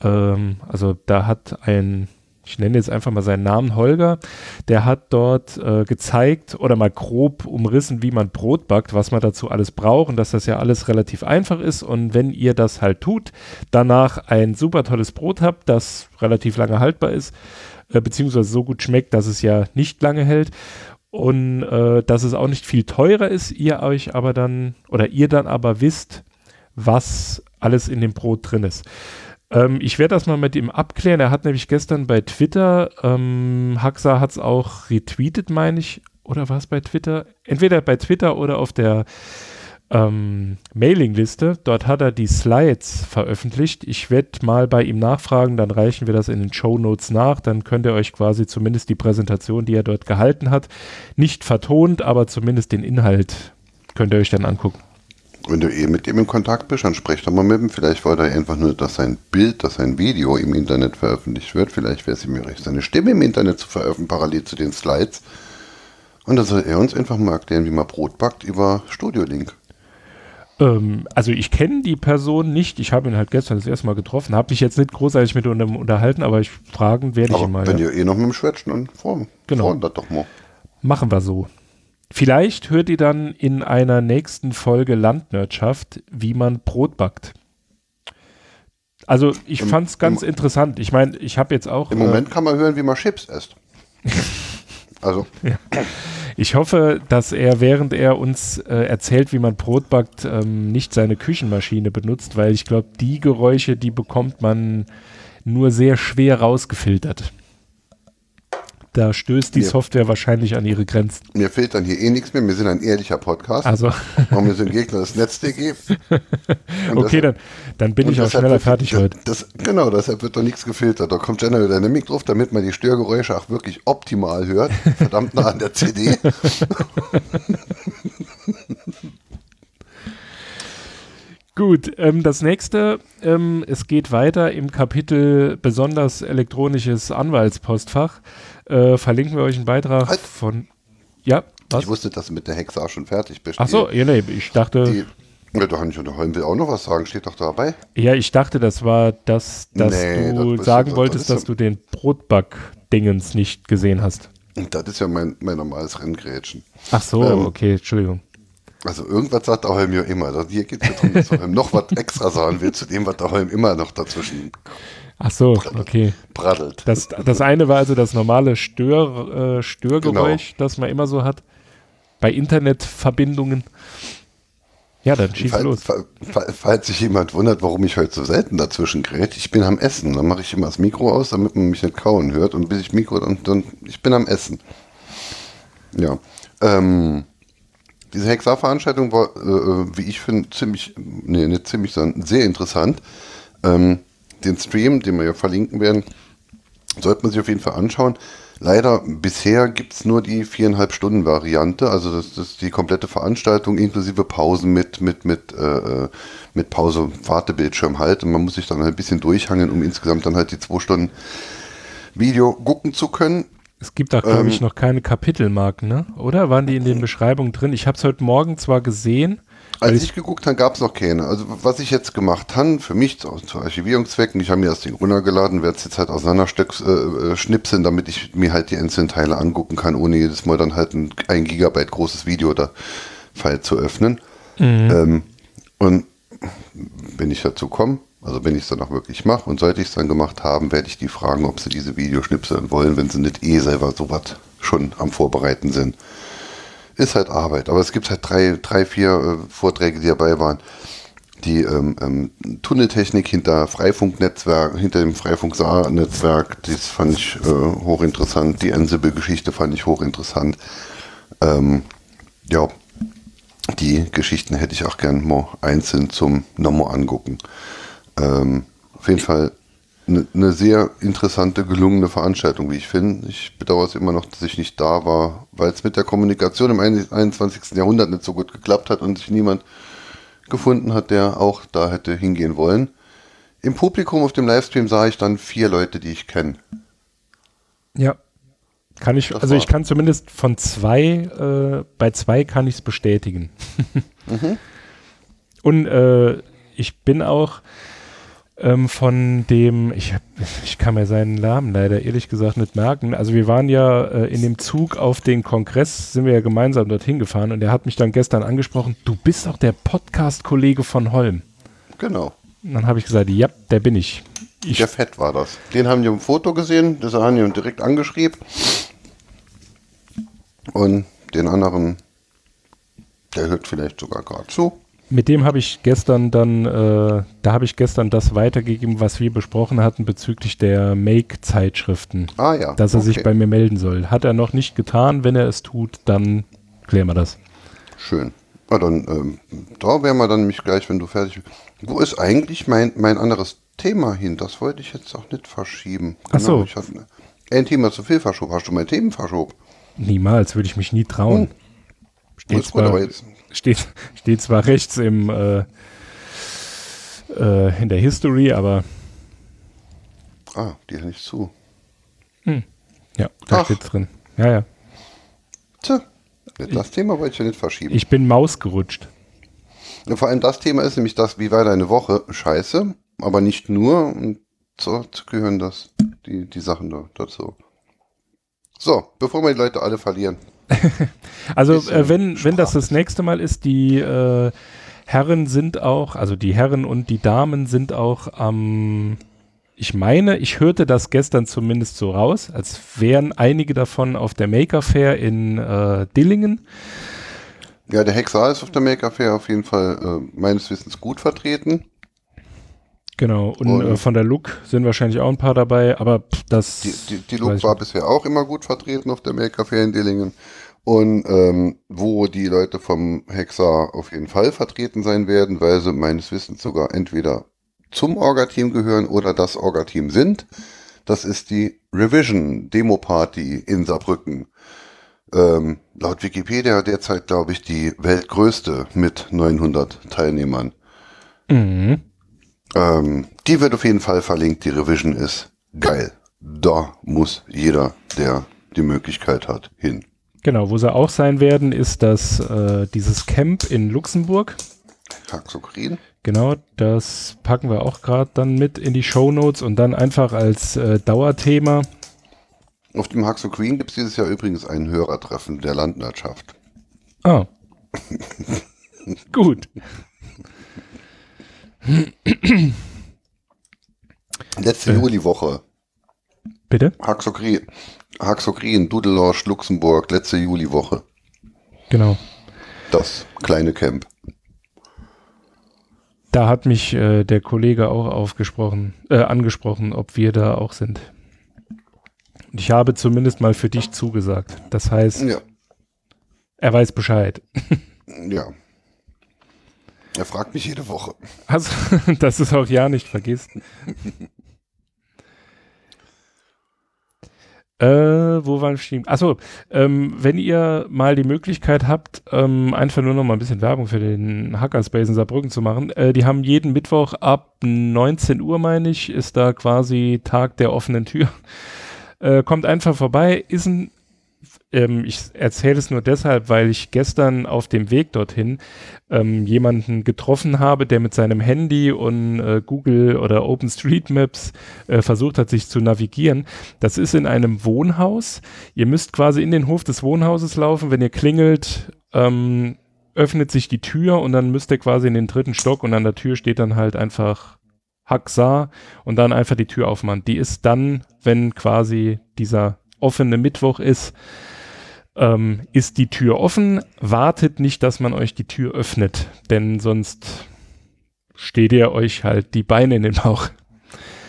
Ähm, also da hat ein ich nenne jetzt einfach mal seinen Namen, Holger, der hat dort äh, gezeigt oder mal grob umrissen, wie man Brot backt, was man dazu alles braucht und dass das ja alles relativ einfach ist und wenn ihr das halt tut, danach ein super tolles Brot habt, das relativ lange haltbar ist, äh, beziehungsweise so gut schmeckt, dass es ja nicht lange hält und äh, dass es auch nicht viel teurer ist, ihr euch aber dann oder ihr dann aber wisst, was alles in dem Brot drin ist. Ähm, ich werde das mal mit ihm abklären. Er hat nämlich gestern bei Twitter, ähm, Haxa hat es auch retweetet, meine ich, oder war es bei Twitter? Entweder bei Twitter oder auf der ähm, Mailingliste. Dort hat er die Slides veröffentlicht. Ich werde mal bei ihm nachfragen, dann reichen wir das in den Show Notes nach. Dann könnt ihr euch quasi zumindest die Präsentation, die er dort gehalten hat, nicht vertont, aber zumindest den Inhalt könnt ihr euch dann angucken. Wenn du eh mit ihm in Kontakt bist, dann sprech doch mal mit ihm. Vielleicht wollte er einfach nur, dass sein Bild, dass sein Video im Internet veröffentlicht wird. Vielleicht wäre es ihm recht, seine Stimme im Internet zu veröffentlichen, parallel zu den Slides. Und dann soll er uns einfach mal erklären, wie man Brot backt über Studio Link. Ähm, also ich kenne die Person nicht. Ich habe ihn halt gestern das erste Mal getroffen. Habe mich jetzt nicht großartig mit ihm unterhalten, aber ich fragen werde ich ihn mal. Wenn ja. ihr eh noch mit dem Schwätzen, dann vor, genau. das doch mal. Machen wir so. Vielleicht hört ihr dann in einer nächsten Folge Landwirtschaft, wie man Brot backt. Also ich fand es ganz im, interessant. Ich meine, ich habe jetzt auch. Im Moment äh, kann man hören, wie man Chips isst. [LAUGHS] also. Ja. Ich hoffe, dass er, während er uns äh, erzählt, wie man Brot backt, ähm, nicht seine Küchenmaschine benutzt, weil ich glaube, die Geräusche, die bekommt man nur sehr schwer rausgefiltert. Da stößt die Mir- Software wahrscheinlich an ihre Grenzen. Mir fehlt dann hier eh nichts mehr. Wir sind ein ehrlicher Podcast. Also, Und wir sind Gegner des NetzDG. [LAUGHS] Okay, dann, dann bin ich auch schneller wird- fertig das, heute. Das, genau, deshalb wird doch nichts gefiltert. Da kommt General Dynamic drauf, damit man die Störgeräusche auch wirklich optimal hört. Verdammt nah an der CD. [LAUGHS] Gut, ähm, das nächste, ähm, es geht weiter im Kapitel besonders elektronisches Anwaltspostfach. Äh, verlinken wir euch einen Beitrag Halt. von. Ja, was? Ich wusste, dass du mit der Hexe auch schon fertig bist. Ach so, Die, ja, nee, ich dachte, die, ja, und der Holm will auch noch was sagen. Steht doch dabei. ja, ich dachte, das war das, dass Nee, du das sagen das wolltest, ja- dass du den Brotback-Dingens nicht gesehen hast. Das ist ja mein, mein normales Renngrätschen. Ach so, Ähm, okay, Entschuldigung. Also irgendwas sagt der Holm ja immer. Das- Hier geht es darum, dass Holm noch was extra sagen will, zu dem, was der Holm immer noch dazwischen Ach so, okay. praddelt. Das, das eine war also das normale Stör, äh, Störgeräusch, Genau. das man immer so hat. Bei Internetverbindungen. Ja, dann schieß Fall, los. fall, fall, falls sich jemand wundert, warum ich heute so selten dazwischen gerät, ich bin am Essen. Dann mache ich immer das Mikro aus, damit man mich nicht kauen hört. Und bis ich Mikro dann, dann ich bin am Essen. Ja. Ähm, diese Hexar-Veranstaltung war, äh, wie ich finde, ziemlich, nee, nicht ziemlich, sondern sehr interessant. Ähm, den Stream, den wir ja verlinken werden, sollte man sich auf jeden Fall anschauen. Leider bisher gibt es nur die viereinhalb Stunden Variante, also das, das ist die komplette Veranstaltung inklusive Pausen mit, mit, mit, äh, äh, mit Pause, Wartebildschirm halt. Und man muss sich dann ein bisschen durchhangeln, um insgesamt dann halt die zwei Stunden Video gucken zu können. Es gibt auch, glaube ähm, ich, noch keine Kapitelmarken, ne? Oder? Waren die in den Beschreibungen drin? Ich habe es heute Morgen zwar gesehen. Als ich geguckt habe, gab es noch keine. Also was ich jetzt gemacht habe, für mich zu, zu Archivierungszwecken, ich habe mir das Ding runtergeladen, werde es jetzt halt auseinanderschnipseln, äh, schnipseln, damit ich mir halt die einzelnen Teile angucken kann, ohne jedes Mal dann halt ein, ein Gigabyte großes Video da File zu öffnen. Ähm, und wenn ich dazu komme, also wenn ich es dann auch wirklich mache und sollte ich es dann gemacht haben, werde ich die fragen, ob sie diese Videoschnipseln wollen, wenn sie nicht eh selber sowas schon am Vorbereiten sind ist halt Arbeit. Aber es gibt halt drei, drei vier äh, Vorträge, die dabei waren. Die ähm, ähm, Tunneltechnik hinter Freifunknetzwerk, hinter dem Freifunk-Netzwerk, das fand ich äh, hochinteressant. Die Ansible-Geschichte fand ich hochinteressant. Ähm, ja, die Geschichten hätte ich auch gern mal einzeln zum nochmal angucken. Ähm, auf jeden Fall eine ne sehr interessante, gelungene Veranstaltung, wie ich finde. Ich bedauere es immer noch, dass ich nicht da war, weil es mit der Kommunikation im 21. Jahrhundert nicht so gut geklappt hat und sich niemand gefunden hat, der auch da hätte hingehen wollen. Im Publikum auf dem Livestream sah ich dann vier Leute, die ich kenne. Ja. Kann ich, Das also war- ich kann zumindest von zwei, äh, bei zwei kann ich es bestätigen. [LAUGHS] Und äh, ich bin auch ähm, von dem, ich, hab, ich kann mir seinen Namen leider ehrlich gesagt nicht merken. Also wir waren ja äh, in dem Zug auf den Kongress, sind wir ja gemeinsam dorthin gefahren und er hat mich dann gestern angesprochen, du bist doch der Podcast-Kollege von Holm. Genau. Und dann habe ich gesagt, ja, der bin ich. Ich Der Fett war das. Den haben die im Foto gesehen, das haben die direkt angeschrieben. Und den anderen, der hört vielleicht sogar gerade zu. Mit dem habe ich gestern dann, äh, da habe ich gestern das weitergegeben, was wir besprochen hatten bezüglich der Make-Zeitschriften, Ah ja. dass er sich okay. bei mir melden soll. Hat er noch nicht getan. Wenn er es tut, dann klären wir das. Schön. Na dann, ähm, da wären wir dann nämlich gleich, wenn du fertig bist. Wo ist eigentlich mein, mein anderes Thema hin? Das wollte ich jetzt auch nicht verschieben. Ach so. Ich hatte ne- ein Thema zu viel verschoben. Hast du mein Themen verschoben? Niemals würde ich mich nie trauen. Steht, gut, aber zwar, jetzt, steht, steht zwar rechts im, äh, äh, in der History, aber ah, die nicht zu. ja, da Ach. steht drin. Ja, ja. Tja, das Thema wollte ich ja nicht verschieben. Ich bin Maus gerutscht. Ja, Vor allem das Thema ist nämlich das, wie war deine Woche? Scheiße, aber nicht nur. Und so gehören das, die, die Sachen da, dazu. So, bevor wir die Leute alle verlieren. [LAUGHS] Also äh, wenn, wenn das das nächste Mal ist, die äh, Herren sind auch, also die Herren und die Damen sind auch am ich meine, ich hörte das gestern zumindest so raus, als wären einige davon auf der Maker Fair in äh, Dillingen. Ja, der Hexar ist auf der Maker Fair auf jeden Fall äh, meines Wissens gut vertreten. Genau, und, und äh, von der Look sind wahrscheinlich auch ein paar dabei, aber das. Die, die, die Look war bisher auch immer gut vertreten auf der Maker Fair in Dillingen. Und ähm, wo die Leute vom Hexar auf jeden Fall vertreten sein werden, weil sie meines Wissens sogar entweder zum Orga-Team gehören oder das Orga-Team sind. Das ist die Revision Demo Party in Saarbrücken. Ähm, laut Wikipedia derzeit, glaube ich, die weltgrößte mit 900 Teilnehmern. Mhm. Ähm, die wird auf jeden Fall verlinkt. Die Revision ist geil. Da muss jeder, der die Möglichkeit hat, hin. Genau, wo sie auch sein werden, ist das äh, dieses Camp in Luxemburg. Haxokrin. Genau, das packen wir auch gerade dann mit in die Show Notes und dann einfach als äh, Dauerthema. Auf dem Haxo Queen gibt es dieses Jahr übrigens ein Hörertreffen der Landwirtschaft. Ah. [LAUGHS] Gut. [COUGHS] Letzte äh. Juliwoche. Bitte? Haxokrin, Haxokrin, Dudelorsch, Luxemburg, letzte Juliwoche. Genau. Das kleine Camp. Da hat mich äh, der Kollege auch aufgesprochen, äh, angesprochen, ob wir da auch sind. Und ich habe zumindest mal für dich zugesagt. Das heißt, ja. er weiß Bescheid. [LAUGHS] ja. Er fragt mich jede Woche. Also, [LAUGHS] dass es auch ja nicht vergisst. Äh, wo waren wir? Achso, ähm, wenn ihr mal die Möglichkeit habt, ähm, einfach nur noch mal ein bisschen Werbung für den Hackerspace in Saarbrücken zu machen. Äh, die haben jeden Mittwoch ab 19 Uhr, meine ich, ist da quasi Tag der offenen Tür. Äh, kommt einfach vorbei, ist ein ähm, ich erzähle es nur deshalb, weil ich gestern auf dem Weg dorthin ähm, jemanden getroffen habe, der mit seinem Handy und äh, Google oder OpenStreetMaps äh, versucht hat, sich zu navigieren. Das ist in einem Wohnhaus. Ihr müsst quasi in den Hof des Wohnhauses laufen. Wenn ihr klingelt, ähm, öffnet sich die Tür und dann müsst ihr quasi in den dritten Stock und an der Tür steht dann halt einfach Haxar und dann einfach die Tür aufmachen. Die ist dann, wenn quasi dieser offene Mittwoch ist, ähm, ist die Tür offen, wartet nicht, dass man euch die Tür öffnet, denn sonst steht ihr euch halt die Beine in den Bauch.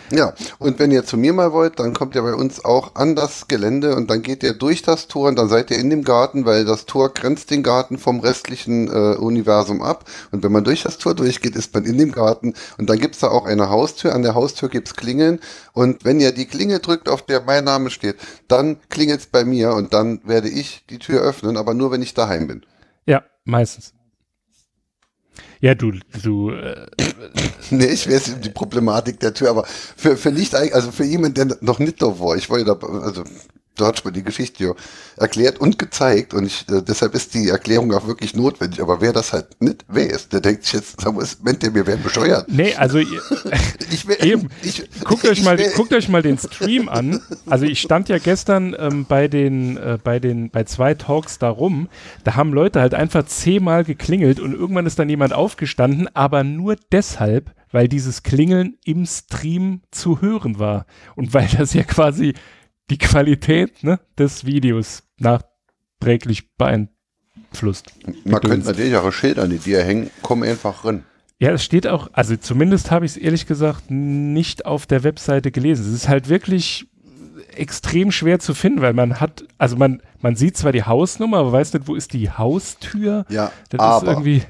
Ja, und wenn ihr zu mir mal wollt, dann kommt ihr bei uns auch an das Gelände und dann geht ihr durch das Tor und dann seid ihr in dem Garten, weil das Tor grenzt den Garten vom restlichen äh, Universum ab. Und wenn man durch das Tor durchgeht, ist man in dem Garten und dann gibt's da auch eine Haustür. An der Haustür gibt's Klingeln und wenn ihr die Klingel drückt, auf der mein Name steht, dann klingelt's bei mir und dann werde ich die Tür öffnen, aber nur wenn ich daheim bin. Ja, meistens. Ja, du, du. Äh, [LAUGHS] nee, ich weiß die Problematik der Tür, aber für, für nicht, also für jemanden, der noch nicht da war, ich ja da, also mir die Geschichte ja erklärt und gezeigt und ich, äh, deshalb ist die Erklärung auch wirklich notwendig. Aber wer das halt nicht weiß, der denkt sich jetzt, meint der, wir werden bescheuert. Nee, also ihr, [LAUGHS] ich, wär, eben, ich, guckt, euch mal, wär, guckt euch mal den Stream an. Also ich stand ja gestern ähm, bei den, äh, bei den, bei zwei Talks da rum. Da haben Leute halt einfach zehnmal geklingelt und irgendwann ist dann jemand aufgestanden, aber nur deshalb, weil dieses Klingeln im Stream zu hören war. Und weil das ja quasi die Qualität ne, des Videos nachträglich beeinflusst. Man könnte natürlich auch Schilder, die dir hängen, kommen einfach rein. Ja, es steht auch, also zumindest habe ich es ehrlich gesagt nicht auf der Webseite gelesen. Es ist halt wirklich extrem schwer zu finden, weil man hat, also man, man sieht zwar die Hausnummer, aber weiß nicht, wo ist die Haustür. Ja, das aber, ist irgendwie.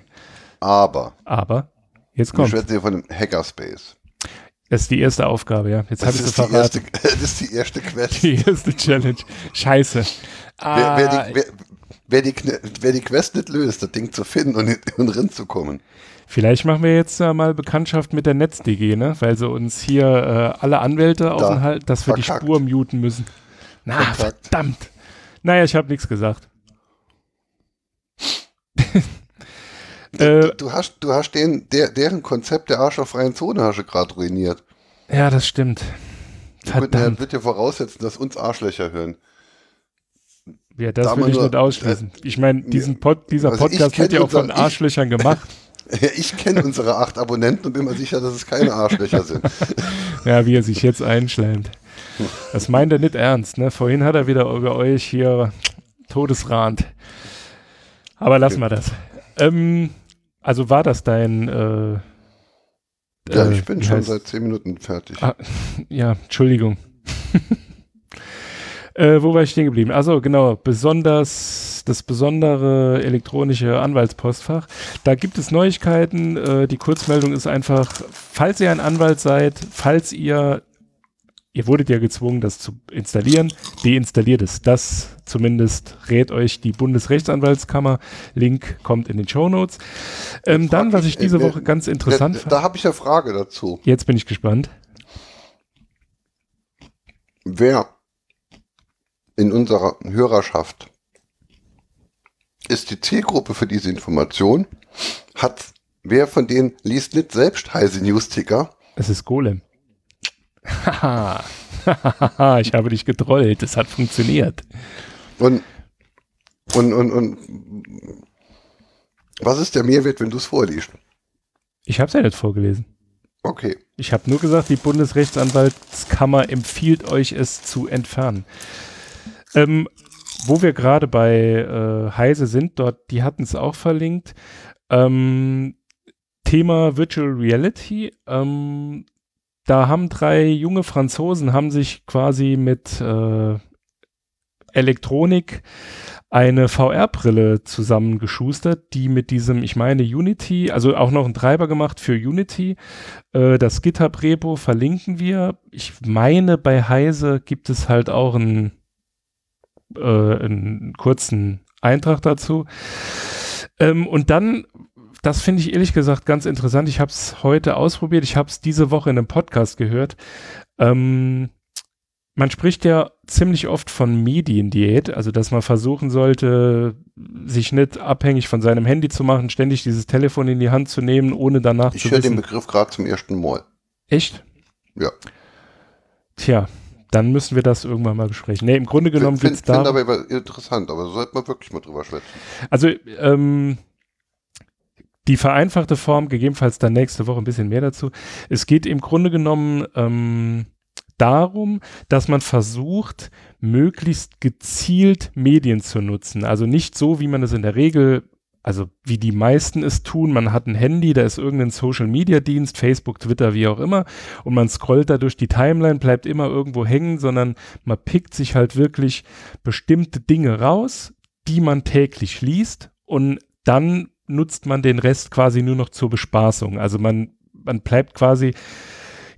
Aber. Aber. Jetzt kommt. Ich schwätze hier von dem Hackerspace. Das ist die erste Aufgabe, ja. Jetzt habe ich es verraten. Erste, [LAUGHS] das ist die erste Quest. [LAUGHS] Die erste Challenge. Scheiße. Ah. Wer, wer, die, wer, wer, die, wer, die, Quest nicht löst, das Ding zu finden und, und reinzukommen. Vielleicht machen wir jetzt äh, mal Bekanntschaft mit der NetzDG, ne? Weil sie uns hier äh, alle Anwälte da, aufhalten, dass wir verkackt. die Spur muten müssen. Na, verkackt. verdammt. Naja, ich habe nichts gesagt. [LAUGHS] Äh, du, hast, du hast den, der, deren Konzept der arschlochfreien Zone hast du gerade ruiniert. Ja, das stimmt. Verdammt. wird ja voraussetzen, dass uns Arschlöcher hören. Ja, das da will ich nur, nicht ausschließen. Äh, ich meine, diesen Pod, dieser also Podcast wird ja auch von Arschlöchern gemacht. [LAUGHS] ich kenne unsere acht Abonnenten und bin mir sicher, dass es keine Arschlöcher sind. [LAUGHS] Ja, wie er sich jetzt einschleimt. Das meint er nicht ernst, ne? Vorhin hat er wieder über euch hier Todesrand. Aber lassen wir das. Ähm, also war das dein äh, Ja, ich bin schon seit zehn Minuten fertig. Ah, [LAUGHS] ja, Entschuldigung. [LAUGHS] äh, wo war ich stehen geblieben? Also genau, besonders das besondere elektronische Anwaltspostfach. Da gibt es Neuigkeiten. Äh, die Kurzmeldung ist einfach, falls ihr ein Anwalt seid, falls ihr ihr wurdet ja gezwungen, das zu installieren, deinstalliert es. Das zumindest rät euch die Bundesrechtsanwaltskammer. Link kommt in den Show Notes. Ähm, dann, was ich diese äh, Woche ganz interessant fand. Da habe ich eine Frage dazu. Jetzt bin ich gespannt. Wer in unserer Hörerschaft ist die Zielgruppe für diese Information? Hat wer von denen liest nicht selbst Heise News-Ticker? Es ist Golem. [LAUGHS] ich habe dich getrollt, es hat funktioniert. Und, und, und, und was ist der Mehrwert, wenn du es vorliest? Ich habe es ja nicht vorgelesen. Okay. Ich habe nur gesagt, die Bundesrechtsanwaltskammer empfiehlt euch es zu entfernen. Ähm, wo wir gerade bei äh, Heise sind, dort, die hatten es auch verlinkt. Ähm, Thema Virtual Reality. Ähm, da haben drei junge Franzosen haben sich quasi mit äh, Elektronik eine VR-Brille zusammengeschustert, die mit diesem, ich meine, Unity, also auch noch einen Treiber gemacht für Unity. Äh, das GitHub-Repo verlinken wir. Ich meine, bei Heise gibt es halt auch einen, äh, einen kurzen Eintrag dazu. Ähm, und dann das finde ich ehrlich gesagt ganz interessant. Ich habe es heute ausprobiert. Ich habe es diese Woche in einem Podcast gehört. Ähm, man spricht ja ziemlich oft von Mediendiät, also dass man versuchen sollte, sich nicht abhängig von seinem Handy zu machen, ständig dieses Telefon in die Hand zu nehmen, ohne danach ich zu. Ich höre den Begriff gerade zum ersten Mal. Echt? Ja. Tja, dann müssen wir das irgendwann mal besprechen. Nee, im Grunde genommen geht es da. Ich finde aber interessant, aber sollte man wirklich mal drüber schwätzen. Also, ähm, die vereinfachte Form, gegebenenfalls dann nächste Woche ein bisschen mehr dazu. Es geht im Grunde genommen ähm, darum, dass man versucht, möglichst gezielt Medien zu nutzen. Also nicht so, wie man es in der Regel, also wie die meisten es tun. Man hat ein Handy, da ist irgendein Social-Media-Dienst, Facebook, Twitter, wie auch immer, und man scrollt da durch die Timeline, bleibt immer irgendwo hängen, sondern man pickt sich halt wirklich bestimmte Dinge raus, die man täglich liest und dann nutzt man den Rest quasi nur noch zur Bespaßung. Also man, man bleibt quasi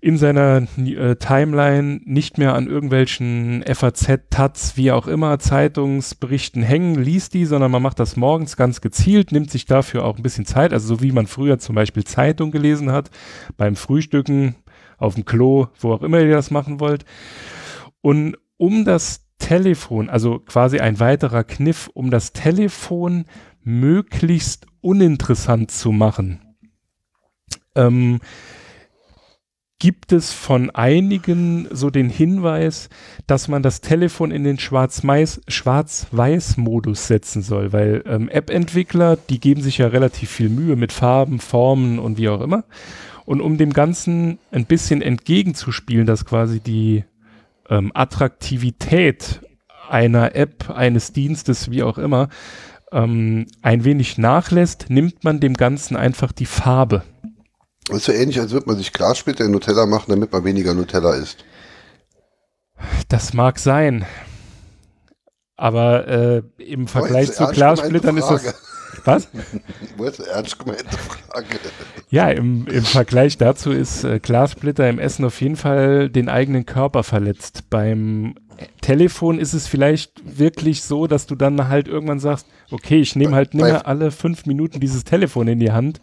in seiner äh, Timeline nicht mehr an irgendwelchen FAZ, Taz, wie auch immer, Zeitungsberichten hängen, liest die, sondern man macht das morgens ganz gezielt, nimmt sich dafür auch ein bisschen Zeit, also so wie man früher zum Beispiel Zeitung gelesen hat, beim Frühstücken, auf dem Klo, wo auch immer ihr das machen wollt. Und um das Telefon, also quasi ein weiterer Kniff, um das Telefon möglichst uninteressant zu machen, ähm, gibt es von einigen so den Hinweis, dass man das Telefon in den Schwarz-Weiß-Modus setzen soll, weil ähm, App-Entwickler, die geben sich ja relativ viel Mühe mit Farben, Formen und wie auch immer. Und um dem Ganzen ein bisschen entgegenzuspielen, dass quasi die ähm, Attraktivität einer App, eines Dienstes, wie auch immer, ähm, ein wenig nachlässt, nimmt man dem Ganzen einfach die Farbe. Das ist so ähnlich, als würde man sich Glassplitter in Nutella machen, damit man weniger Nutella isst. Das mag sein. Aber äh, im Vergleich zu Glassplittern ist das. [LAUGHS] Was? [LAUGHS] ernst gemeinte Frage. Ja, im, im Vergleich dazu ist äh, Glassplitter im Essen auf jeden Fall den eigenen Körper verletzt. Beim Telefon ist es vielleicht wirklich so, dass du dann halt irgendwann sagst, okay, ich nehme halt nicht mehr alle fünf Minuten dieses Telefon in die Hand.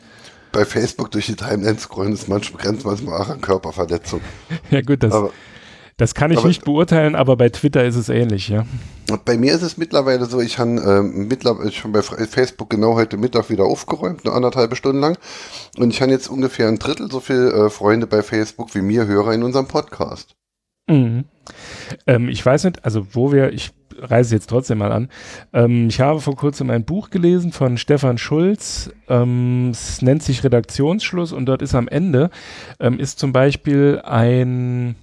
Bei Facebook durch die Timeline scrollen ist manchmal grenzt manchmal auch an Körperverletzung. [LAUGHS] ja gut, das, aber, das kann ich aber, nicht beurteilen, aber bei Twitter ist es ähnlich, ja. Bei mir ist es mittlerweile so, ich habe ähm, mittlerweile schon bei Facebook genau heute Mittag wieder aufgeräumt, eine anderthalb Stunden lang. Und ich habe jetzt ungefähr ein Drittel so viele äh, Freunde bei Facebook wie mir Hörer in unserem Podcast. Mhm. Ähm, ich weiß nicht, also wo wir, ich reise jetzt trotzdem mal an. Ähm, ich habe vor kurzem ein Buch gelesen von Stefan Schulz. Ähm, es nennt sich Redaktionsschluss und dort ist am Ende ähm, ist zum Beispiel ein,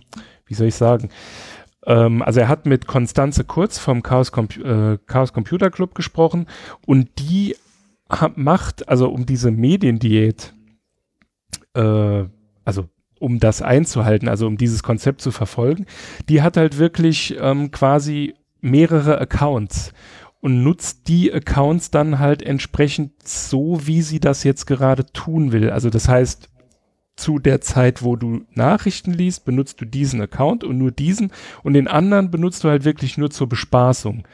wie soll ich sagen, ähm, also er hat mit Konstanze Kurz vom Chaos, äh, Chaos Computer Club gesprochen und die macht, also um diese Mediendiät, äh, also um das einzuhalten, also um dieses Konzept zu verfolgen, die hat halt wirklich ähm, quasi mehrere Accounts und nutzt die Accounts dann halt entsprechend so, wie sie das jetzt gerade tun will. Also das heißt, zu der Zeit, wo du Nachrichten liest, benutzt du diesen Account und nur diesen und den anderen benutzt du halt wirklich nur zur Bespaßung.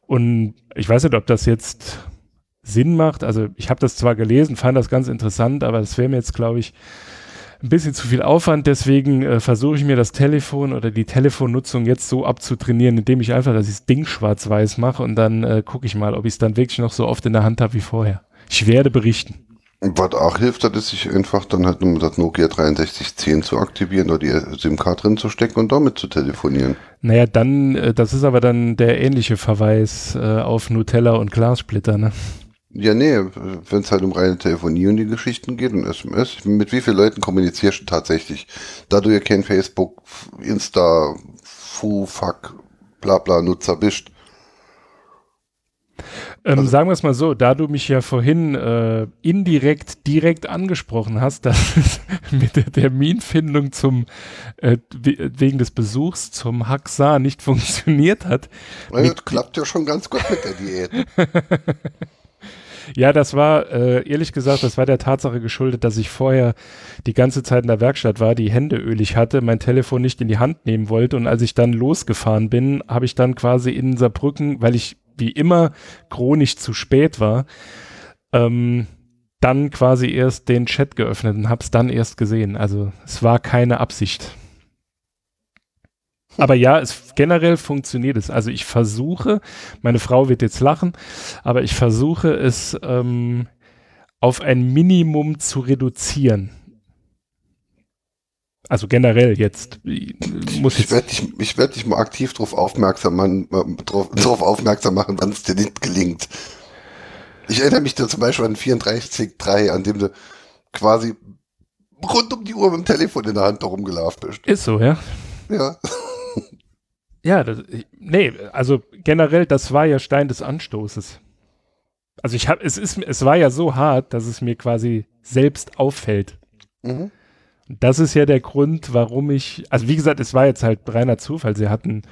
Und ich weiß nicht, ob das jetzt Sinn macht. Also ich habe das zwar gelesen, fand das ganz interessant, aber das wäre mir jetzt, glaube ich, ein bisschen zu viel Aufwand. Deswegen äh, versuche ich mir das Telefon oder die Telefonnutzung jetzt so abzutrainieren, indem ich einfach das Ding schwarz-weiß mache und dann äh, gucke ich mal, ob ich es dann wirklich noch so oft in der Hand habe wie vorher. Ich werde berichten. Was auch hilft, das ist sich einfach dann halt nur das Nokia 6310 zu aktivieren oder die SIM-Card drin zu stecken und damit zu telefonieren. Naja, dann, äh, das ist aber dann der ähnliche Verweis äh, auf Nutella und Glassplitter, ne? Ja, nee, wenn es halt um reine Telefonie und die Geschichten geht und SMS, mit wie vielen Leuten kommunizierst du tatsächlich? Da du ja kein Facebook, Insta, Fu, Fuck, bla bla Nutzer bist. Ähm, also, sagen wir es mal so, da du mich ja vorhin äh, indirekt direkt angesprochen hast, [LAUGHS] dass es mit der Terminfindung zum äh, wegen des Besuchs zum Haxa nicht [LAUGHS] funktioniert hat. Das klappt ja schon ganz gut mit der Diät. [LAUGHS] Ja, das war, äh, ehrlich gesagt, das war der Tatsache geschuldet, dass ich vorher die ganze Zeit in der Werkstatt war, die Hände ölig hatte, mein Telefon nicht in die Hand nehmen wollte und als ich dann losgefahren bin, habe ich dann quasi in Saarbrücken, weil ich wie immer chronisch zu spät war, ähm, dann quasi erst den Chat geöffnet und hab's dann erst gesehen. Also es war keine Absicht. Aber ja, es generell funktioniert es. Also ich versuche, meine Frau wird jetzt lachen, aber ich versuche es ähm, auf ein Minimum zu reduzieren. Also generell jetzt. Muss ich werde dich, ich werd dich mal aktiv darauf aufmerksam, machen, drauf, [LAUGHS] drauf aufmerksam machen, wann es dir nicht gelingt. Ich erinnere mich da zum Beispiel an 34.3, an dem du quasi rund um die Uhr mit dem Telefon in der Hand herumgelaufen bist. Ist so, ja? Ja. Ja, das, nee, also generell, das war ja Stein des Anstoßes. Also ich habe, es ist, es war ja so hart, dass es mir quasi selbst auffällt. Mhm. Das ist ja der Grund, warum ich, also wie gesagt, es war jetzt halt reiner Zufall. Sie hatten,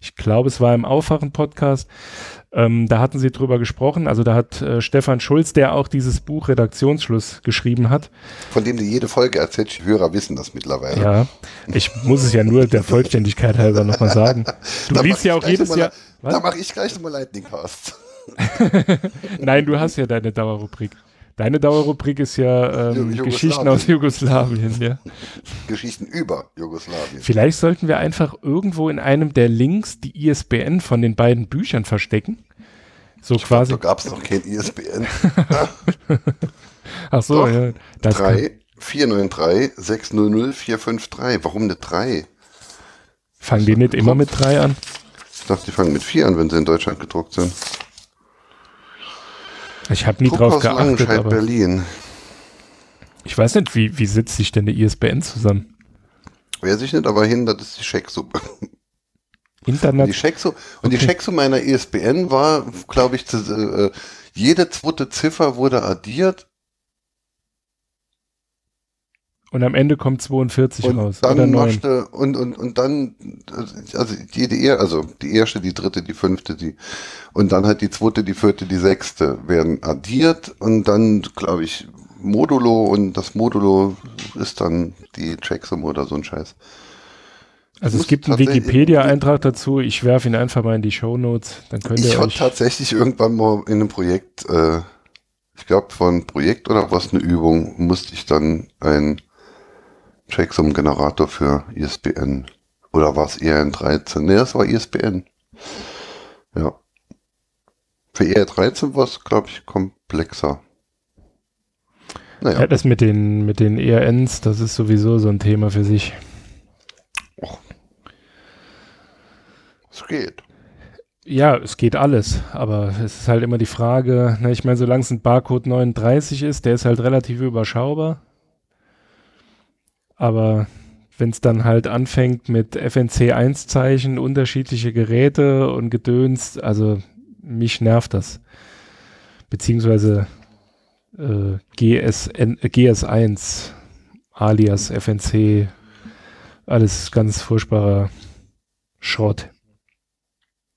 ich glaube, es war im Aufwachen-Podcast, ähm, da hatten sie drüber gesprochen. Also da hat äh, Stefan Schulz, der auch dieses Buch Redaktionsschluss geschrieben hat. Von dem du jede Folge erzählt, die Hörer wissen das mittlerweile. Ja, ich muss es ja nur der Vollständigkeit halber nochmal sagen. [LAUGHS] Du da liest ja auch jedes Jahr. Was? Da mache ich gleich nochmal Lightning Cast. [LAUGHS] [LAUGHS] Nein, du hast ja deine Dauerrubrik. Deine Dauerrubrik ist ja ähm, Geschichten aus Jugoslawien, ja. Geschichten über Jugoslawien. Vielleicht sollten wir einfach irgendwo in einem der Links die ISBN von den beiden Büchern verstecken. So ich quasi. Glaub, da gab es noch kein ISBN. [LAUGHS] Ach so, Doch, ja. 3 493 600 453. Warum eine 3? Fangen die nicht immer mit 3 an? Ich dachte, die fangen mit 4 an, wenn sie in Deutschland gedruckt sind. Ich habe nie drauf geachtet. aber Berlin. Ich weiß nicht, wie, wie setzt sich denn der ISBN zusammen? Weiß ich nicht, aber hin, das ist die Schecksuppe. Internet. Und die Schecksumme, und die Schecksumme meiner ISBN war, glaube ich, äh, jede zweite Ziffer wurde addiert. Und am Ende kommt 42 und raus. Dann oder 9. und, und, und dann, also jede, also die erste, die dritte, die fünfte, die, und dann halt die zweite, die vierte, die sechste werden addiert und dann, glaube ich, Modulo und das Modulo ist dann die Checksumme oder so ein Scheiß. Also es gibt einen Wikipedia-Eintrag dazu, ich werfe ihn einfach mal in die Show Notes, dann könnt ihr Ich habe tatsächlich irgendwann mal in einem Projekt, äh, ich glaube von Projekt oder was, eine Übung, musste ich dann ein Checksum-Generator für ISBN. Oder war es ERN13? Ne, das war ISBN. Ja. Für ER13 war es, glaube ich, komplexer. Naja. Ja, das mit den, mit den ERNs, das ist sowieso so ein Thema für sich. Es geht. Ja, es geht alles, aber es ist halt immer die Frage, ne, ich meine, solange es ein Barcode 39 ist, der ist halt relativ überschaubar. Aber wenn es dann halt anfängt mit FNC1-Zeichen, unterschiedliche Geräte und Gedöns, also mich nervt das. Beziehungsweise äh, GSN, äh, GS1 alias FNC, alles ganz furchtbarer Schrott.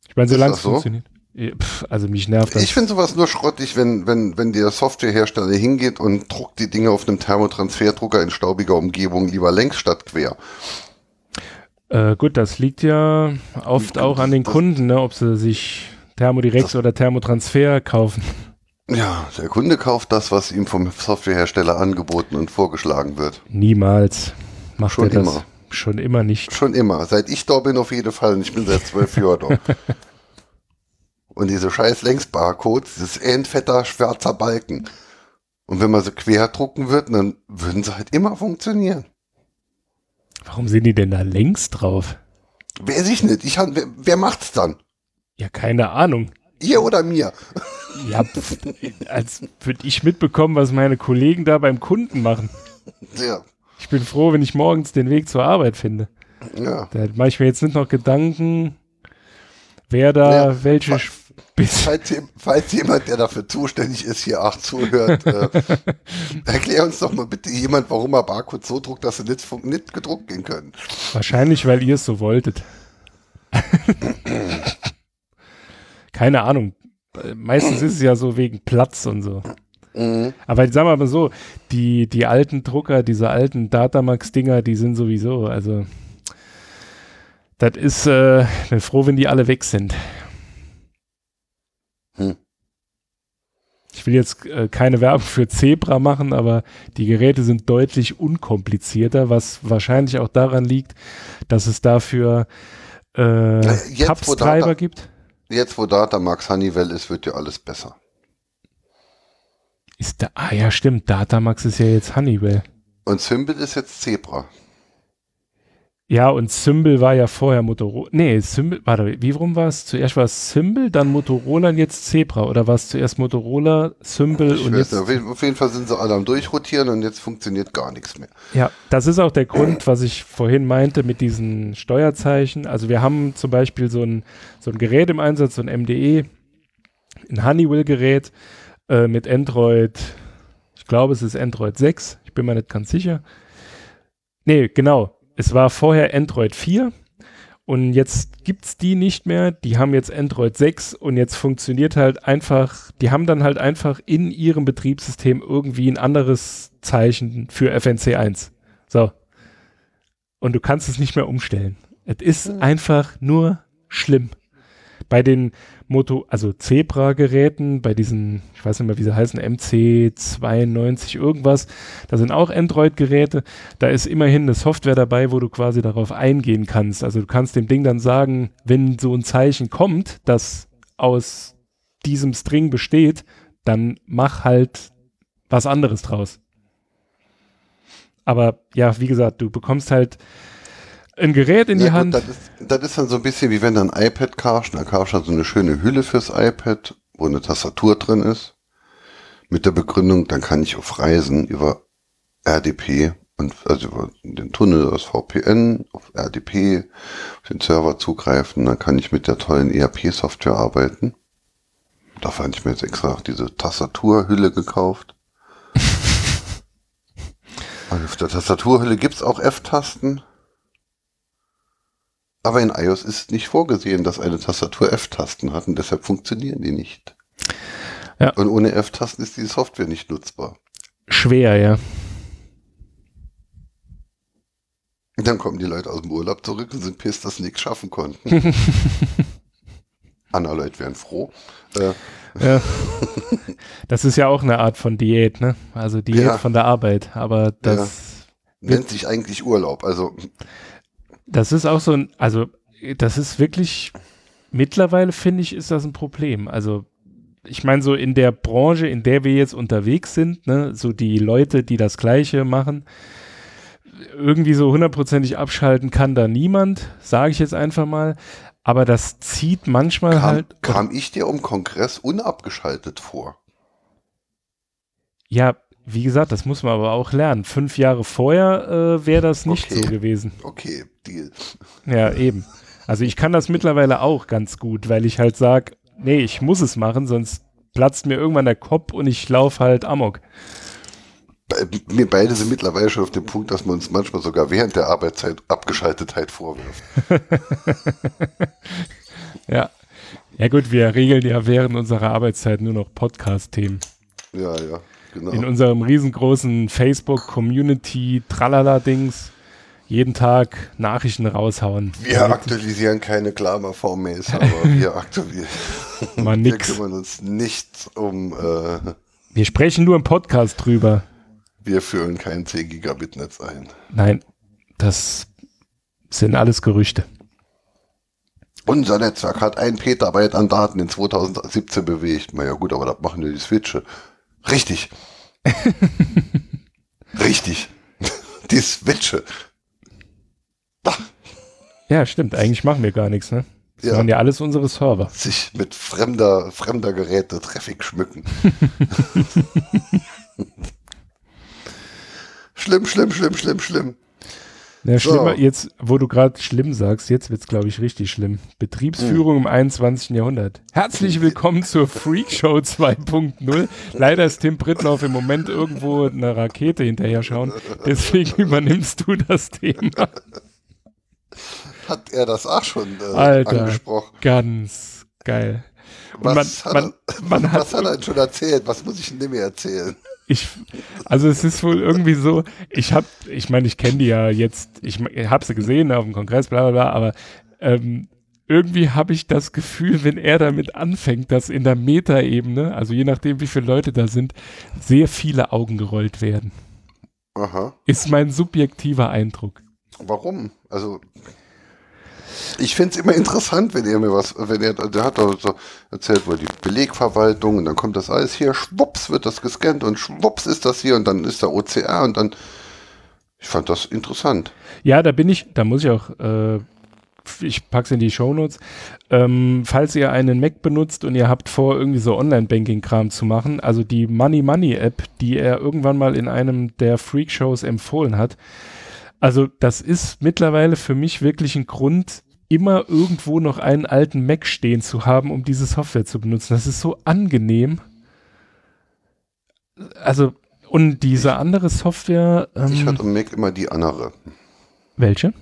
Ich meine, solange es so? funktioniert. Pff, also mich nervt das. Ich finde sowas nur schrottig, wenn, wenn, wenn der Softwarehersteller hingeht und druckt die Dinge auf einem Thermotransferdrucker in staubiger Umgebung lieber längs statt quer. Äh, gut, das liegt ja oft auch an den Kunden, ne, ob sie sich Thermodirex oder Thermotransfer kaufen. Ja, der Kunde kauft das, was ihm vom Softwarehersteller angeboten und vorgeschlagen wird. Niemals macht Schon er das. Immer. Schon immer nicht. Schon immer. Seit ich da bin auf jeden Fall und ich bin seit zwölf Jahren da. [LAUGHS] Und diese scheiß Längsbarcodes, das ist ein fetter schwarzer Balken. Und wenn man sie quer drucken würde, dann würden sie halt immer funktionieren. Warum sind die denn da längs drauf? Weiß ich nicht. Ich wer, wer macht's dann? Ja, keine Ahnung. Ihr oder mir? Ja, als würde ich mitbekommen, was meine Kollegen da beim Kunden machen. Ja. Ich bin froh, wenn ich morgens den Weg zur Arbeit finde. Ja. Da mache ich mir jetzt nicht noch Gedanken, wer da ja, welche Falls, falls, jemand, der dafür zuständig ist, hier auch zuhört, äh, [LAUGHS] erklär uns doch mal bitte jemand, warum er Barcodes so druckt, dass sie nicht, nicht gedruckt gehen können. Wahrscheinlich, weil ihr es so wolltet. Keine Ahnung. Meistens ist es ja so wegen Platz und so. Mhm. Aber sagen wir mal so, die, die alten Drucker, diese alten Datamax-Dinger, die sind sowieso, also das ist, äh, bin froh, wenn die alle weg sind. Ich will jetzt äh, keine Werbung für Zebra machen, aber die Geräte sind deutlich unkomplizierter, was wahrscheinlich auch daran liegt, dass es dafür äh, Tabs-Treiber gibt. Jetzt, wo Datamax Honeywell ist, wird ja alles besser. Ist da, ah ja, stimmt, Datamax ist ja jetzt Honeywell. Und Symbol ist jetzt Zebra. Ja, und Symbol war ja vorher Motorola. Nee, Symbol, warte, wie rum war es? Zuerst war es Symbol, dann Motorola und jetzt Zebra. Oder war es zuerst Motorola, Symbol und jetzt. Nicht. Auf jeden Fall sind sie alle am Durchrotieren und jetzt funktioniert gar nichts mehr. Ja, das ist auch der Grund, was ich vorhin meinte mit diesen Steuerzeichen. Also wir haben zum Beispiel so ein, so ein Gerät im Einsatz, so ein MDE, ein Honeywell-Gerät äh, mit Android, ich glaube es ist Android 6, ich bin mir nicht ganz sicher. Nee, genau, es war vorher Android 4 und jetzt gibt es die nicht mehr. Die haben jetzt Android 6 und jetzt funktioniert halt einfach, die haben dann halt einfach in ihrem Betriebssystem irgendwie ein anderes Zeichen für FNC 1. So. Und du kannst es nicht mehr umstellen. Es ist mhm. einfach nur schlimm bei den Moto, also Zebra-Geräten, bei diesen, ich weiß nicht mehr, wie sie heißen, MC92 irgendwas, da sind auch Android-Geräte. Da ist immerhin eine Software dabei, wo du quasi darauf eingehen kannst. Also du kannst dem Ding dann sagen, wenn so ein Zeichen kommt, das aus diesem String besteht, dann mach halt was anderes draus. Aber ja, wie gesagt, du bekommst halt ein Gerät in ja, die gut, Hand. Das ist, das ist, dann so ein bisschen wie wenn du ein iPad kaufst. Dann kaufst du so eine schöne Hülle fürs iPad, wo eine Tastatur drin ist. Mit der Begründung, dann kann ich auf Reisen über RDP und also über den Tunnel aus VPN auf RDP auf den Server zugreifen. Dann kann ich mit der tollen ERP-Software arbeiten. Dafür habe ich mir jetzt extra diese Tastaturhülle gekauft. [LAUGHS] auf der Tastaturhülle gibt's auch F-Tasten. Aber in iOS ist nicht vorgesehen, dass eine Tastatur F-Tasten hat und deshalb funktionieren die nicht. Ja. Und ohne F-Tasten ist die Software nicht nutzbar. Schwer, ja. dann kommen die Leute aus dem Urlaub zurück und sind piss, dass sie nichts schaffen konnten. [LAUGHS] Andere Leute wären froh. Äh. Ja. Das ist ja auch eine Art von Diät, ne? Also Diät ja. von der Arbeit, aber das ja. nennt sich eigentlich Urlaub. Also das ist auch so ein, also das ist wirklich, mittlerweile finde ich, ist das ein Problem. Also ich meine, so in der Branche, in der wir jetzt unterwegs sind, ne, so die Leute, die das Gleiche machen, irgendwie so hundertprozentig abschalten kann da niemand, sage ich jetzt einfach mal. Aber das zieht manchmal kam, halt. Kam ich dir um Kongress unabgeschaltet vor? Ja, wie gesagt, das muss man aber auch lernen. Fünf Jahre vorher äh, wäre das nicht Okay. so gewesen. Okay, Deal. Ja, eben. Also ich kann das mittlerweile auch ganz gut, weil ich halt sage, nee, ich muss es machen, sonst platzt mir irgendwann der Kopf und ich laufe halt amok. Wir beide sind mittlerweile schon auf dem Punkt, dass man uns manchmal sogar während der Arbeitszeit Abgeschaltetheit vorwirft. [LAUGHS] Ja. Ja gut, wir regeln ja während unserer Arbeitszeit nur noch Podcast-Themen. Ja, ja, genau. In unserem riesengroßen Facebook-Community, Tralala-Dings, jeden Tag Nachrichten raushauen. Wir aktualisieren keine Klammer-V-Mails, aber [LAUGHS] wir aktualisieren. Mal Wir kümmern uns nicht um, äh, Wir sprechen nur im Podcast drüber. wir führen kein 10 Gigabit Netz ein. Nein, das sind alles Gerüchte. Unser Netzwerk hat ein Petabyte an Daten in 2017 bewegt. Na ja gut, aber das machen ja die Switche. Richtig. [LAUGHS] Richtig. [LAUGHS] Die Switche. Ja, stimmt. Eigentlich machen wir gar nichts, ne? Das Ja. waren ja alles unsere Server. Sich mit fremder, fremder Geräte Traffic schmücken. [LAUGHS] schlimm, schlimm, schlimm, schlimm, schlimm. Ja, So. schlimmer, jetzt, wo du gerade schlimm sagst, jetzt wird's, glaube ich, richtig schlimm. Betriebsführung im 21. Jahrhundert. Herzlich willkommen zur Freak Show 2.0. Leider ist Tim Brittloff im Moment irgendwo eine Rakete hinterher schauen. Deswegen [LAUGHS] übernimmst du das Thema. Hat er das auch schon äh, Alter, angesprochen? ganz geil. Was, man, hat man, er, man [LAUGHS] hat was hat er denn schon erzählt? Was muss ich denn dem erzählen? Ich, also es ist wohl irgendwie so, ich habe, ich meine, ich kenne die ja jetzt, ich habe sie gesehen auf dem Kongress, bla bla bla, aber ähm, irgendwie habe ich das Gefühl, wenn er damit anfängt, dass in der Metaebene, also je nachdem, wie viele Leute da sind, sehr viele Augen gerollt werden. Aha. Ist mein subjektiver Eindruck. Warum? Also, ich finde es immer interessant, wenn er mir was, wenn er, der hat doch so erzählt, wo die Belegverwaltung und dann kommt das alles hier, schwupps wird das gescannt und schwupps ist das hier und dann ist der OCR und dann, ich fand das interessant. Ja, da bin ich, da muss ich auch, äh, ich pack's in die Shownotes. Ähm, falls ihr einen Mac benutzt und ihr habt vor, irgendwie so Online-Banking-Kram zu machen, also die Money Money App, die er irgendwann mal in einem der Freak-Shows empfohlen hat, also das ist mittlerweile für mich wirklich ein Grund, immer irgendwo noch einen alten Mac stehen zu haben, um diese Software zu benutzen. Das ist so angenehm. Also, und diese andere Software, ähm, Ich hatte Mac immer die andere. welche?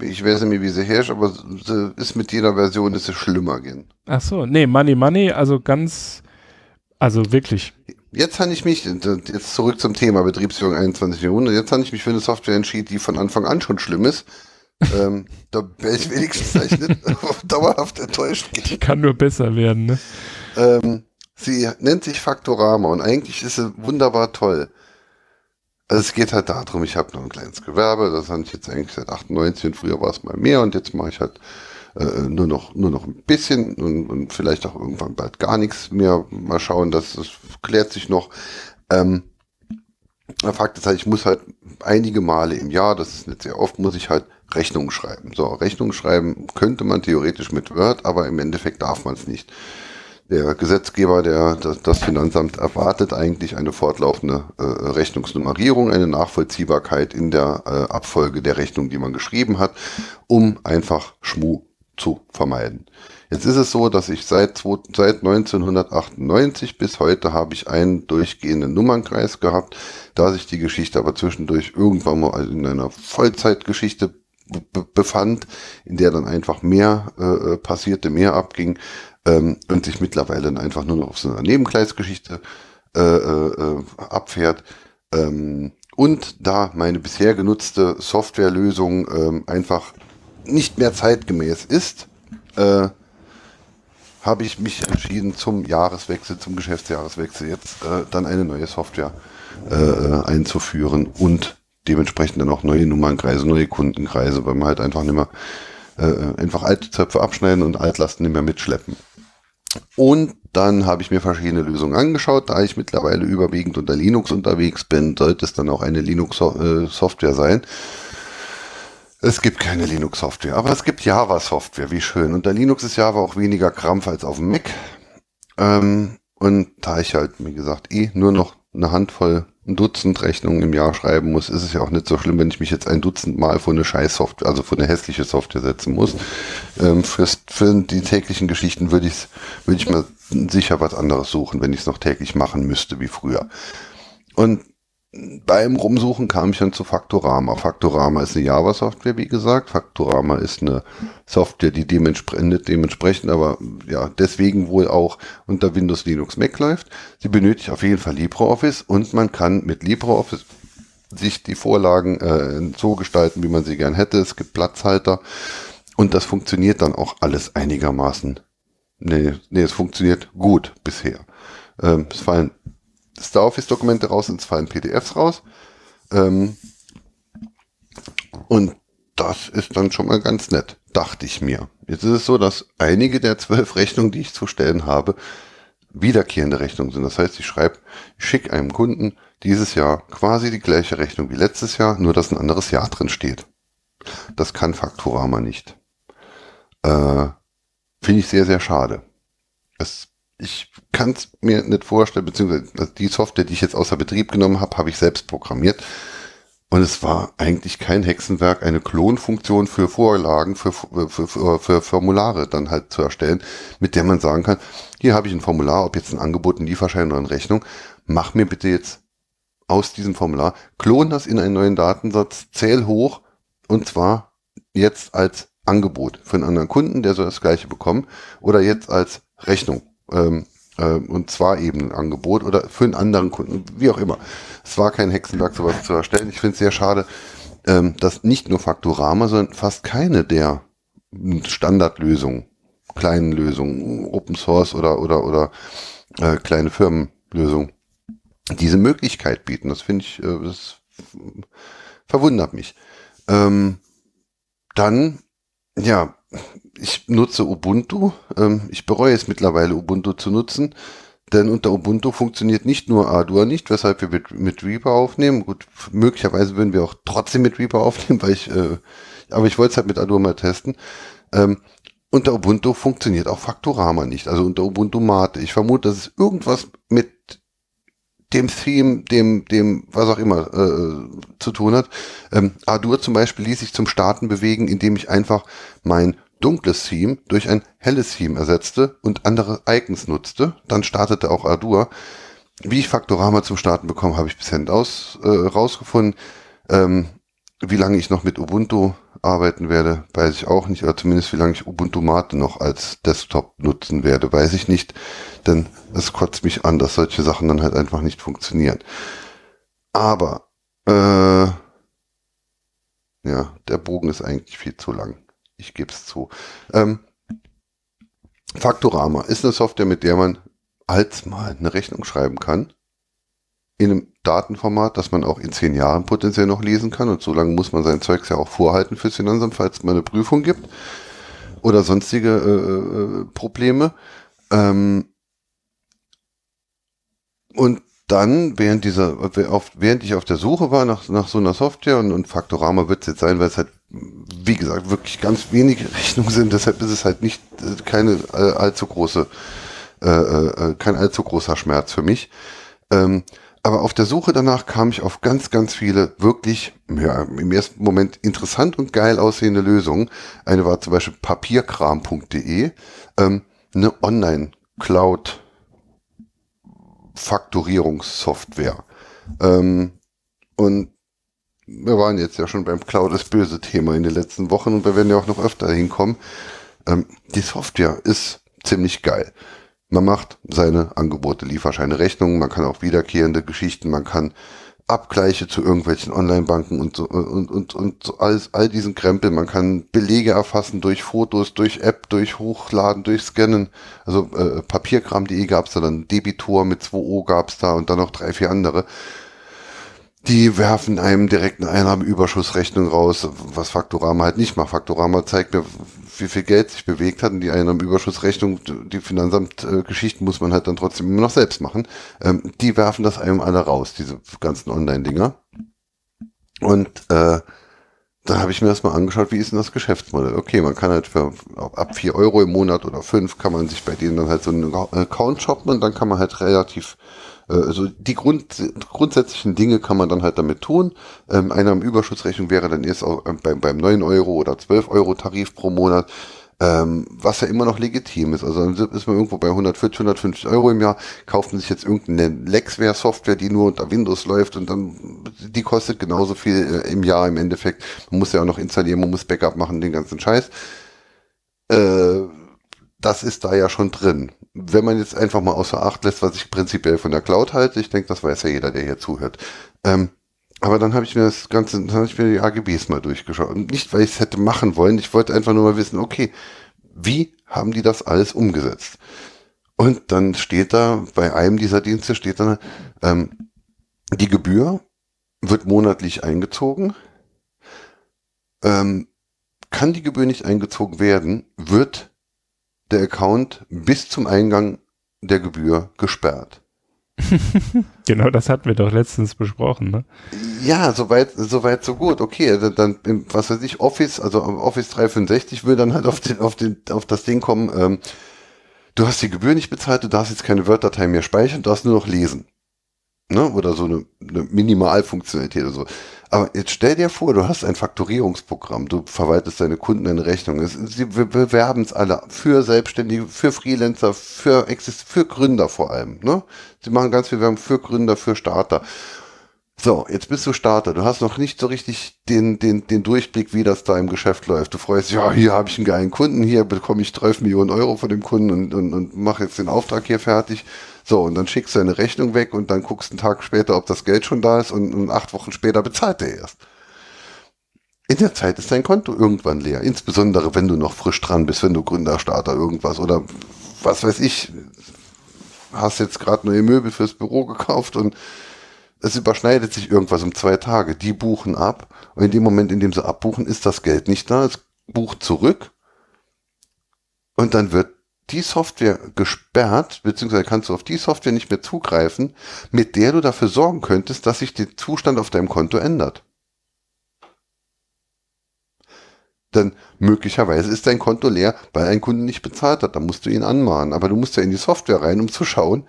Ich weiß nicht, wie sie herrscht, aber sie ist mit jeder Version ist sie schlimmer gehen. Ach so, nee, Money Money, also ganz, also wirklich. Jetzt habe ich mich, jetzt zurück zum Thema Betriebsführung 21. Jahrhundert, jetzt habe ich mich für eine Software entschieden, die von Anfang an schon schlimm ist. Ähm, da wäre ich wenigstens nicht [LAUGHS] dauerhaft enttäuscht. Die kann nur besser werden, ne? Ähm, sie nennt sich Faktorama und eigentlich ist sie wunderbar toll. Also es geht halt darum, ich habe noch ein kleines Gewerbe, das habe ich jetzt eigentlich seit 98 und früher war es mal mehr und jetzt mache ich halt äh, nur noch nur noch ein bisschen und, und vielleicht auch irgendwann bald gar nichts mehr. Mal schauen, das, das klärt sich noch. Ähm, der Fakt ist halt, ich muss halt einige Male im Jahr, das ist nicht sehr oft, muss ich halt Rechnungen schreiben. So, Rechnungen schreiben könnte man theoretisch mit Word, aber im Endeffekt darf man es nicht. Der Gesetzgeber, der das, Finanzamt erwartet eigentlich eine fortlaufende äh, Rechnungsnummerierung, eine Nachvollziehbarkeit in der äh, Abfolge der Rechnung, die man geschrieben hat, um einfach Schmu zu vermeiden. Jetzt ist es so, dass ich seit, seit 1998 bis heute habe ich einen durchgehenden Nummernkreis gehabt, da sich die Geschichte aber zwischendurch irgendwann mal in einer Vollzeitgeschichte befand, in der dann einfach mehr äh, äh, passierte, mehr abging ähm, und sich mittlerweile dann einfach nur noch auf so einer Nebenkreisgeschichte äh, äh, äh, abfährt. Ähm, und da meine bisher genutzte Softwarelösung ähm, einfach nicht mehr zeitgemäß ist, äh, habe ich mich entschieden, zum Jahreswechsel, zum Geschäftsjahreswechsel jetzt äh, dann eine neue Software äh, äh, einzuführen und dementsprechend dann auch neue Nummernkreise, neue Kundenkreise, weil man halt einfach nicht mehr äh, einfach alte Zöpfe abschneiden und Altlasten nicht mehr mitschleppen. Und dann habe ich mir verschiedene Lösungen angeschaut. Da ich mittlerweile überwiegend unter Linux unterwegs bin, sollte es dann auch eine Linux-Software sein. Es gibt keine Linux-Software, aber es gibt Java-Software, wie schön. Unter Linux ist Java auch weniger Krampf als auf dem Mac. Ähm, und da ich halt, wie gesagt, eh nur noch eine Handvoll, ein Dutzend Rechnungen im Jahr schreiben muss, ist es ja auch nicht so schlimm, wenn ich mich jetzt ein Dutzend Mal vor eine Scheiß-Software, also vor eine hässliche Software setzen muss. Ähm, fürs, für die täglichen Geschichten würde ich, würde ich mal sicher was anderes suchen, wenn ich es noch täglich machen müsste wie früher. Und beim Rumsuchen kam ich dann zu Faktorama. Faktorama ist eine Java-Software, wie gesagt. Faktorama ist eine Software, die dementsprechend, dementsprechend aber ja deswegen wohl auch unter Windows, Linux, Mac läuft. Sie benötigt auf jeden Fall LibreOffice und man kann mit LibreOffice sich die Vorlagen äh, so gestalten, wie man sie gern hätte. Es gibt Platzhalter und das funktioniert dann auch alles einigermaßen. Nee, nee, es funktioniert gut bisher. Ähm, es fallen Staroffice-Dokumente raus es fallen PDFs raus. Ähm, und das ist dann schon mal ganz nett, dachte ich mir. Jetzt ist es so, dass einige der zwölf Rechnungen, die ich zu stellen habe, wiederkehrende Rechnungen sind. Das heißt, ich schreibe, ich schicke einem Kunden dieses Jahr quasi die gleiche Rechnung wie letztes Jahr, nur dass ein anderes Jahr drin steht. Das kann Faktorama nicht. Äh, Finde ich sehr, sehr schade. Es ich kann es mir nicht vorstellen, beziehungsweise also die Software, die ich jetzt außer Betrieb genommen habe, habe ich selbst programmiert. Und es war eigentlich kein Hexenwerk, eine Klonfunktion für Vorlagen, für, für, für, für Formulare dann halt zu erstellen, mit der man sagen kann, hier habe ich ein Formular, ob jetzt ein Angebot, ein Lieferschein oder eine Rechnung, mach mir bitte jetzt aus diesem Formular, klon das in einen neuen Datensatz, zähl hoch und zwar jetzt als Angebot für einen anderen Kunden, der soll das gleiche bekommen oder jetzt als Rechnung ähm, äh, und zwar eben ein Angebot oder für einen anderen Kunden, wie auch immer. Es war kein Hexenwerk, sowas zu erstellen. Ich finde es sehr schade, ähm, dass nicht nur Faktorama, sondern fast keine der Standardlösungen, kleinen Lösungen, Open Source oder, oder, oder äh, kleine Firmenlösungen, diese Möglichkeit bieten. Das finde ich, äh, das verwundert mich. Ähm, dann, ja, ich nutze Ubuntu. Ähm, ich bereue es mittlerweile, Ubuntu zu nutzen. Denn unter Ubuntu funktioniert nicht nur Ardour nicht, weshalb wir mit, mit Reaper aufnehmen. Gut, möglicherweise würden wir auch trotzdem mit Reaper aufnehmen, [LAUGHS] weil ich, äh, aber ich wollte es halt mit Ardour mal testen. Ähm, unter Ubuntu funktioniert auch Faktorama nicht, also unter Ubuntu Mate. Ich vermute, dass es irgendwas mit dem Theme, dem, dem, was auch immer, äh, zu tun hat. Ähm, Ardour zum Beispiel ließ sich zum Starten bewegen, indem ich einfach mein dunkles Theme durch ein helles Theme ersetzte und andere Icons nutzte. Dann startete auch Ardour. Wie ich Faktorama zum Starten bekomme, habe ich bisher aus, äh, rausgefunden. Ähm, wie lange ich noch mit Ubuntu arbeiten werde, weiß ich auch nicht. Oder zumindest wie lange ich Ubuntu Mate noch als Desktop nutzen werde, weiß ich nicht. Denn es kotzt mich an, dass solche Sachen dann halt einfach nicht funktionieren. Aber, äh, ja, der Bogen ist eigentlich viel zu lang. Ich gebe es zu. Ähm, Faktorama ist eine Software, mit der man als mal eine Rechnung schreiben kann. In einem Datenformat, das man auch in zehn Jahren potenziell noch lesen kann. Und so lange muss man sein Zeugs ja auch vorhalten fürs Finanzamt, falls es mal eine Prüfung gibt. Oder sonstige äh, äh, Probleme. Ähm, und dann, während dieser, während ich auf der Suche war nach, nach so einer Software und, und Faktorama wird es jetzt sein, weil es halt wie gesagt, wirklich ganz wenige Rechnungen sind. Deshalb ist es halt nicht äh, keine äh, allzu große, äh, äh, kein allzu großer Schmerz für mich. Ähm, aber auf der Suche danach kam ich auf ganz, ganz viele wirklich, ja, im ersten Moment interessant und geil aussehende Lösungen. Eine war zum Beispiel papierkram.de, ähm, eine Online-Cloud-Faktorierungssoftware. Ähm, und wir waren jetzt ja schon beim Cloud ist böse Thema in den letzten Wochen und wir werden ja auch noch öfter hinkommen. Ähm, die Software ist ziemlich geil. Man macht seine Angebote, Lieferscheine, Rechnungen, man kann auch wiederkehrende Geschichten, man kann Abgleiche zu irgendwelchen Online-Banken und so und, und, und so alles, all diesen Krempel. Man kann Belege erfassen durch Fotos, durch App, durch Hochladen, durch Scannen. Also äh, Papierkram.de gab es da dann, Debitor mit 2O gab es da und dann noch drei, vier andere die werfen einem direkt eine Einnahmenüberschussrechnung raus, was Faktorama halt nicht macht. Faktorama zeigt mir, wie viel Geld sich bewegt hat und die Einnahmenüberschussrechnung, die Finanzamtgeschichten muss man halt dann trotzdem immer noch selbst machen. Ähm, die werfen das einem alle raus, diese ganzen Online-Dinger. Und äh, da habe ich mir erstmal angeschaut, wie ist denn das Geschäftsmodell? Okay, man kann halt für ab 4 Euro im Monat oder 5 kann man sich bei denen dann halt so einen Account shoppen und dann kann man halt relativ also die Grund, grundsätzlichen Dinge kann man dann halt damit tun. Ähm, Einnahmenüberschussrechnung wäre dann erst ähm, beim, beim 9 Euro oder 12 Euro Tarif pro Monat ähm, was ja immer noch legitim ist. Also dann ist man irgendwo bei 140, 150 Euro im Jahr, kauft man sich jetzt irgendeine Lexware-Software, die nur unter Windows läuft und dann, die kostet genauso viel äh, im Jahr im Endeffekt. Man muss ja auch noch installieren, man muss Backup machen, den ganzen Scheiß. Äh, das ist da ja schon drin. Wenn man jetzt einfach mal außer Acht lässt, was ich prinzipiell von der Cloud halte, ich denke, das weiß ja jeder, der hier zuhört, ähm, aber dann habe ich mir das Ganze, dann habe ich mir die AGBs mal durchgeschaut. Und nicht, weil ich es hätte machen wollen, ich wollte einfach nur mal wissen, okay, wie haben die das alles umgesetzt? Und dann steht da, bei einem dieser Dienste steht dann, ähm, die Gebühr wird monatlich eingezogen. Ähm, kann die Gebühr nicht eingezogen werden, wird der Account bis zum Eingang der Gebühr gesperrt. [LAUGHS] genau, das hatten wir doch letztens besprochen, ne? Ja, soweit, soweit, so gut. Okay, dann, was weiß ich, Office, also Office 365 will dann halt auf den, auf den, auf das Ding kommen, ähm, du hast die Gebühr nicht bezahlt, du darfst jetzt keine Word-Datei mehr speichern, du darfst nur noch lesen. Ne? Oder so eine, eine Minimalfunktionalität oder so. Aber jetzt stell dir vor, du hast ein Faktorierungsprogramm, du verwaltest deine Kunden eine Rechnung. Sie bewerben es alle für Selbstständige, für Freelancer, für, Exist für Gründer vor allem. Ne? Sie machen ganz viel Werbung für Gründer, für Starter. So, jetzt bist du Starter. Du hast noch nicht so richtig den, den, den Durchblick, wie das da im Geschäft läuft. Du freust dich, ja, hier habe ich einen geilen Kunden, hier bekomme ich 12 Millionen Euro von dem Kunden und, und, und mache jetzt den Auftrag hier fertig. So, und dann schickst du eine Rechnung weg und dann guckst einen Tag später, ob das Geld schon da ist und, und acht Wochen später bezahlt er erst. In der Zeit ist dein Konto irgendwann leer. Insbesondere, wenn du noch frisch dran bist, wenn du Gründerstarter irgendwas oder was weiß ich, hast jetzt gerade neue Möbel fürs Büro gekauft und es überschneidet sich irgendwas um zwei Tage. Die buchen ab und in dem Moment, in dem sie abbuchen, ist das Geld nicht da. Es bucht zurück und dann wird die Software gesperrt, beziehungsweise kannst du auf die Software nicht mehr zugreifen, mit der du dafür sorgen könntest, dass sich der Zustand auf deinem Konto ändert. Denn möglicherweise ist dein Konto leer, weil ein Kunde nicht bezahlt hat. Da musst du ihn anmahnen. Aber du musst ja in die Software rein, um zu schauen,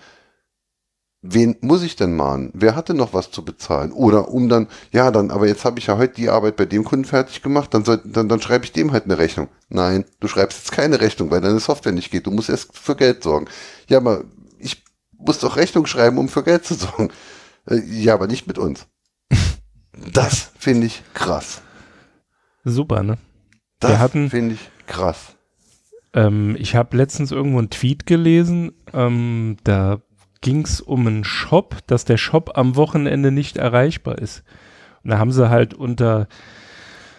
wen muss ich denn mahnen? Wer hatte noch was zu bezahlen? Oder um dann, ja, dann, aber jetzt habe ich ja heute die Arbeit bei dem Kunden fertig gemacht, dann, soll, dann, dann schreibe ich dem halt eine Rechnung. Nein, du schreibst jetzt keine Rechnung, weil deine Software nicht geht. Du musst erst für Geld sorgen. Ja, aber ich muss doch Rechnung schreiben, um für Geld zu sorgen. Äh, ja, aber nicht mit uns. [LAUGHS] Das finde ich krass. Super, ne? Das finde ich krass. Ähm, ich habe letztens irgendwo einen Tweet gelesen, ähm, da ging es um einen Shop, dass der Shop am Wochenende nicht erreichbar ist. Und da haben sie halt unter,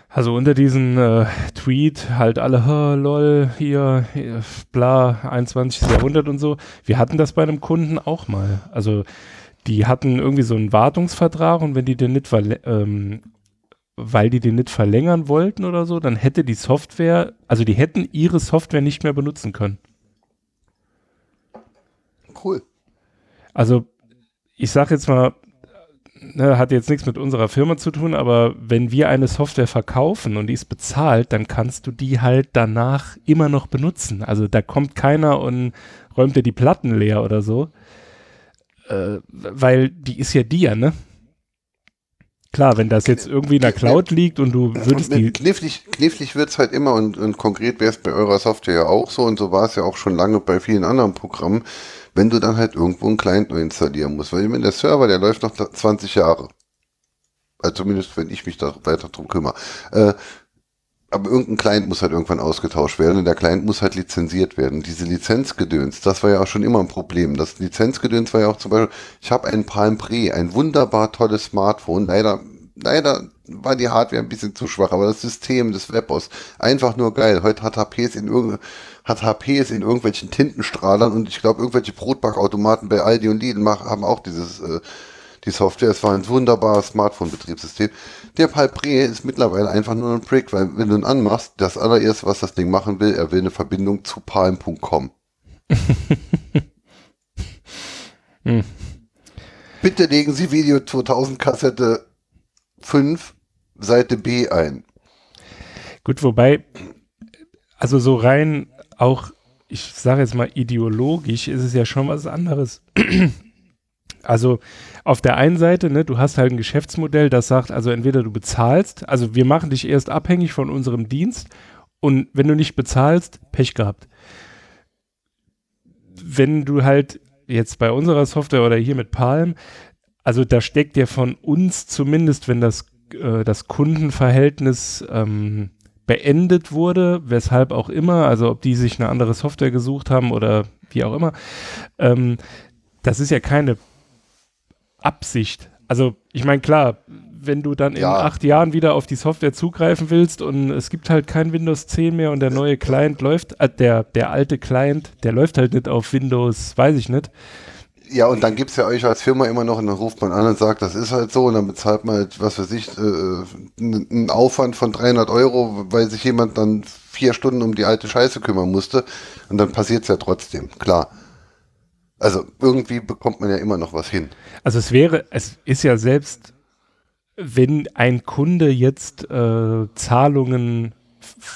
also unter diesen äh, Tweet halt alle, lol, hier, hier, bla, 21. Jahrhundert und so. Wir hatten das bei einem Kunden auch mal. Also die hatten irgendwie so einen Wartungsvertrag und wenn die den nicht, ähm, weil die den nicht verlängern wollten oder so, dann hätte die Software, also die hätten ihre Software nicht mehr benutzen können. Cool. Also ich sage jetzt mal, ne, hat jetzt nichts mit unserer Firma zu tun, aber wenn wir eine Software verkaufen und die ist bezahlt, dann kannst du die halt danach immer noch benutzen. Also da kommt keiner und räumt dir die Platten leer oder so, äh, weil die ist ja dir, ne? Klar, wenn das jetzt irgendwie in der Cloud liegt und du würdest und die. Knifflig, knifflig wird es halt immer und, und konkret wäre es bei eurer Software ja auch so und so war es ja auch schon lange bei vielen anderen Programmen wenn du dann halt irgendwo einen Client neu installieren musst. Weil der Server, der läuft noch 20 Jahre. Also zumindest, wenn ich mich da weiter drum kümmere. Äh, aber irgendein Client muss halt irgendwann ausgetauscht werden und der Client muss halt lizenziert werden. Diese Lizenzgedöns, das war ja auch schon immer ein Problem. Das Lizenzgedöns war ja auch zum Beispiel, ich habe einen Palm Pre, ein wunderbar tolles Smartphone, leider, leider war die Hardware ein bisschen zu schwach, aber das System des Webos einfach nur geil. Heute hat HP es in irgendeinem hat HP es in irgendwelchen Tintenstrahlern und ich glaube, irgendwelche Brotbackautomaten bei Aldi und Lidl haben auch dieses, äh, die Software. Es war ein wunderbares Smartphone-Betriebssystem. Der Palpre ist mittlerweile einfach nur ein Prick, weil wenn du ihn anmachst, das allererste, was das Ding machen will, er will eine Verbindung zu palm.com. [LAUGHS] hm. Bitte legen Sie Video 2000 Kassette 5, Seite B ein. Gut, wobei, also so rein auch, ich sage jetzt mal ideologisch, ist es ja schon was anderes. [CLEARS THROAT] Also auf der einen Seite, ne, du hast halt ein Geschäftsmodell, das sagt, also entweder du bezahlst, also wir machen dich erst abhängig von unserem Dienst und wenn du nicht bezahlst, Pech gehabt. Wenn du halt jetzt bei unserer Software oder hier mit Palm, also da steckt ja von uns zumindest, wenn das, äh, das Kundenverhältnis ähm, beendet wurde, weshalb auch immer, also ob die sich eine andere Software gesucht haben oder wie auch immer, ähm, das ist ja keine Absicht. Also ich meine, klar, wenn du dann ja. in acht Jahren wieder auf die Software zugreifen willst und es gibt halt kein Windows 10 mehr und der neue Client läuft, äh, der, der alte Client, der läuft halt nicht auf Windows, weiß ich nicht. Ja, und dann gibt es ja euch als Firma immer noch und dann ruft man an und sagt, das ist halt so und dann bezahlt man halt, was weiß ich, äh, einen Aufwand von 300 Euro, weil sich jemand dann vier Stunden um die alte Scheiße kümmern musste und dann passiert es ja trotzdem, klar. Also irgendwie bekommt man ja immer noch was hin. Also es wäre, es ist ja selbst, wenn ein Kunde jetzt äh, Zahlungen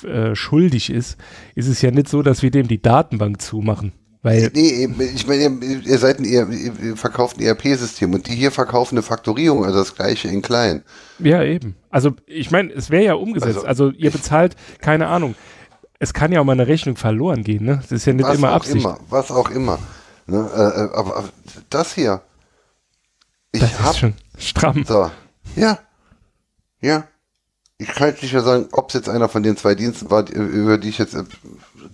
äh, schuldig ist, ist es ja nicht so, dass wir dem die Datenbank zumachen. Weil nee, ich meine, ihr seid ein, ihr, ihr verkauft ein ERP-System und die hier verkaufen eine Faktorierung, also das gleiche in klein. Ja, eben. Also ich meine, es wäre ja umgesetzt. Also, also ihr bezahlt, keine Ahnung, es kann ja auch mal eine Rechnung verloren gehen, ne? Das ist ja nicht was immer Absicht. Immer, was auch immer. Ne? Äh, äh, aber, aber, das hier. Ich das hab, ist schon stramm. So. Ja. Ja. Ich kann nicht mehr sagen, ob es jetzt einer von den zwei Diensten war, über die ich jetzt äh,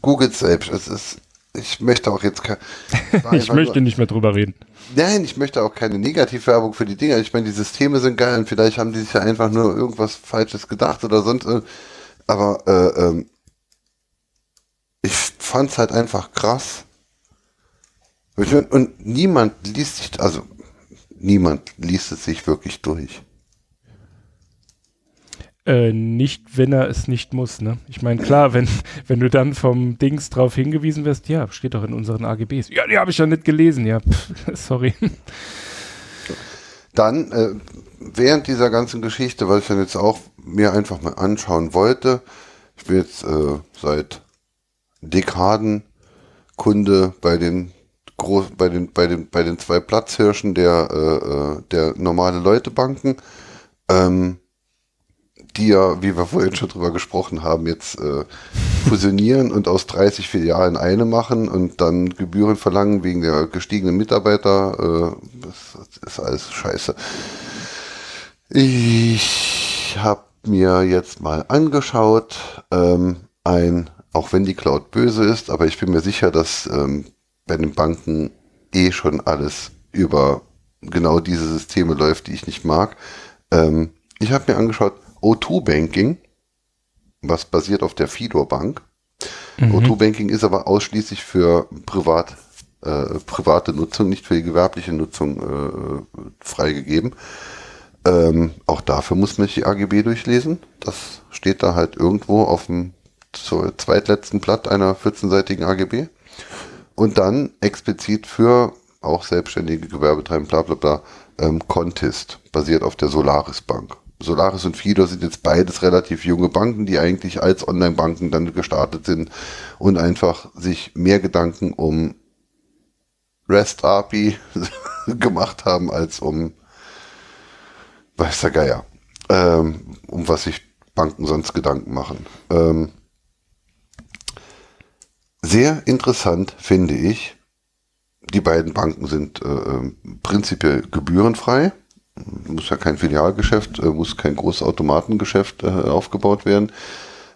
googelt selbst. Es ist, ich möchte auch jetzt [LAUGHS] Ich möchte nur, nicht mehr drüber reden. Nein, ich möchte auch keine Negativwerbung für die Dinger. Ich meine, die Systeme sind geil und vielleicht haben die sich ja einfach nur irgendwas Falsches gedacht oder sonst. Aber äh, ähm, ich fand es halt einfach krass, und niemand liest sich, also niemand liest es sich wirklich durch. Äh, nicht, wenn er es nicht muss, ne? Ich meine, klar, wenn, [LAUGHS] wenn du dann vom Dings drauf hingewiesen wirst, ja, steht doch in unseren AGBs. Ja, die habe ich ja nicht gelesen, ja. Pff, [LAUGHS] sorry. Dann, äh, während dieser ganzen Geschichte, weil ich dann jetzt auch mir einfach mal anschauen wollte, ich bin jetzt äh, seit Dekaden Kunde bei den groß bei den, bei den, bei den zwei Platzhirschen der, äh, äh, der normale Leutebanken, ähm, die ja, wie wir vorhin schon drüber gesprochen haben, jetzt äh, fusionieren und aus 30 Filialen eine machen und dann Gebühren verlangen wegen der gestiegenen Mitarbeiter. Äh, das ist alles scheiße. Ich habe mir jetzt mal angeschaut, ähm, ein, auch wenn die Cloud böse ist, aber ich bin mir sicher, dass ähm, bei den Banken eh schon alles über genau diese Systeme läuft, die ich nicht mag. Ähm, ich habe mir angeschaut, O2 Banking, was basiert auf der Fidor Bank. Mhm. O2 Banking ist aber ausschließlich für privat, äh, private Nutzung, nicht für die gewerbliche Nutzung äh, freigegeben. Ähm, auch dafür muss man sich die AGB durchlesen. Das steht da halt irgendwo auf dem zweitletzten Blatt einer 14-seitigen AGB und dann explizit für auch selbstständige Gewerbetreiben, bla bla bla, ähm, Contist, basiert auf der Solaris Bank. Solaris und Fido sind jetzt beides relativ junge Banken, die eigentlich als Online-Banken dann gestartet sind und einfach sich mehr Gedanken um REST API [LAUGHS] gemacht haben als um weiß der Geier, ähm, um was sich Banken sonst Gedanken machen. Ähm, sehr interessant finde ich, die beiden Banken sind äh, ähm, prinzipiell gebührenfrei. Muss ja kein Filialgeschäft, äh, muss kein großes Automatengeschäft äh, aufgebaut werden.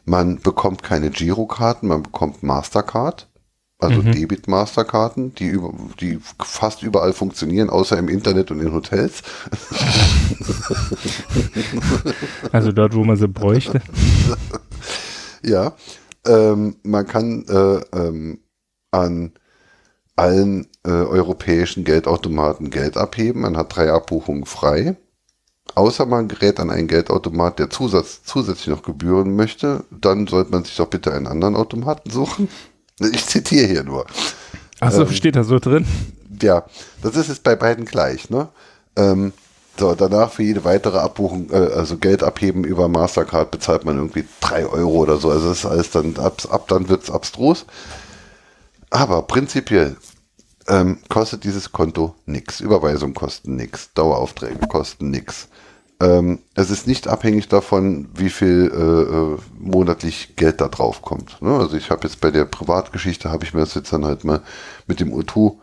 Man bekommt keine Girokarten, man bekommt Mastercard, also mhm. Debit-Masterkarten, die, über, die fast überall funktionieren, außer im Internet und in Hotels. [LAUGHS] Also dort, wo man sie bräuchte. [LAUGHS] ja, ähm, man kann äh, ähm, an allen äh, europäischen Geldautomaten Geld abheben. Man hat drei Abbuchungen frei. Außer man gerät an einen Geldautomat, der Zusatz, zusätzlich noch Gebühren möchte, dann sollte man sich doch bitte einen anderen Automaten suchen. [LAUGHS] Ich zitiere hier nur. Achso, ähm, steht da so drin? Ja, das ist jetzt bei beiden gleich. Ne? Ähm, So, danach für jede weitere Abbuchung, äh, also Geld abheben über Mastercard bezahlt man irgendwie drei Euro oder so. Also das ist alles dann, ab, ab dann wird es abstrus. Aber prinzipiell ähm, kostet dieses Konto nichts. Überweisungen kosten nichts. Daueraufträge kosten nichts. Ähm, es ist nicht abhängig davon, wie viel äh, äh, monatlich Geld da drauf kommt. Ne? Also ich habe jetzt bei der Privatgeschichte, habe ich mir das jetzt dann halt mal mit dem O2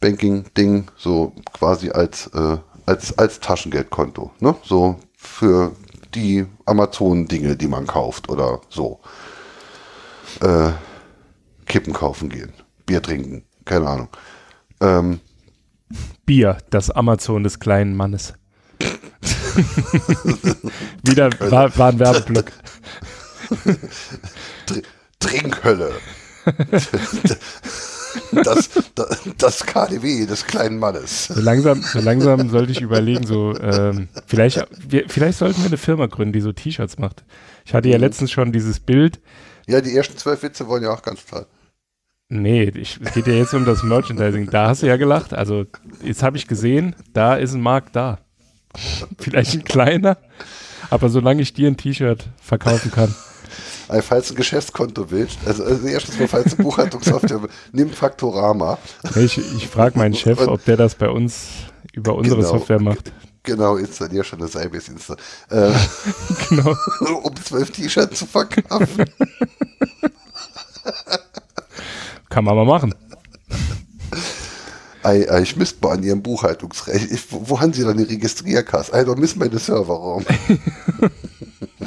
Banking-Ding so quasi als, äh, als, als Taschengeldkonto. Ne? So für die Amazon-Dinge, die man kauft oder so. Äh, Kippen kaufen gehen, Bier trinken, keine Ahnung. Ähm, Bier, das Amazon des kleinen Mannes. [LAUGHS] Wieder war, war ein Werbeblock. Trinkhölle. [LAUGHS] Das, das, das, KDW des kleinen Mannes. So langsam, so langsam sollte ich überlegen, so ähm, vielleicht, wir, vielleicht sollten wir eine Firma gründen, die so T-Shirts macht. Ich hatte ja mhm. letztens schon dieses Bild. Ja, die ersten zwölf Witze wollen ja auch ganz toll. Nee, ich, es geht ja jetzt um das Merchandising. Da hast du ja gelacht. Also, jetzt habe ich gesehen, da ist ein Markt da. Vielleicht ein kleiner, aber solange ich dir ein T-Shirt verkaufen kann. Also, falls du ein Geschäftskonto willst, also, also erstens mal, falls du Buchhaltungssoftware, nimm Faktorama. Ich, ich frage meinen Chef, ob der das bei uns über unsere genau, Software macht. Genau, installier schon das Sybase Insta. Äh, [LAUGHS] genau. [LAUGHS] Um zwölf T-Shirts zu verkaufen. [LAUGHS] Kann man mal machen. Ei, ei, ich misst mal an Ihrem Buchhaltungsrecht. Ich, wo, wo, haben Sie dann die Registrierkasse? Ei, da misst meine Serverraum. [LAUGHS]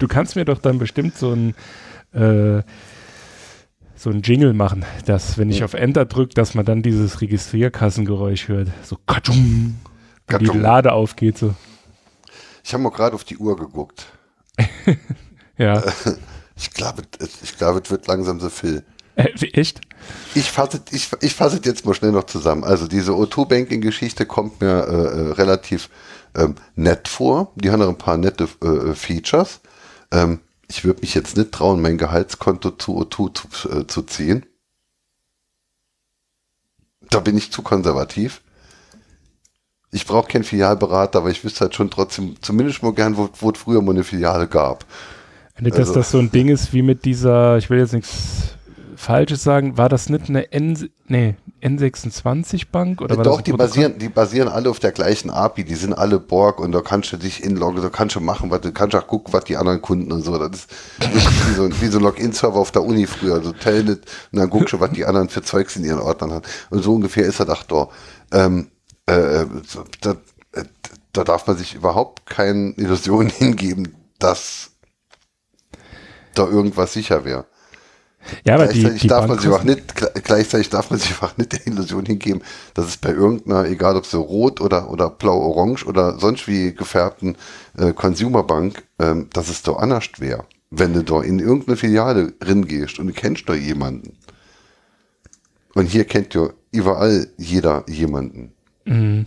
du kannst mir doch dann bestimmt so ein, äh, so ein Jingle machen, dass, wenn ich ja. auf Enter drücke, dass man dann dieses Registrierkassengeräusch hört. So katschum, wenn die Lade aufgeht. So. Ich habe mal gerade auf die Uhr geguckt. [LAUGHS] ja. [LAUGHS] Ich glaube, ich glaube, es wird langsam so viel. Äh, echt? Ich fasse ich, ich fasse jetzt mal schnell noch zusammen. Also diese O2-Banking-Geschichte kommt mir äh, äh, relativ ähm, nett vor. Die haben noch ein paar nette äh, Features. Ähm, ich würde mich jetzt nicht trauen, mein Gehaltskonto zu O2 zu, äh, zu ziehen. Da bin ich zu konservativ. Ich brauche keinen Filialberater, aber ich wüsste halt schon trotzdem, zumindest mal gern, wo, wo es früher mal eine Filiale gab. Dass also. das so ein Ding ist wie mit dieser, ich will jetzt nichts Falsches sagen, war das nicht eine N, nee, N26-Bank? Oder war Doch, das die, basieren, die basieren alle auf der gleichen API, die sind alle Borg und da kannst du dich inloggen, da kannst du machen, was, du kannst auch gucken, was die anderen Kunden und so. Das ist wie so, wie so ein Login-Server auf der Uni früher, also Telnet und dann guckst du, was die anderen für Zeugs in ihren Ordnern haben. Und so ungefähr ist das auch da. Ähm, äh, da, äh, da darf man sich überhaupt keine Illusionen hingeben, dass da irgendwas sicher wäre. Ja, aber gleichzeitig die, die darf man sich auch nicht, gleichzeitig darf man sich einfach nicht der Illusion hingeben, dass es bei irgendeiner, egal ob so rot oder, oder blau-orange oder sonst wie gefärbten äh, Consumerbank, ähm, dass es da anders wäre. Wenn du da in irgendeine Filiale drin gehst und du kennst da jemanden. Und hier kennt ja überall jeder jemanden. Mhm.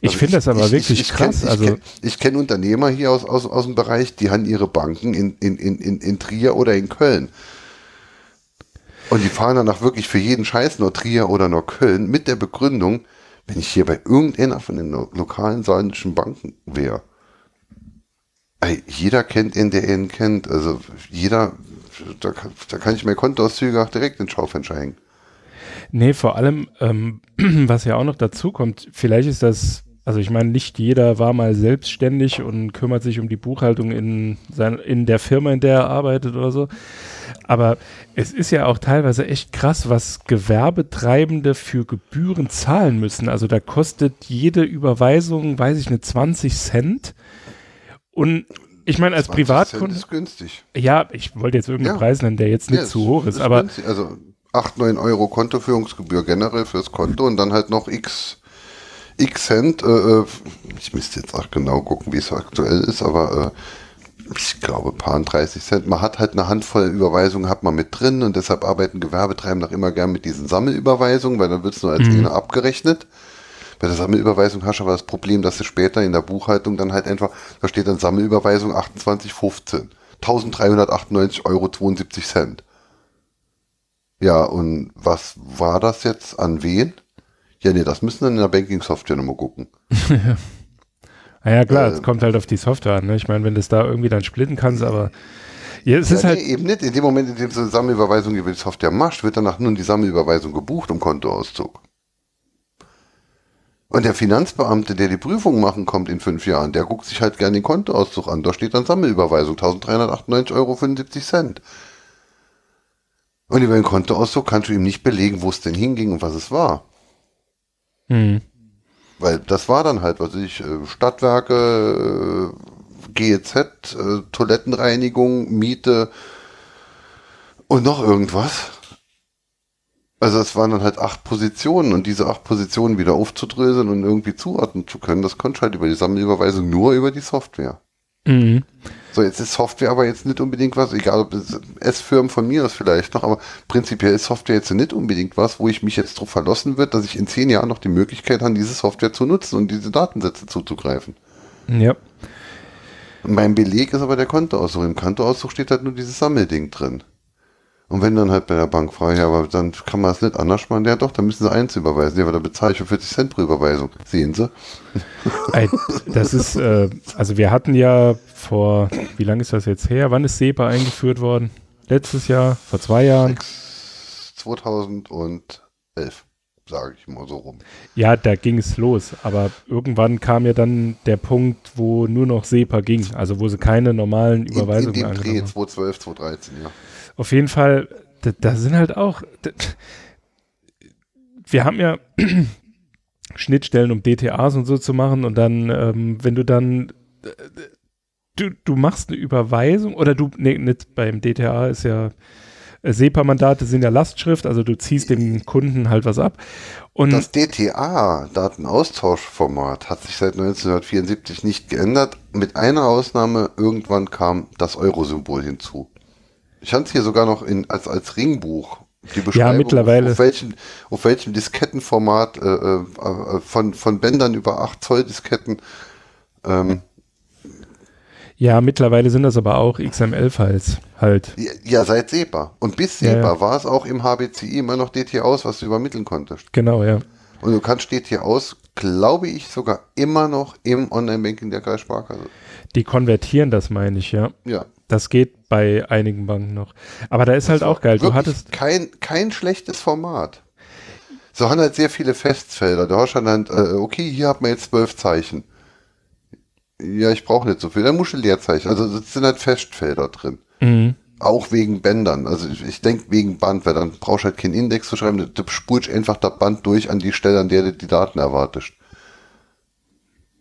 Ich also finde das aber ich, wirklich ich, ich krass. Kenn, also ich kenne kenn Unternehmer hier aus, aus, aus dem Bereich, die haben ihre Banken in, in, in, in Trier oder in Köln. Und die fahren danach wirklich für jeden Scheiß nur Trier oder nur Köln mit der Begründung, wenn ich hier bei irgendeiner von den lokalen saarländischen Banken wäre. Jeder kennt ihn, der ihn kennt. Also jeder, da, da kann ich mir Kontoauszüge auch direkt in den Schaufenster hängen. Nee, vor allem, ähm, [CLEARS THROAT] was ja auch noch dazu kommt, vielleicht ist das, also ich meine, nicht jeder war mal selbstständig und kümmert sich um die Buchhaltung in, sein, in der Firma, in der er arbeitet oder so. Aber es ist ja auch teilweise echt krass, was Gewerbetreibende für Gebühren zahlen müssen. Also da kostet jede Überweisung, weiß ich nicht, 20 Cent. Und ich meine, als Privatkunde. ist günstig. Ja, ich wollte jetzt irgendeinen ja. Preis nennen, der jetzt nicht ja, zu hoch ist, ist aber. Günstig. Also 8, 9 Euro Kontoführungsgebühr generell fürs Konto und dann halt noch x, x Cent. Äh, äh ich müsste jetzt auch genau gucken, wie es aktuell ist, aber äh, ich glaube, paar 30 Cent. Man hat halt eine Handvoll Überweisungen hat man mit drin und deshalb arbeiten Gewerbetreibende auch immer gern mit diesen Sammelüberweisungen, weil dann wird es nur als mhm. abgerechnet. Bei der Sammelüberweisung hast du aber das Problem, dass du später in der Buchhaltung dann halt einfach, da steht dann Sammelüberweisung 2815. 1398,72 Euro. Ja, und was war das jetzt? An wen? Ja, nee, das müssen dann in der Banking-Software nochmal gucken. [LAUGHS] naja, klar, es äh, kommt halt auf die Software an. Ne? Ich meine, wenn du es da irgendwie dann splitten kannst, aber ja, es ja, ist halt nee, eben nicht. In dem Moment, in dem du eine Sammelüberweisung über die Software machst, wird danach nun die Sammelüberweisung gebucht um Kontoauszug. Und der Finanzbeamte, der die Prüfung machen kommt in fünf Jahren, der guckt sich halt gerne den Kontoauszug an. Da steht dann Sammelüberweisung, 1398,75 Euro. Und über den Kontoauszug kannst du ihm nicht belegen, wo es denn hinging und was es war. Hm. Weil das war dann halt, was ich, äh, Stadtwerke, äh, GEZ, äh, Toilettenreinigung, Miete und noch irgendwas. Also es waren dann halt acht Positionen und diese acht Positionen wieder aufzudröseln und irgendwie zuordnen zu können, das konnte halt über die Sammelüberweisung nur über die Software. Mhm. So, jetzt ist Software aber jetzt nicht unbedingt was, egal ob es S-Firmen von mir aus vielleicht noch, aber prinzipiell ist Software jetzt nicht unbedingt was, wo ich mich jetzt darauf verlassen wird, dass ich in zehn Jahren noch die Möglichkeit habe, diese Software zu nutzen und diese Datensätze zuzugreifen. Ja. Mein Beleg ist aber der Kontoauszug. Im Kontoauszug steht halt nur dieses Sammelding drin. Und wenn dann halt bei der Bank frage, ja, aber dann kann man es nicht anders machen, ja doch, dann müssen sie eins überweisen. Ja, aber da bezahle ich für 40 Cent pro Überweisung. Sehen Sie? [LAUGHS] Das ist, äh, also wir hatten ja vor, wie lange ist das jetzt her? Wann ist SEPA eingeführt worden? Letztes Jahr? Vor zwei Jahren? 2011, sage ich mal so rum. Ja, da ging es los. Aber irgendwann kam ja dann der Punkt, wo nur noch SEPA ging. Also wo sie keine normalen Überweisungen in, in dem Dreh 2012, 2013, ja auf jeden Fall, da, da sind halt auch, da, wir haben ja [CLEARS THROAT] Schnittstellen, um DTAs und so zu machen und dann, ähm, wenn du dann, du, du machst eine Überweisung oder du, nee, nicht beim DTA ist ja, äh, SEPA-Mandate sind ja Lastschrift, also du ziehst dem Kunden halt was ab. Und das DTA, Datenaustauschformat, hat sich seit 1974 nicht geändert. Mit einer Ausnahme, irgendwann kam das Euro-Symbol hinzu. Es hier sogar noch in, als, als Ringbuch. Die Beschreibung, ja, mittlerweile. Auf, welchem, auf welchem Diskettenformat äh, äh, von, von Bändern über 8 Zoll Disketten. Ähm, ja, mittlerweile sind das aber auch XML-Files halt. Ja, ja, seit SEPA. Und bis SEPA ja, ja. war es auch im HBCI immer noch DT-Aus, was du übermitteln konntest. Genau, ja. Und du kannst DT-Aus, glaube ich, sogar immer noch im Online-Banking der Kreissparkasse. Die konvertieren das, meine ich, ja. Ja. Das geht bei einigen Banken noch. Aber da ist halt auch geil. Du hattest kein, kein schlechtes Format. So haben halt sehr viele Festfelder. Du hast dann, äh, okay, hier hat man jetzt zwölf Zeichen. Ja, ich brauche nicht so viel. Dann musst du Leerzeichen. Also es sind halt Festfelder drin. Mhm. Auch wegen Bändern. Also ich, ich denke wegen Band, weil dann brauchst du halt keinen Index zu schreiben. Du spulst einfach das Band durch an die Stelle, an der du die Daten erwartest.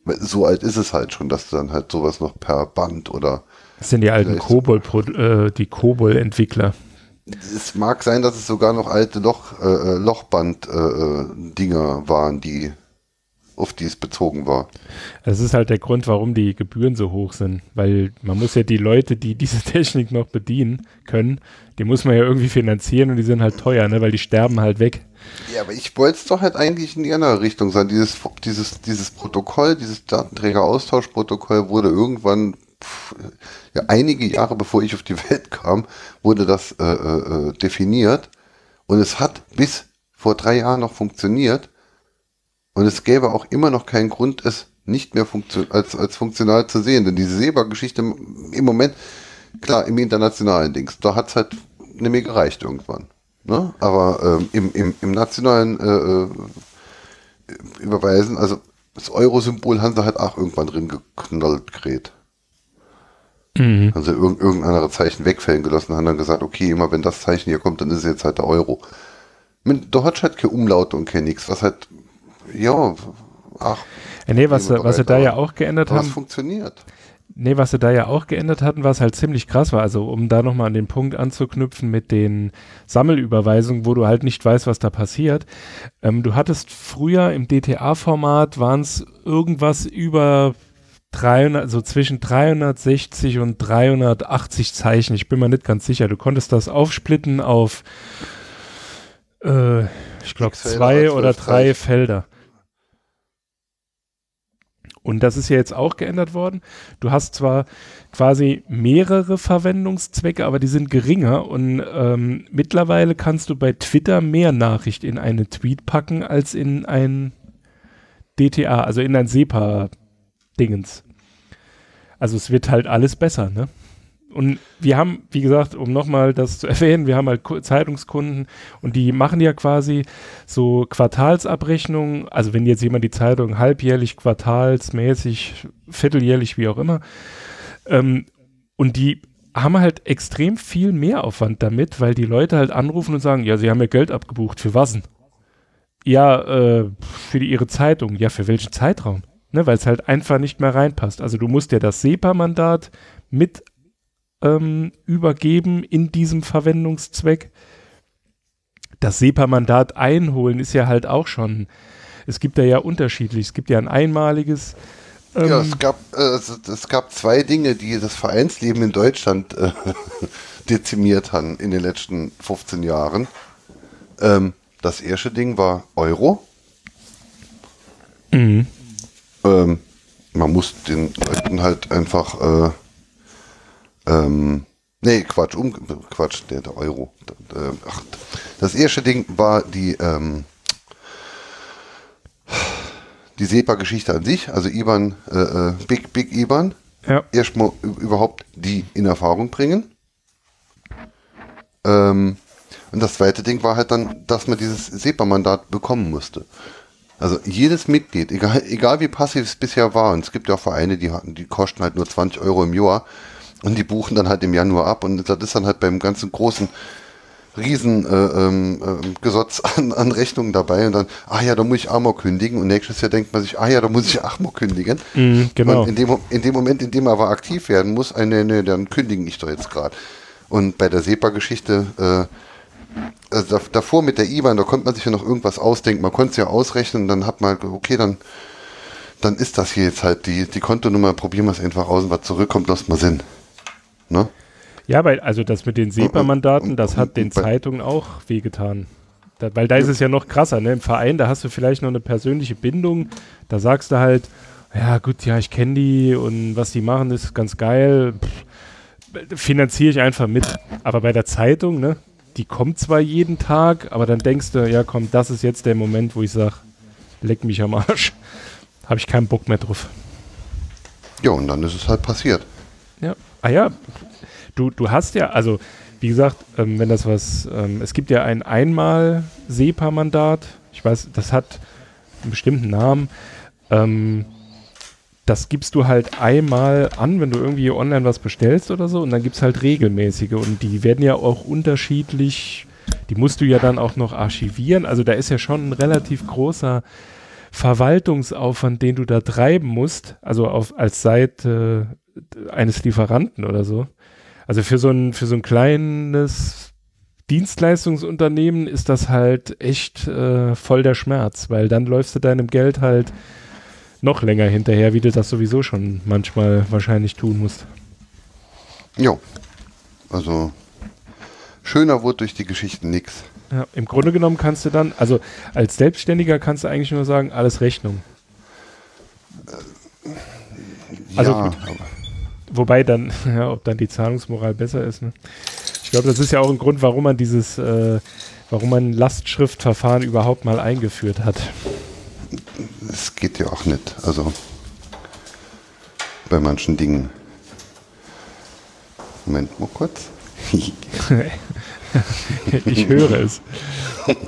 So alt ist es halt schon, dass du dann halt sowas noch per Band oder das sind die alten Kobol, äh, die Kobol-Entwickler. Es mag sein, dass es sogar noch alte Loch, äh, äh Lochband-Dinger äh, waren, die auf die es bezogen war. Das ist halt der Grund, warum die Gebühren so hoch sind, weil man muss ja die Leute, die diese [LAUGHS] Technik noch bedienen können, die muss man ja irgendwie finanzieren und die sind halt teuer, ne, weil die sterben halt weg. Ja, aber ich wollte es doch halt eigentlich in die andere Richtung sein. Dieses, dieses, dieses Protokoll, dieses Datenträger-Austauschprotokoll wurde irgendwann ja, einige Jahre bevor ich auf die Welt kam, wurde das äh, äh, äh, definiert. Und es hat bis vor drei Jahren noch funktioniert. Und es gäbe auch immer noch keinen Grund, es nicht mehr als, als funktional zu sehen. Denn diese SEBA-Geschichte im Moment, klar, im internationalen Dings, da hat es halt nämlich gereicht irgendwann. Ne? Aber ähm, im, im, im nationalen äh, äh, Überweisen, also das Euro-Symbol haben sie halt auch irgendwann drin geknallt, gerät. Mhm. Also irg irgendein anderes Zeichen wegfällen gelassen, haben dann gesagt, okay, immer wenn das Zeichen hier kommt, dann ist es jetzt halt der Euro. Da hat halt keine Umlaute und kein nix, was halt, ja, ach. Ja, nee, was, was sie da ja auch geändert haben. Was funktioniert. Nee, was sie da ja auch geändert hatten, was halt ziemlich krass war. Also, um da nochmal an den Punkt anzuknüpfen mit den Sammelüberweisungen, wo du halt nicht weißt, was da passiert. Ähm, du hattest früher im DTA-Format waren es irgendwas über 300, so zwischen 360 und 380 Zeichen. Ich bin mir nicht ganz sicher. Du konntest das aufsplitten auf, äh, ich glaube, zwei oder drei. Felder. Und das ist ja jetzt auch geändert worden. Du hast zwar quasi mehrere Verwendungszwecke, aber die sind geringer. Und ähm, mittlerweile kannst du bei Twitter mehr Nachricht in eine Tweet packen als in ein DTA, also in ein SEPA-Dingens. Also es wird halt alles besser, ne? Und wir haben, wie gesagt, um nochmal das zu [LAUGHS] erwähnen, wir haben halt Zeitungskunden und die machen ja quasi so Quartalsabrechnungen. Also wenn jetzt jemand die Zeitung halbjährlich, quartalsmäßig, vierteljährlich, wie auch immer, ähm, und die haben halt extrem viel Mehraufwand damit, weil die Leute halt anrufen und sagen, ja, sie haben ja Geld abgebucht, für was denn? Ja, äh, für die, ihre Zeitung. Ja, für welchen Zeitraum? Ne, weil es halt einfach nicht mehr reinpasst. Also du musst ja das SEPA-Mandat mit ähm, übergeben in diesem Verwendungszweck. Das SEPA-Mandat einholen ist ja halt auch schon, es gibt da ja unterschiedlich. Es gibt ja ein einmaliges. Ähm, ja, es gab, äh, es gab zwei Dinge, die das Vereinsleben in Deutschland äh, [LAUGHS] dezimiert haben in den letzten 15 Jahren. Ähm, das erste Ding war Euro. Mhm. Ähm, man muss den Leuten halt einfach äh, ähm, nee, Quatsch, um, Quatsch, der, der Euro. Äh, ach, das erste Ding war die, ähm, die SEPA-Geschichte an sich, also IBAN, äh, äh, Big, Big IBAN. Ja. Erstmal überhaupt die in Erfahrung bringen. Ähm, und das zweite Ding war halt dann, dass man dieses SEPA-Mandat bekommen musste. Also jedes Mitglied, egal, egal wie passiv es bisher war, und es gibt ja auch Vereine, die, die kosten halt nur 20 Euro im Jahr, und die buchen dann halt im Januar ab. Und das ist dann halt beim ganzen großen riesen äh, äh, Gesotz [LAUGHS] an, an Rechnungen dabei und dann, ah ja, da muss ich Amor kündigen und nächstes Jahr denkt man sich, ah ja, da muss ich Amor kündigen. Mm, genau. Und in dem, in dem Moment, in dem er aber aktiv werden muss, äh, nee, nee, dann kündigen ich doch jetzt gerade. Und bei der SEPA-Geschichte, äh, also davor mit der IBAN, da konnte man sich ja noch irgendwas ausdenken, man konnte es ja ausrechnen und dann hat man, okay, dann, dann ist das hier jetzt halt die, die Kontonummer, probieren wir es einfach aus und was zurückkommt, lasst mal Sinn. Ne? Ja, weil, also das mit den SEPA-Mandaten, das hat den Zeitungen auch wehgetan. Da, weil da ist es ja noch krasser, ne? Im Verein, da hast du vielleicht noch eine persönliche Bindung. Da sagst du halt, ja gut, ja, ich kenne die und was die machen, ist ganz geil. finanziere ich einfach mit. Aber bei der Zeitung, ne, die kommt zwar jeden Tag, aber dann denkst du, ja komm, das ist jetzt der Moment, wo ich sage, leck mich am Arsch. [LAUGHS] Habe ich keinen Bock mehr drauf. Ja, und dann ist es halt passiert. Ja. Ah ja, du, du hast ja, also wie gesagt, ähm, wenn das was, ähm, es gibt ja ein einmal SEPA-Mandat, ich weiß, das hat einen bestimmten Namen, ähm, das gibst du halt einmal an, wenn du irgendwie online was bestellst oder so und dann gibt es halt regelmäßige und die werden ja auch unterschiedlich, die musst du ja dann auch noch archivieren, also da ist ja schon ein relativ großer Verwaltungsaufwand, den du da treiben musst, also auf, als Seite eines Lieferanten oder so. Also für so ein, für so ein kleines Dienstleistungsunternehmen ist das halt echt äh, voll der Schmerz, weil dann läufst du deinem Geld halt noch länger hinterher, wie du das sowieso schon manchmal wahrscheinlich tun musst. Jo. Also schöner wurde durch die Geschichten nichts. Ja, im Grunde genommen kannst du dann, also als Selbstständiger kannst du eigentlich nur sagen, alles Rechnung. Äh, also ja, Wobei dann, [LAUGHS] ja, ob dann die Zahlungsmoral besser ist. Ne? Ich glaube, das ist ja auch ein Grund, warum man dieses, äh, warum man Lastschriftverfahren überhaupt mal eingeführt hat. Es geht ja auch nicht. Also bei manchen Dingen. Moment mal kurz. [LAUGHS] ich höre es. [LAUGHS]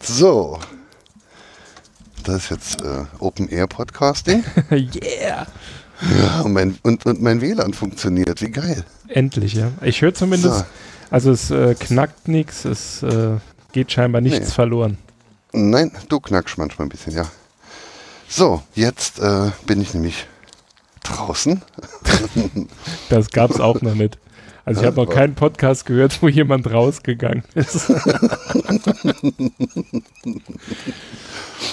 so, das ist jetzt äh, Open Air Podcasting. [LAUGHS] yeah! Ja, und mein, und, und mein WLAN funktioniert. Wie geil. Endlich, ja. Ich höre zumindest, so. also es äh, knackt nichts, es äh, geht scheinbar nichts nee. verloren. Nein, du knackst manchmal ein bisschen, ja. So, jetzt äh, bin ich nämlich draußen. [LAUGHS] das gab es auch noch nicht. Also ich habe noch keinen Podcast gehört, wo jemand rausgegangen ist. [LAUGHS]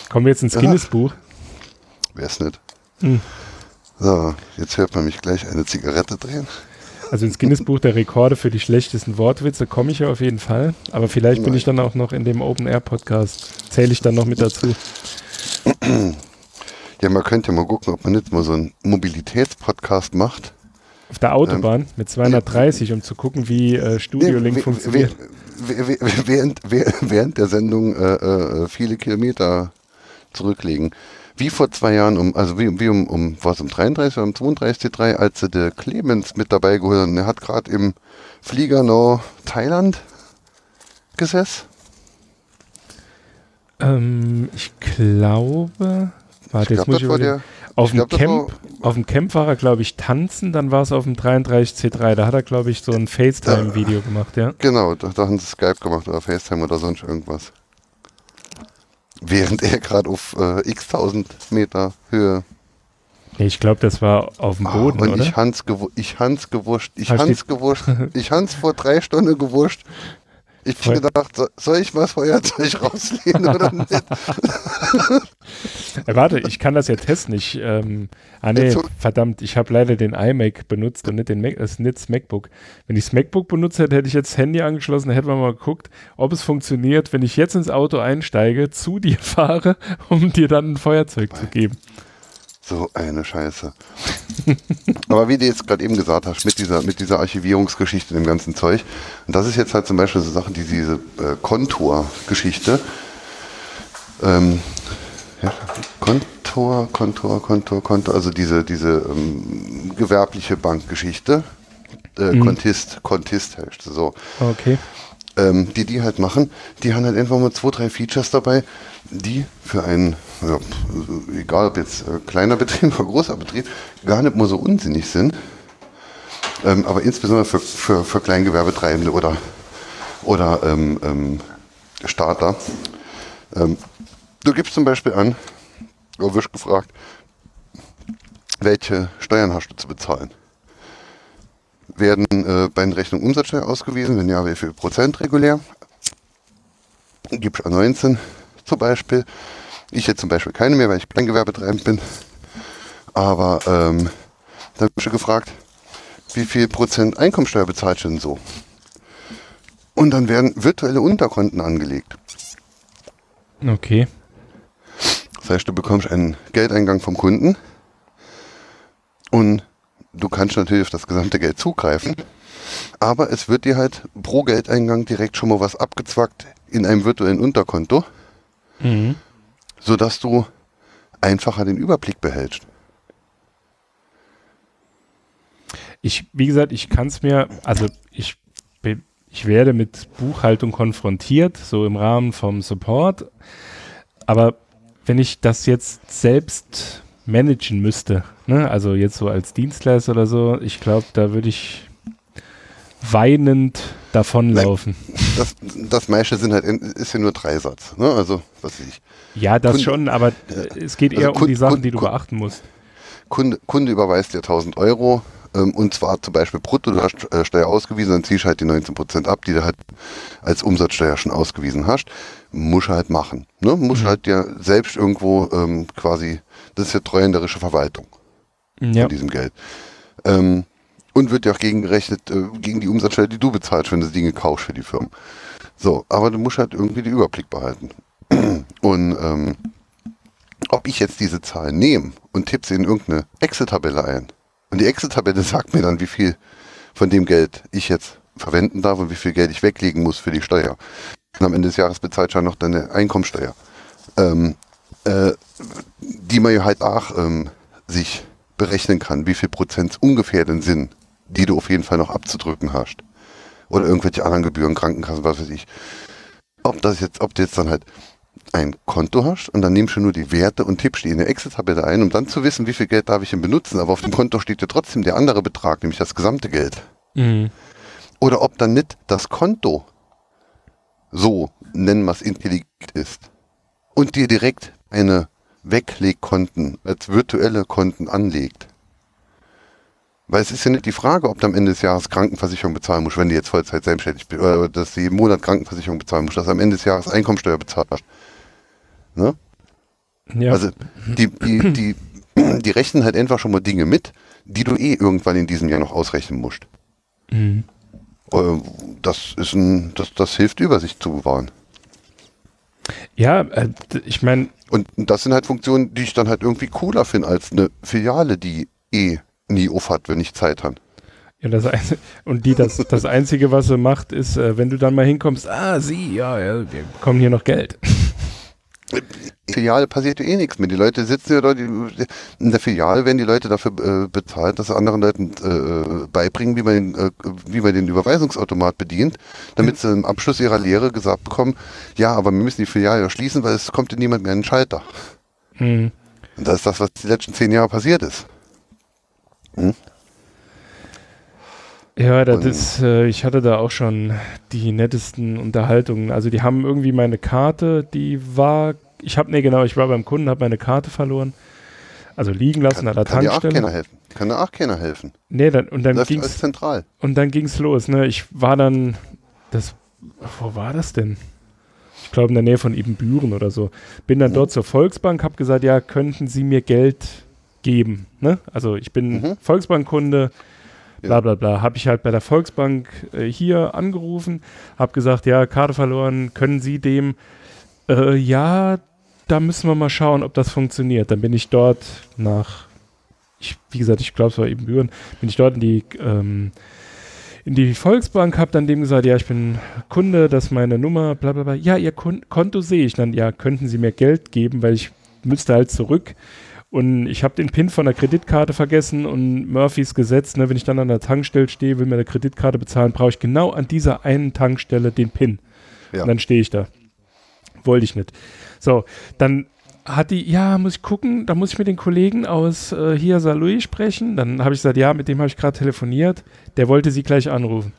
Kommen wir jetzt ins Guinness-Buch? Wäre es nicht. Hm. So, jetzt hört man mich gleich eine Zigarette drehen. Also ins Guinness-Buch der Rekorde für die schlechtesten Wortwitze komme ich ja auf jeden Fall. Aber vielleicht Nein. bin ich dann auch noch in dem Open-Air-Podcast. Zähle ich dann noch mit dazu. Ja, man könnte ja mal gucken, ob man jetzt mal so einen Mobilitätspodcast macht. Auf der Autobahn ähm, mit 230, um zu gucken, wie äh, Studio Link nee, funktioniert. Während, während, der Sendung äh, äh, viele Kilometer zurücklegen. Wie vor zwei Jahren, um, also wie, wie um, um, was um 33 oder um 32 T3, als sie der Clemens mit dabei geholt haben. Er hat gerade im Flieger nach Thailand gesessen. Ähm, ich glaube, Warte, jetzt muss ich der, auf, dem Camp, auf dem Camp war er, glaube ich, tanzen, dann war es auf dem 33C3. Da hat er, glaube ich, so ein FaceTime-Video gemacht, ja? Genau, da, da haben sie Skype gemacht oder FaceTime oder sonst irgendwas. Während er gerade auf äh, x tausend Meter Höhe. Ich glaube, das war auf dem Boden, oh, und oder? ich Hans, ich Hans gewuscht, ich Hans gewuscht, ich Hans vor drei Stunden gewuscht, ich habe gedacht, soll ich mal das Feuerzeug rauslehnen oder [LAUGHS] nicht? äh, warte, ich kann das ja testen. Ich, ähm, ah nee, verdammt, ich habe leider den iMac benutzt und nicht den Mac, das, nicht das MacBook. Wenn ich das MacBook benutzt hätte, hätte ich jetzt das Handy angeschlossen, hätten wir mal geguckt, ob es funktioniert, wenn ich jetzt ins Auto einsteige, zu dir [LAUGHS] fahre, um dir dann ein Feuerzeug Nein. zu geben. So eine Scheiße. [LAUGHS] Aber wie du jetzt gerade eben gesagt hast, mit dieser, mit dieser Archivierungsgeschichte, dem ganzen Zeug, und das ist jetzt halt zum Beispiel so Sachen, die diese äh, Kontor-Geschichte, ähm, ja, Kontor, Kontor, Kontor, Kontor, also diese, diese ähm, gewerbliche Bankgeschichte, äh, mhm. Kontist, Kontist heißt so. Okay. Ähm, die die halt machen, die haben halt einfach mal zwei, drei Features dabei, die für einen, ja, egal ob jetzt äh, kleiner Betrieb oder großer Betrieb, gar nicht mehr so unsinnig sind. Ähm, aber insbesondere für, für, für Kleingewerbetreibende oder, oder ähm, ähm, Starter. Ähm, du gibst zum Beispiel an, du wirst gefragt, welche Steuern hast du zu bezahlen? Werden äh, bei den Rechnungen Umsatzsteuer ausgewiesen? Wenn ja, wie viel Prozent regulär? Gibst an 19 zum Beispiel. Ich jetzt zum Beispiel keine mehr, weil ich Kleingewerbetreibend bin. Aber ähm, dann habe ich gefragt, wie viel Prozent Einkommensteuer bezahlt denn so? Und dann werden virtuelle Unterkonten angelegt. Okay. Das heißt, du bekommst einen Geldeingang vom Kunden und du kannst natürlich auf das gesamte Geld zugreifen, aber es wird dir halt pro Geldeingang direkt schon mal was abgezwackt in einem virtuellen Unterkonto mhm. sodass du einfacher den Überblick behältst. Ich, wie gesagt, ich kann es mir, also ich, ich werde mit Buchhaltung konfrontiert, so im Rahmen vom Support, aber wenn ich das jetzt selbst managen müsste, ne, also jetzt so als Dienstleister oder so, ich glaube, da würde ich weinend davonlaufen. Das, das meiste sind halt, ist ja nur Dreisatz. Ne? Also, was weiß ich. Ja, das Kunde, schon, aber äh, es geht eher also um die Sachen, Kunde, die du beachten musst. Kunde, Kunde überweist dir 1000 Euro ähm, und zwar zum Beispiel brutto, du hast äh, Steuer ausgewiesen, dann ziehst du halt die 19% ab, die du halt als Umsatzsteuer schon ausgewiesen hast. Muss halt machen. Ne? Muss mhm. halt dir selbst irgendwo ähm, quasi, das ist ja treuhänderische Verwaltung ja. von diesem Geld. Ähm, und wird ja auch gegengerechnet äh, gegen die Umsatzsteuer, die du bezahlst, wenn du Dinge kaufst für die Firmen. So, aber du musst halt irgendwie den Überblick behalten. [CLEARS THROAT] Und ähm, ob ich jetzt diese Zahl nehme und tippe sie in irgendeine Excel-Tabelle ein und die Excel-Tabelle [LAUGHS] sagt mir dann, wie viel von dem Geld ich jetzt verwenden darf und wie viel Geld ich weglegen muss für die Steuer. Und am Ende des Jahres bezahlt schon noch deine Einkommensteuer. Ähm, äh, die man halt auch ähm, sich berechnen kann, wie viel Prozent ungefähr denn sind die du auf jeden Fall noch abzudrücken hast. Oder irgendwelche anderen Gebühren, Krankenkassen, was weiß ich. Ob das jetzt, ob du jetzt dann halt ein Konto hast und dann nimmst du nur die Werte und tippst die in der Excel-Tabelle ein, um dann zu wissen, wie viel Geld darf ich denn benutzen. Aber auf dem Konto steht ja trotzdem der andere Betrag, nämlich das gesamte Geld. Mhm. Oder ob dann nicht das Konto so, nennen wir es intelligent ist und dir direkt eine Weglegkonten als virtuelle Konten anlegt. Weil es ist ja nicht die Frage, ob du am Ende des Jahres Krankenversicherung bezahlen musst, wenn du jetzt Vollzeit selbstständig bist, oder dass du jeden Monat Krankenversicherung bezahlen musst, dass du am Ende des Jahres Einkommensteuer bezahlt hast. Ne? Ja. Also die, die, die, die rechnen halt einfach schon mal Dinge mit, die du eh irgendwann in diesem Jahr noch ausrechnen musst. Mhm. Äh, das ist ein, das, das hilft, Übersicht zu bewahren. Ja, äh, ich meine. Und das sind halt Funktionen, die ich dann halt irgendwie cooler finde als eine Filiale, die eh nie auf hat, wenn ich Zeit habe. Ja, das [LAUGHS] und die, das, das Einzige, was sie macht, ist, äh, wenn du dann mal hinkommst, ah, sie, ja, ja, wir bekommen hier noch Geld. [LAUGHS] Filiale passiert ja eh nichts mehr. Die Leute sitzen ja dort, in der Filiale werden die Leute dafür äh, bezahlt, dass sie anderen Leuten äh, beibringen, wie man, den, äh, wie man den Überweisungsautomat bedient, damit sie im Abschluss ihrer Lehre gesagt bekommen, ja, aber wir müssen die Filiale ja schließen, weil es kommt ja niemand mehr in den Schalter. Mhm. Und das ist das, was die letzten zehn Jahre passiert ist. Hm? Ja, das ist, äh, ich hatte da auch schon die nettesten Unterhaltungen. Also die haben irgendwie meine Karte, die war, ich habe, nee genau, ich war beim Kunden, habe meine Karte verloren. Also liegen lassen kann, an der kann Tankstelle. Kann dir auch keiner helfen. Kann dir auch keiner helfen. Nee, dann, und dann ging es zentral. Und dann ging's los, ne? Ich war dann, das, wo war das denn? Ich glaube in der Nähe von Ebenbüren oder so. Bin dann mhm. dort zur Volksbank, habe gesagt, ja, könnten Sie mir Geld geben, ne? Also ich bin mhm. Volksbankkunde, bla bla bla. Habe ich halt bei der Volksbank äh, hier angerufen, habe gesagt, ja, Karte verloren, können Sie dem, äh, ja, da müssen wir mal schauen, ob das funktioniert. Dann bin ich dort nach, ich, wie gesagt, ich glaube, es war eben Büren, bin ich dort in die, ähm, in die Volksbank, habe dann dem gesagt, ja, ich bin Kunde, das ist meine Nummer, bla bla bla. Ja, Ihr Kon Konto sehe ich. Dann, ja, könnten Sie mir Geld geben, weil ich müsste halt zurück und ich habe den PIN von der Kreditkarte vergessen und Murphys Gesetz, ne, wenn ich dann an der Tankstelle stehe, will mir eine Kreditkarte bezahlen, brauche ich genau an dieser einen Tankstelle den PIN. Ja. Und dann stehe ich da. Wollte ich nicht. So, dann hat die, ja, muss ich gucken, da muss ich mit den Kollegen aus äh, hier Saarlouis sprechen. Dann habe ich gesagt, ja, mit dem habe ich gerade telefoniert. Der wollte sie gleich anrufen.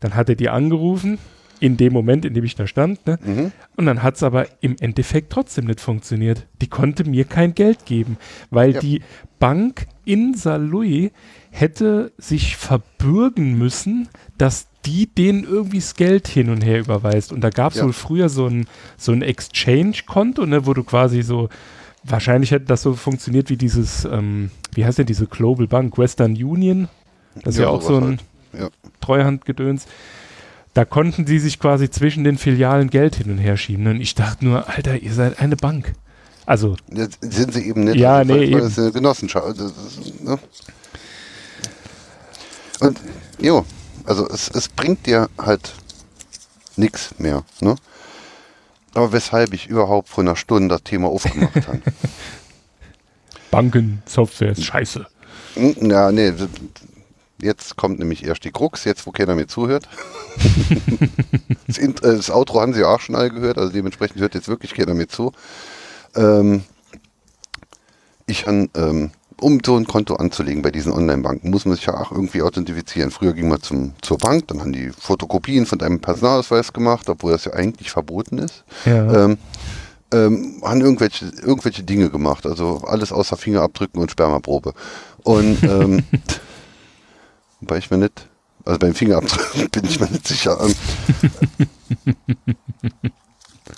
Dann hat er die angerufen, in dem Moment, in dem ich da stand. Ne? Mhm. Und dann hat es aber im Endeffekt trotzdem nicht funktioniert. Die konnte mir kein Geld geben, weil ja. die Bank in Saarlouis hätte sich verbürgen müssen, dass die denen irgendwie das Geld hin und her überweist. Und da gab es ja. wohl früher so ein, so ein Exchange-Konto, ne, wo du quasi so, wahrscheinlich hätte das so funktioniert wie dieses, ähm, wie heißt denn diese Global Bank, Western Union? Das ist ja, ja auch so ein halt. ja. Treuhandgedöns da konnten sie sich quasi zwischen den Filialen Geld hin und her schieben. Und ich dachte nur, Alter, ihr seid eine Bank. Also. Jetzt sind sie eben nicht. Ja, also, nee, eben. Das ist eine Genossenschaft. Ist, ne? Und, jo, also es, es bringt dir halt nichts mehr. Ne? Aber weshalb ich überhaupt vor einer Stunde das Thema aufgemacht habe. [LAUGHS] Banken, Software ist scheiße. Ja, nee, Jetzt kommt nämlich erst die Krux, jetzt wo keiner mir zuhört. [LAUGHS] das, äh, das, Outro haben sie auch schon alle gehört, also dementsprechend hört jetzt wirklich keiner mir zu. Ähm, ich an, ähm, um so ein Konto anzulegen bei diesen Online-Banken, muss man sich ja auch irgendwie authentifizieren. Früher ging man zum, zur Bank, dann haben die Fotokopien von deinem Personalausweis gemacht, obwohl das ja eigentlich verboten ist. Ja. Ähm, ähm, haben irgendwelche, irgendwelche Dinge gemacht, also alles außer Fingerabdrücken und Spermaprobe. Und ähm, [LAUGHS] Wobei ich mir nicht, also beim Fingerabdruck [LAUGHS] bin ich mir nicht sicher.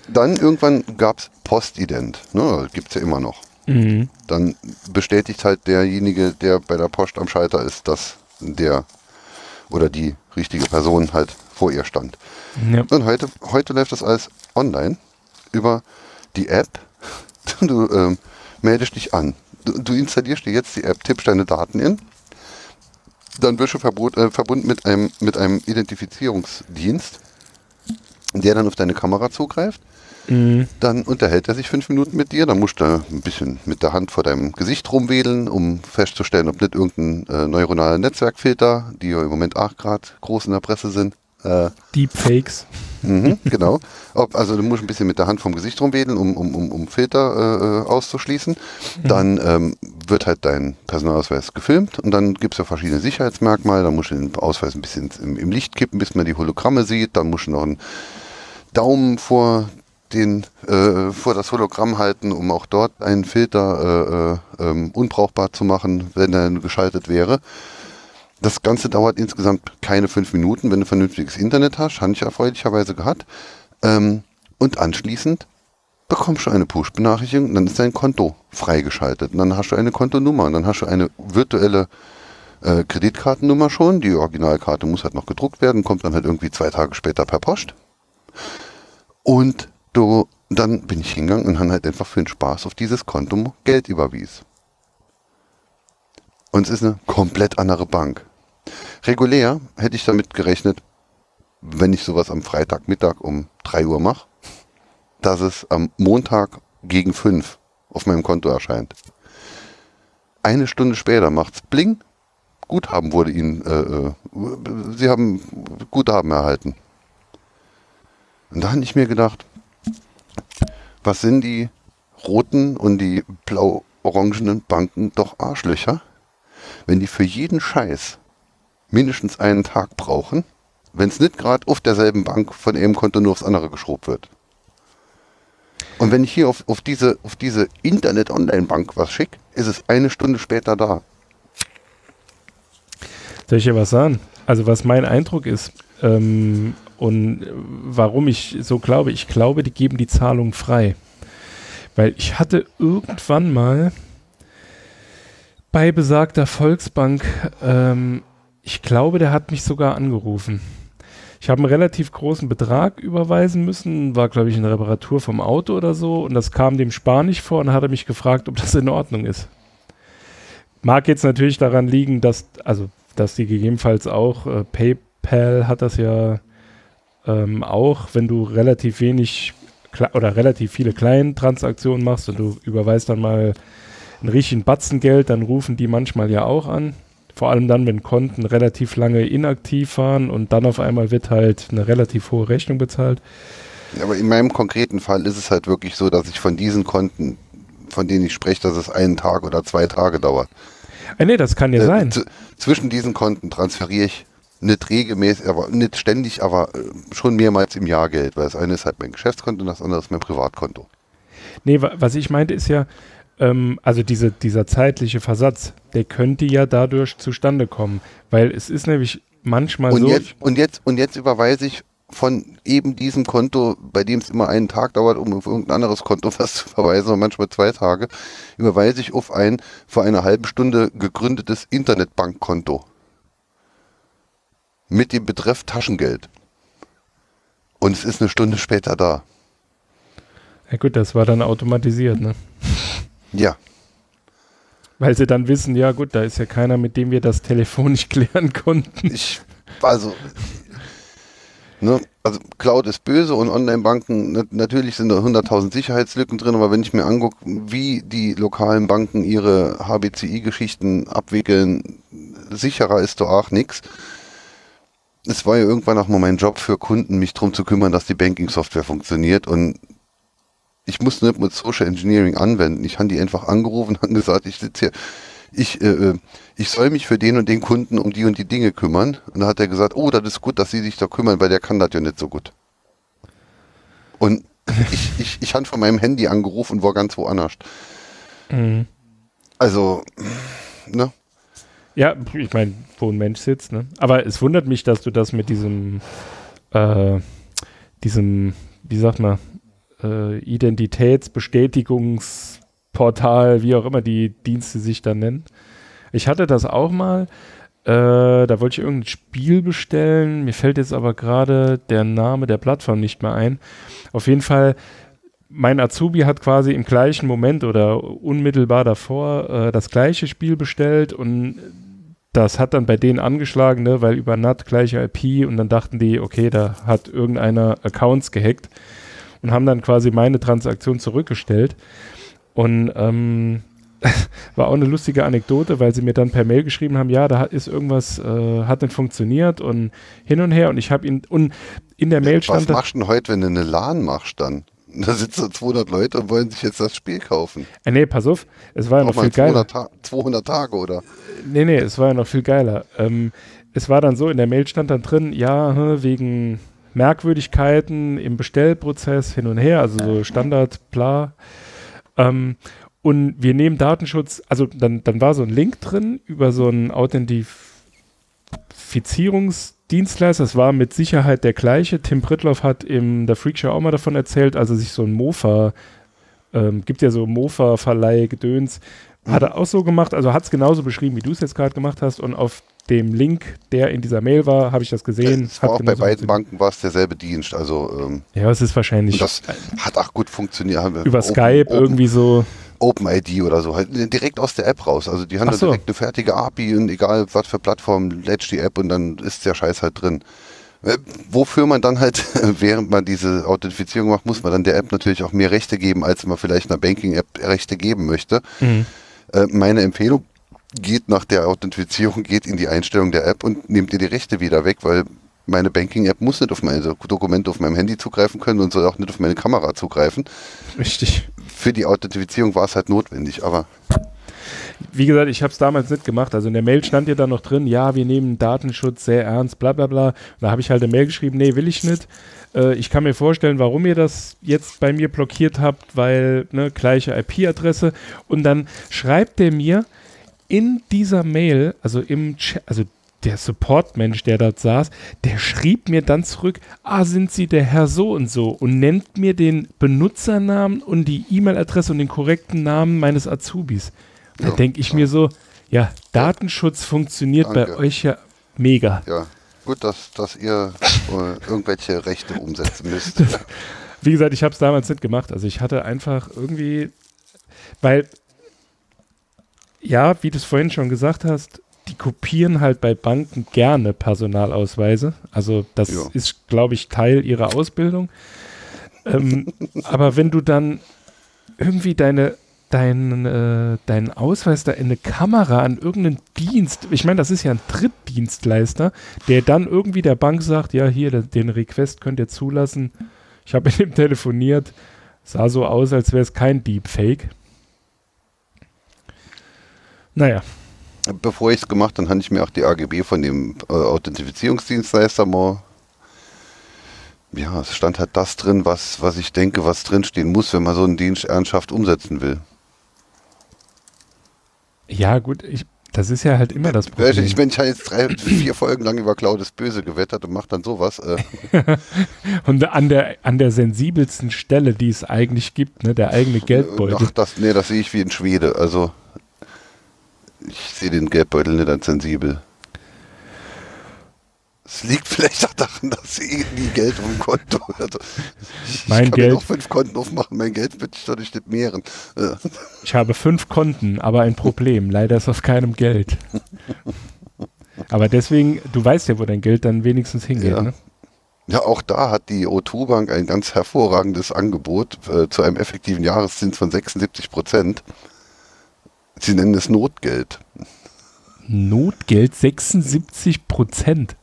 Dann irgendwann gab es Postident, ne, gibt es ja immer noch. Mhm. Dann bestätigt halt derjenige, der bei der Post am Schalter ist, dass der oder die richtige Person halt vor ihr stand. Ja. Und heute, heute läuft das alles online über die App. [LAUGHS] Du ähm, meldest dich an. Du, du installierst dir jetzt die App, tippst deine Daten in dann wirst du verbot, äh, verbunden mit einem, mit einem Identifizierungsdienst, der dann auf deine Kamera zugreift. Mhm. Dann unterhält er sich fünf Minuten mit dir. Dann musst du ein bisschen mit der Hand vor deinem Gesicht rumwedeln, um festzustellen, ob nicht irgendein äh, neuronaler Netzwerkfilter, die ja im Moment auch gerade groß in der Presse sind, äh, Deepfakes. Mhm, genau. Ob, also du musst ein bisschen mit der Hand vom Gesicht rumwedeln, um, um, um, um Filter äh, äh, auszuschließen. Mhm. Dann ähm, wird halt dein Personalausweis gefilmt und dann gibt es ja verschiedene Sicherheitsmerkmale. Dann musst du den Ausweis ein bisschen im, im, Licht kippen, bis man die Hologramme sieht. Dann musst du noch einen Daumen vor den äh, vor das Hologramm halten, um auch dort einen Filter äh, äh, ähm, unbrauchbar zu machen, wenn er geschaltet wäre. Das Ganze dauert insgesamt keine fünf Minuten, wenn du vernünftiges Internet hast. Habe ich erfreulicherweise gehabt. Ähm, und anschließend bekommst du eine Push-Benachrichtigung dann ist dein Konto freigeschaltet. Und dann hast du eine Kontonummer und dann hast du eine virtuelle äh, Kreditkartennummer schon. Die Originalkarte muss halt noch gedruckt werden, kommt dann halt irgendwie zwei Tage später per Post. Und du dann bin ich hingegangen und habe halt einfach für den Spaß auf dieses Konto Geld überwies. Und es ist eine komplett andere Bank. Regulär hätte ich damit gerechnet, wenn ich sowas am Freitagmittag um 3 Uhr mache, dass es am Montag gegen 5 auf meinem Konto erscheint. Eine Stunde später macht's Bling. Guthaben wurde Ihnen, äh, äh, Sie haben Guthaben erhalten. Und da habe ich mir gedacht, was sind die roten und die blau-orangenen Banken doch Arschlöcher, wenn die für jeden Scheiß mindestens einen Tag brauchen, wenn es nicht gerade auf derselben Bank von einem Konto nur aufs andere geschrobt wird. Und wenn ich hier auf, auf diese, auf diese Internet-Online-Bank was schicke, ist es eine Stunde später da. Soll ich dir was sagen? Also was mein Eindruck ist ähm, und warum ich so glaube, ich glaube, die geben die Zahlung frei. Weil ich hatte irgendwann mal bei besagter Volksbank, ähm, ich glaube, der hat mich sogar angerufen. Ich habe einen relativ großen Betrag überweisen müssen, war glaube ich eine Reparatur vom Auto oder so und das kam dem Spanisch vor und hat er mich gefragt, ob das in Ordnung ist. Mag jetzt natürlich daran liegen, dass, also, dass die gegebenenfalls auch, äh, PayPal hat das ja ähm, auch, wenn du relativ wenig oder relativ viele kleine Transaktionen machst und du überweist dann mal einen richtigen Batzen Geld, dann rufen die manchmal ja auch an. Vor allem dann, wenn Konten relativ lange inaktiv waren und dann auf einmal wird halt eine relativ hohe Rechnung bezahlt. Aber in meinem konkreten Fall ist es halt wirklich so, dass ich von diesen Konten, von denen ich spreche, dass es einen Tag oder zwei Tage dauert. Ah, nee, das kann ja äh, sein. Zwischen diesen Konten transferiere ich nicht regelmäßig, aber nicht ständig, aber äh, schon mehrmals im Jahr Geld, weil das eine ist halt mein Geschäftskonto und das andere ist mein Privatkonto. Nee, was ich meinte ist ja, ähm, also diese, dieser zeitliche Versatz, der könnte ja dadurch zustande kommen, weil es ist nämlich manchmal und so. Jetzt, und, jetzt, und jetzt überweise ich von eben diesem Konto, bei dem es immer einen Tag dauert, um auf irgendein anderes Konto [LAUGHS] was zu verweisen, und manchmal zwei Tage, überweise ich auf ein vor einer halben Stunde gegründetes Internetbankkonto mit dem Betreff Taschengeld. Und es ist eine Stunde später da. Ja gut, das war dann automatisiert, ne? Ja. Weil sie dann wissen, ja gut, da ist ja keiner, mit dem wir das telefonisch [LAUGHS] klären konnten. Ich, also, ne, also Cloud ist böse und Online-Banken, natürlich sind da 100.000 Sicherheitslücken drin, aber wenn ich mir angucke, wie die lokalen Banken ihre HBCI-Geschichten abwickeln, sicherer ist doch auch nichts. Es war ja irgendwann auch mal mein Job für Kunden, mich darum zu kümmern, dass die Banking-Software funktioniert und ich muss nicht mit Social Engineering anwenden. Ich habe die einfach angerufen und gesagt, ich sitze hier, ich, äh, äh, ich soll mich für den und den Kunden um die und die Dinge kümmern. Und da hat er gesagt, oh, das ist gut, dass Sie sich da kümmern, weil der kann das ja nicht so gut. Und ich, ich, ich habe von meinem Handy angerufen und war ganz woanders. Mhm. Also, ne? Ja, ich meine, wo ein Mensch sitzt, ne? Aber es wundert mich, dass du das mit diesem, äh, diesem, wie sagt man, äh, Identitätsbestätigungsportal, wie auch immer die Dienste sich dann nennen. Ich hatte das auch mal. Äh, da wollte ich irgendein Spiel bestellen. Mir fällt jetzt aber gerade der Name der Plattform nicht mehr ein. Auf jeden Fall, mein Azubi hat quasi im gleichen Moment oder unmittelbar davor äh, das gleiche Spiel bestellt und das hat dann bei denen angeschlagen, ne, weil über NAT gleiche IP und dann dachten die, okay, da hat irgendeiner Accounts gehackt und haben dann quasi meine Transaktion zurückgestellt. Und ähm, [LAUGHS] war auch eine lustige Anekdote, weil sie mir dann per Mail geschrieben haben, ja, da ist irgendwas, äh, hat nicht funktioniert und hin und her und ich habe ihn, und in der Mail stand... Was machst du denn heute, wenn du eine LAN machst dann? Da sitzen 200 Leute und wollen sich jetzt das Spiel kaufen. Äh, nee, pass auf, es war ja noch viel 200 geiler. Ta 200 Tage, oder? Nee, nee, es war ja noch viel geiler. Ähm, es war dann so, in der Mail stand dann drin, ja, wegen Merkwürdigkeiten im Bestellprozess hin und her, also so Standard, bla. Ähm, und wir nehmen Datenschutz, also dann, dann war so ein Link drin über so einen Authentifizierungsdienstleister. Das war mit Sicherheit der gleiche. Tim Pritloff hat in der Freakshow auch mal davon erzählt, also sich so ein Mofa, ähm, gibt ja so Mofa-Verleih, Gedöns, hat er auch so gemacht, also hat es genauso beschrieben, wie du es jetzt gerade gemacht hast. Und auf dem Link, der in dieser Mail war, habe ich das gesehen. Es war auch bei beiden Banken war es derselbe Dienst. Also ähm, ja, es ist wahrscheinlich. Das hat auch gut funktioniert. Über Open, Skype Open, irgendwie so. OpenID oder so, halt direkt aus der App raus. Also die haben so. direkt eine fertige API und egal was für Plattform, lädt die App und dann ist der Scheiß halt drin. Äh, wofür man dann halt, [LAUGHS] während man diese Authentifizierung macht, muss man dann der App natürlich auch mehr Rechte geben, als man vielleicht einer Banking-App Rechte geben möchte. Mhm. Äh, meine Empfehlung geht nach der Authentifizierung, geht in die Einstellung der App und nehmt ihr die Rechte wieder weg, weil meine Banking-App muss nicht auf meine Dokumente auf meinem Handy zugreifen können und soll auch nicht auf meine Kamera zugreifen. Richtig. Für die Authentifizierung war es halt notwendig, aber. Wie gesagt, ich habe es damals nicht gemacht. Also in der Mail stand ja dann noch drin, ja, wir nehmen Datenschutz sehr ernst, bla bla bla. Und da habe ich halt eine Mail geschrieben, nee, will ich nicht. Äh, ich kann mir vorstellen, warum ihr das jetzt bei mir blockiert habt, weil, ne, gleiche IP-Adresse. Und dann schreibt der mir in dieser Mail, also im Chat, also der Support-Mensch, der dort saß, der schrieb mir dann zurück, ah, sind Sie der Herr so und so und nennt mir den Benutzernamen und die E-Mail-Adresse und den korrekten Namen meines Azubis. Da ja, denke ich mir so, ja, Datenschutz funktioniert Danke. bei euch ja mega. Ja, gut, dass, dass ihr äh, irgendwelche Rechte umsetzen müsst. [LAUGHS] Wie gesagt, ich habe es damals nicht gemacht. Also ich hatte einfach irgendwie, weil, ja, wie du es vorhin schon gesagt hast, die kopieren halt bei Banken gerne Personalausweise. Also das ja. ist, glaube ich, Teil ihrer Ausbildung. Ähm, [LAUGHS] aber wenn du dann irgendwie deine deinen, äh, deinen Ausweis da in eine Kamera an irgendeinen Dienst, ich meine, das ist ja ein Drittdienstleister, der dann irgendwie der Bank sagt, ja, hier, den Request könnt ihr zulassen. Ich habe mit ihm telefoniert, sah so aus, als wäre es kein Deepfake. Naja, bevor ich es gemacht habe, habe ich mir auch die AGB von dem äh, Authentifizierungsdienstleister mal. Ja, es stand halt das drin, was, was ich denke, was drinstehen muss, wenn man so einen Dienst ernsthaft umsetzen will. Ja, gut, ich, das ist ja halt immer das Problem. Ich, bin habe jetzt drei, vier Folgen lang über Cloud ist böse gewettert und macht dann sowas. Äh. [LAUGHS] und an der, an der sensibelsten Stelle, die es eigentlich gibt, ne, der eigene Geldbeutel. Ach, das, nee, das sehe ich wie in Schwede. Also ich sehe den Geldbeutel nicht als sensibel. Es liegt vielleicht auch daran, dass ich nie Geld auf dem Konto also Ich mein kann Geld, auch fünf Konten aufmachen, mein Geld wird sich dadurch nicht mehren. Ich habe fünf Konten, aber ein Problem. Leider ist auf keinem Geld. Aber deswegen, du weißt ja, wo dein Geld dann wenigstens hingeht, ja. ne? Ja, auch da hat die O2 Bank ein ganz hervorragendes Angebot äh, zu einem effektiven Jahreszins von 76 Prozent. Sie nennen es Notgeld. Notgeld 76 Prozent.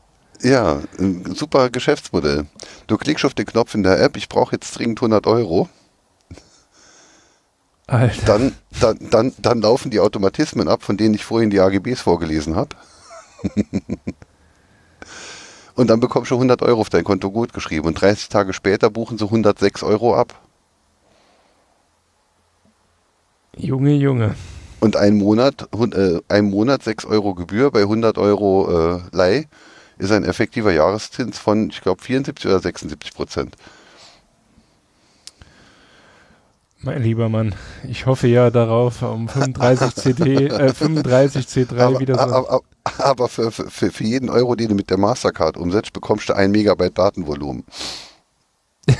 Ja, ein super Geschäftsmodell. Du klickst auf den Knopf in der App, ich brauche jetzt dringend 100 Euro. Alter. Dann, dann, dann, dann laufen die Automatismen ab, von denen ich vorhin die AGBs vorgelesen habe. [LAUGHS] und dann bekommst du 100 Euro auf dein Konto gut geschrieben. Und 30 Tage später buchen sie 106 Euro ab. Junge, Junge. Und ein Monat, äh, ein Monat 6 Euro Gebühr bei 100 Euro äh, Leih ist ein effektiver Jahreszins von, ich glaube, 74 oder 76 Prozent. Mein lieber Mann, ich hoffe ja darauf, um 35 CD, [LAUGHS] äh, 35 C3 aber, wieder so. Aber, aber für, für, für jeden Euro, den du mit der Mastercard umsetzt, bekommst du ein Megabyte Datenvolumen. [LAUGHS]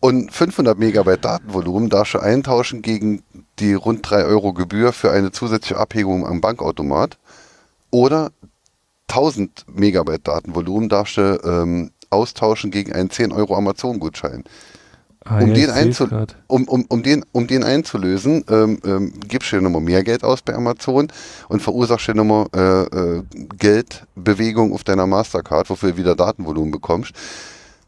Und 500 Megabyte Datenvolumen darfst du eintauschen gegen die rund 3 Euro Gebühr für eine zusätzliche Abhebung am Bankautomat. Oder 1000 Megabyte Datenvolumen darfst du ähm, austauschen gegen einen 10 Euro Amazon-Gutschein. Ah, um, ja, den um, um, um, den, um den einzulösen, ähm, ähm, gibst du dir nochmal mehr Geld aus bei Amazon und verursachst dir nochmal äh, äh, Geldbewegung auf deiner Mastercard, wofür du wieder Datenvolumen bekommst.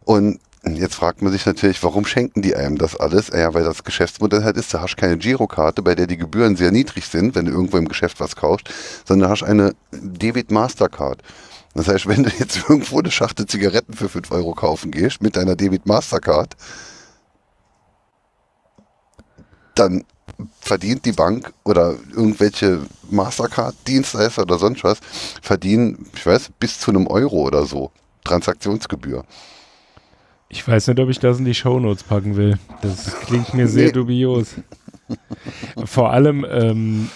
Und Jetzt fragt man sich natürlich, warum schenken die einem das alles? Ja, weil das Geschäftsmodell halt ist, du hast keine Girokarte, bei der die Gebühren sehr niedrig sind, wenn du irgendwo im Geschäft was kaufst, sondern du hast eine Debit Mastercard. Das heißt, wenn du jetzt [LAUGHS] irgendwo eine Schachtel Zigaretten für 5 Euro kaufen gehst mit deiner Debit Mastercard, dann verdient die Bank oder irgendwelche Mastercard-Dienstleister oder sonst was, verdienen, ich weiß, bis zu einem Euro oder so Transaktionsgebühr. Ich weiß nicht, ob ich das in die Shownotes packen will. Das klingt mir sehr nee. dubios. Vor allem, ähm,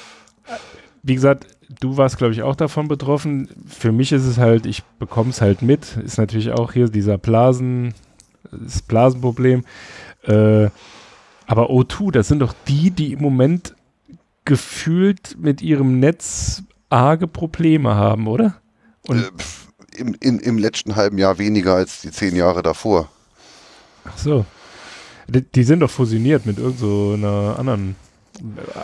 wie gesagt, du warst, glaube ich, auch davon betroffen. Für mich ist es halt, ich bekomme es halt mit. Ist natürlich auch hier dieser Blasen, das Blasenproblem. Äh, aber O2, das sind doch die, die im Moment gefühlt mit ihrem Netz arge Probleme haben, oder? Und äh, im, in, Im letzten halben Jahr weniger als die zehn Jahre davor. Ach so. Die, die sind doch fusioniert mit irgendeiner so anderen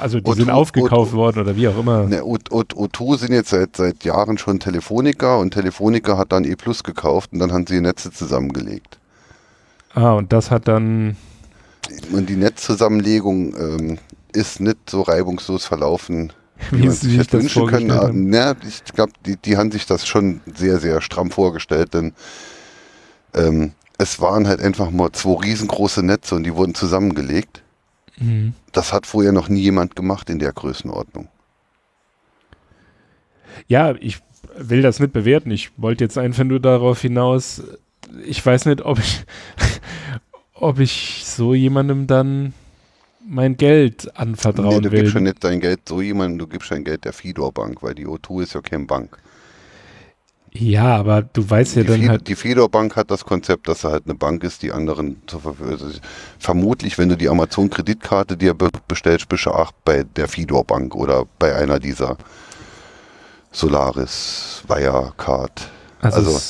also die O2, sind aufgekauft O2, worden oder wie auch immer. Ne, O2 sind jetzt seit, seit Jahren schon Telefonica und Telefonica hat dann E Plus gekauft und dann haben sie die Netze zusammengelegt. Ah, und das hat dann. Und die Netzzusammenlegung ähm, ist nicht so reibungslos verlaufen, [LAUGHS] wie, wie man sich das wünschen können. Haben. Ja, ich glaube, die, die haben sich das schon sehr, sehr stramm vorgestellt, denn ähm, es waren halt einfach mal zwei riesengroße Netze und die wurden zusammengelegt. Mhm. Das hat vorher noch nie jemand gemacht in der Größenordnung. Ja, ich will das nicht bewerten. Ich wollte jetzt einfach nur darauf hinaus, ich weiß nicht, ob ich, [LAUGHS] ob ich so jemandem dann mein Geld anvertrauen nee, du will. Du gibst ja nicht dein Geld so jemandem, du gibst dein Geld der Fidor Bank, weil die O2 ist ja kein Bank. Ja, aber du weißt ja die dann Fidor, halt. Die Fedor Bank hat das Konzept, dass er halt eine Bank ist, die anderen zur Verfügung. Also vermutlich, wenn du die Amazon-Kreditkarte dir bestellst, bist du auch bei der Fidor Bank oder bei einer dieser Solaris, Wirecard. Also, also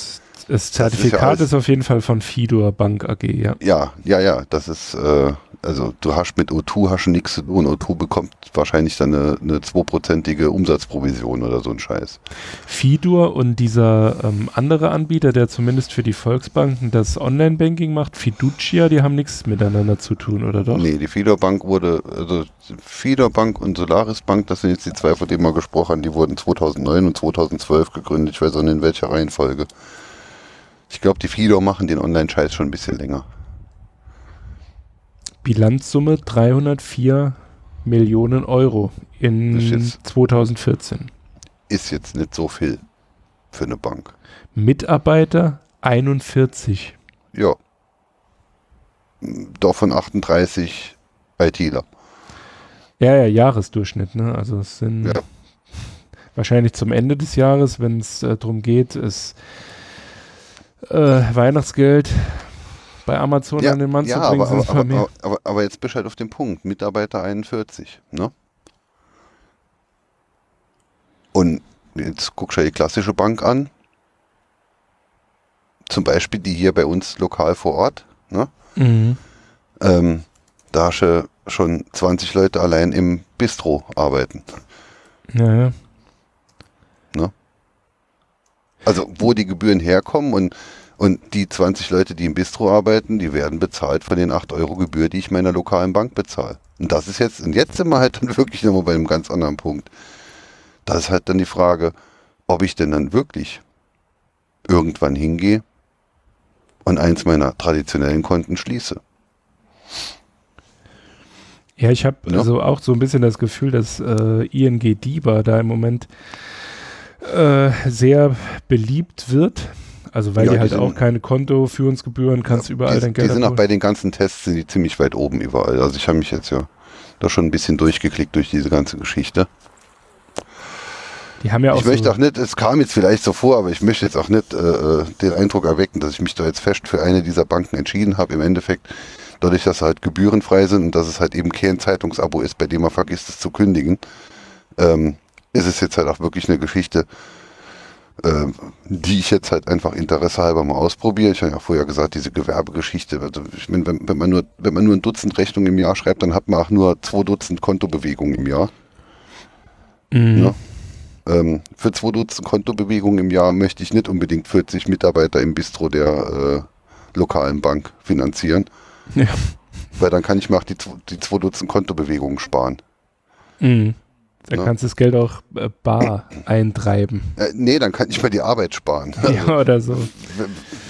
das Zertifikat ist, ja ist, auf jeden Fall von Fidor Bank AG, ja. Ja, ja, ja. Das ist, äh, also du hast mit O2 hast nichts zu tun. O2 bekommt wahrscheinlich dann eine, eine 2%ige Umsatzprovision oder so ein Scheiß. Fidor und dieser ähm, andere Anbieter, der zumindest für die Volksbanken das Online-Banking macht, Fiducia, die haben nichts miteinander zu tun, oder doch? Nee, die Fidor Bank wurde, also Fidor Bank und Solaris Bank, das sind jetzt die zwei, von denen wir gesprochen haben, die wurden 2009 und 2012 gegründet. Ich weiß auch nicht in welcher Reihenfolge. Ich glaube, die Fidor machen den Online-Scheiß schon ein bisschen länger. Bilanzsumme 304 Millionen Euro in jetzt, 2014. Ist jetzt nicht so viel für eine Bank. Mitarbeiter 41. Ja. Davon 38 ITler. Ja, ja, Jahresdurchschnitt, ne? Also es sind ja. wahrscheinlich zum Ende des Jahres, wenn es äh, darum geht, es äh, Weihnachtsgeld bei Amazon ja, an den Mann ja, zu bringen, aber, aber, aber, aber, aber, jetzt bist du halt auf dem Punkt. Mitarbeiter 41, ne? Und jetzt guckst du die klassische Bank an. Zum Beispiel die hier bei uns lokal vor Ort, ne? Mhm. Ähm, da hast du schon 20 Leute allein im Bistro arbeiten. Ja, ja. Also wo die Gebühren herkommen und, und die 20 Leute, die im Bistro arbeiten, die werden bezahlt von den 8 Euro Gebühr, die ich meiner lokalen Bank bezahle. Und das ist jetzt, und jetzt sind wir halt dann [LAUGHS] wirklich nochmal bei einem ganz anderen Punkt. Das ist halt dann die Frage, ob ich denn dann wirklich irgendwann hingehe und eins meiner traditionellen Konten schließe. Ja, ich habe ja. also auch so ein bisschen das Gefühl, dass äh, ING DIBA da im Moment äh, sehr beliebt wird. Also weil ja, die halt die auch keine Kontoführungsgebühren, kannst ja, überall die, dein Geld Die sind auch bei den ganzen Tests sind die ziemlich weit oben überall. Also ich habe mich jetzt ja da schon ein bisschen durchgeklickt durch diese ganze Geschichte. Die haben ja auch ich möchte auch nicht, es kam jetzt vielleicht so vor, aber ich möchte jetzt auch nicht äh, äh, den Eindruck erwecken, dass ich mich da jetzt fest für eine dieser Banken entschieden habe. Im Endeffekt, dadurch, dass sie halt gebührenfrei sind und dass es halt eben kein Zeitungsabo ist, bei dem man vergisst es zu kündigen, ähm, ist es jetzt halt auch wirklich eine Geschichte, äh, die ich jetzt halt einfach Interesse halber mal ausprobiere. Ich habe ja vorher gesagt, diese Gewerbegeschichte, also ich meine, wenn, wenn, man nur, wenn man nur ein Dutzend Rechnungen im Jahr schreibt, dann hat man auch nur zwei Dutzend Kontobewegungen im Jahr. Mhm. Ja? Ähm, für zwei Dutzend Kontobewegungen im Jahr möchte ich nicht unbedingt 40 Mitarbeiter im Bistro der äh, lokalen Bank finanzieren. Ja. Weil dann kann ich mir auch die, die zwei Dutzend Kontobewegungen sparen. Mhm. Da ja. kannst du das Geld auch äh, bar eintreiben. Äh, nee, dann kann ich mal die Arbeit sparen. [LAUGHS] Ja, oder so.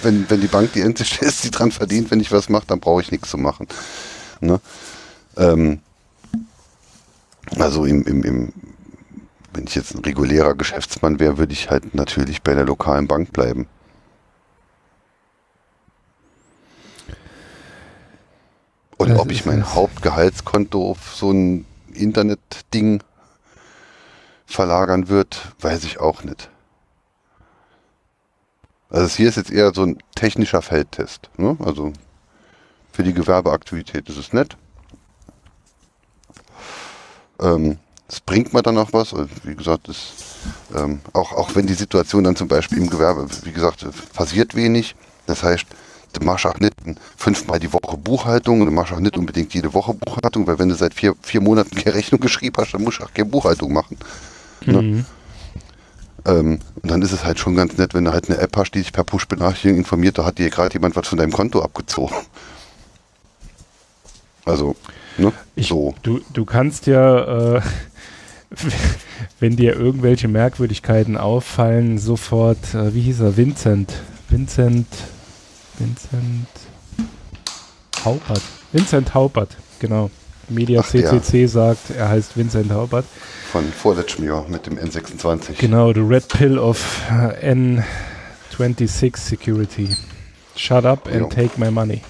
Wenn, wenn die Bank die einzige [LAUGHS] ist, die dran verdient, wenn ich was mache, dann brauche ich nichts zu machen. Ne? Ähm, also im, im, im, wenn ich jetzt ein regulärer Geschäftsmann wäre, würde ich halt natürlich bei der lokalen Bank bleiben. Und ob ich mein Hauptgehaltskonto auf so ein Internetding verlagern wird, weiß ich auch nicht. Also hier ist jetzt eher so ein technischer Feldtest. Ne? Also für die Gewerbeaktivität ist es nett. Ähm, es bringt mir dann auch was. Wie gesagt, das, ähm, auch, auch wenn die Situation dann zum Beispiel im Gewerbe, wie gesagt, passiert wenig. Das heißt, du machst auch nicht fünfmal die Woche Buchhaltung und du machst auch nicht unbedingt jede Woche Buchhaltung, weil wenn du seit vier, vier Monaten keine Rechnung geschrieben hast, dann musst du auch keine Buchhaltung machen. Ne? Mhm. Ähm, und dann ist es halt schon ganz nett, wenn du halt eine App hast, die dich per Push-Benachrichtigung informiert, da hat dir gerade jemand was von deinem Konto abgezogen. [LAUGHS] Also, ne? Ich, so. Du, du kannst ja, äh, [LAUGHS] wenn dir irgendwelche Merkwürdigkeiten auffallen, sofort, äh, wie hieß er, Vincent, Vincent, Vincent Haupert, Vincent Haupert, genau. Media Ach, CCC ja. sagt, er heißt Vincent Haupert. Von vorletztem Jahr mit dem N26. Genau, the Red Pill of äh, N26 Security. Shut up and jo. take my money.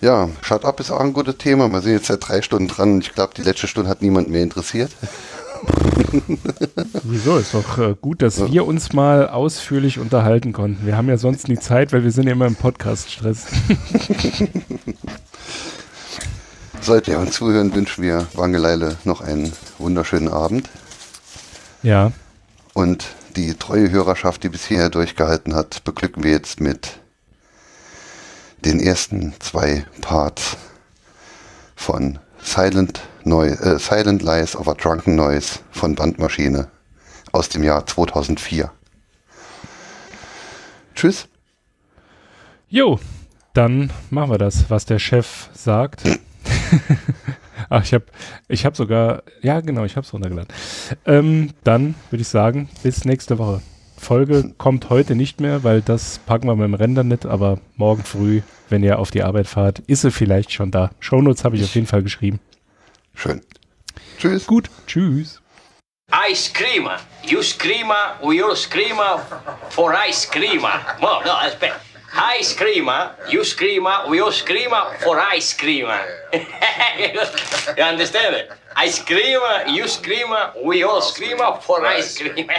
Ja, Shut Up ist auch ein gutes Thema. Wir sind jetzt seit drei Stunden dran und ich glaube, die letzte Stunde hat niemand mehr interessiert. [LAUGHS] Wieso? Ist doch äh, gut, dass ja. wir uns mal ausführlich unterhalten konnten. Wir haben ja sonst nie Zeit, weil wir sind ja immer im Podcast-Stress. [LAUGHS] Sollte ihr uns zuhören, wünschen wir Wangeleile noch einen wunderschönen Abend. Ja. Und die treue Hörerschaft, die bisher durchgehalten hat, beglücken wir jetzt mit den ersten zwei Parts von Silent, Neu äh, Silent Lies of a Drunken Noise von Bandmaschine aus dem Jahr 2004. Tschüss. Jo, dann machen wir das, was der Chef sagt. Ach, [LAUGHS] ich habe ich hab sogar, ja genau, ich habe es runtergeladen. Ähm, dann würde ich sagen, bis nächste Woche. Folge kommt heute nicht mehr, weil das packen wir mit dem Render nicht, aber morgen früh, wenn ihr auf die Arbeit fahrt, ist sie vielleicht schon da. Shownotes habe ich auf jeden Fall geschrieben. Schön. Tschüss. Gut, tschüss. I screamer. You screamer, we all screamer for I screamer. Well, no, that's better. I screamer, ah. you screamer, ah. we all screamer ah, for I screamer. [LAUGHS] you understand it? I screamer, you screamer, we all screamer for I screamer.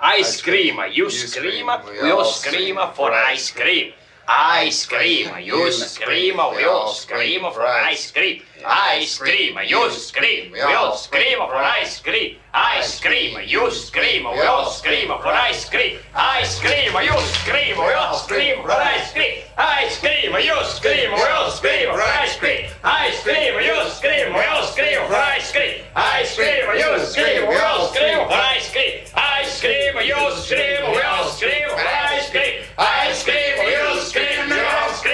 I scream, you scream, we all scream for ice cream. I scream, you scream, we all scream for Ice cream, you scream, we all scream for ice cream. Ice cream, you scream, we all scream for ice cream. Ice cream, you scream, we all scream for ice cream. Ice cream, you scream, we all scream for ice cream. Ice cream, you scream, we all scream for ice cream. Ice cream, you scream, we all scream for ice cream. Ice cream, you scream, we all scream for ice cream. Ice cream, you scream, we all scream.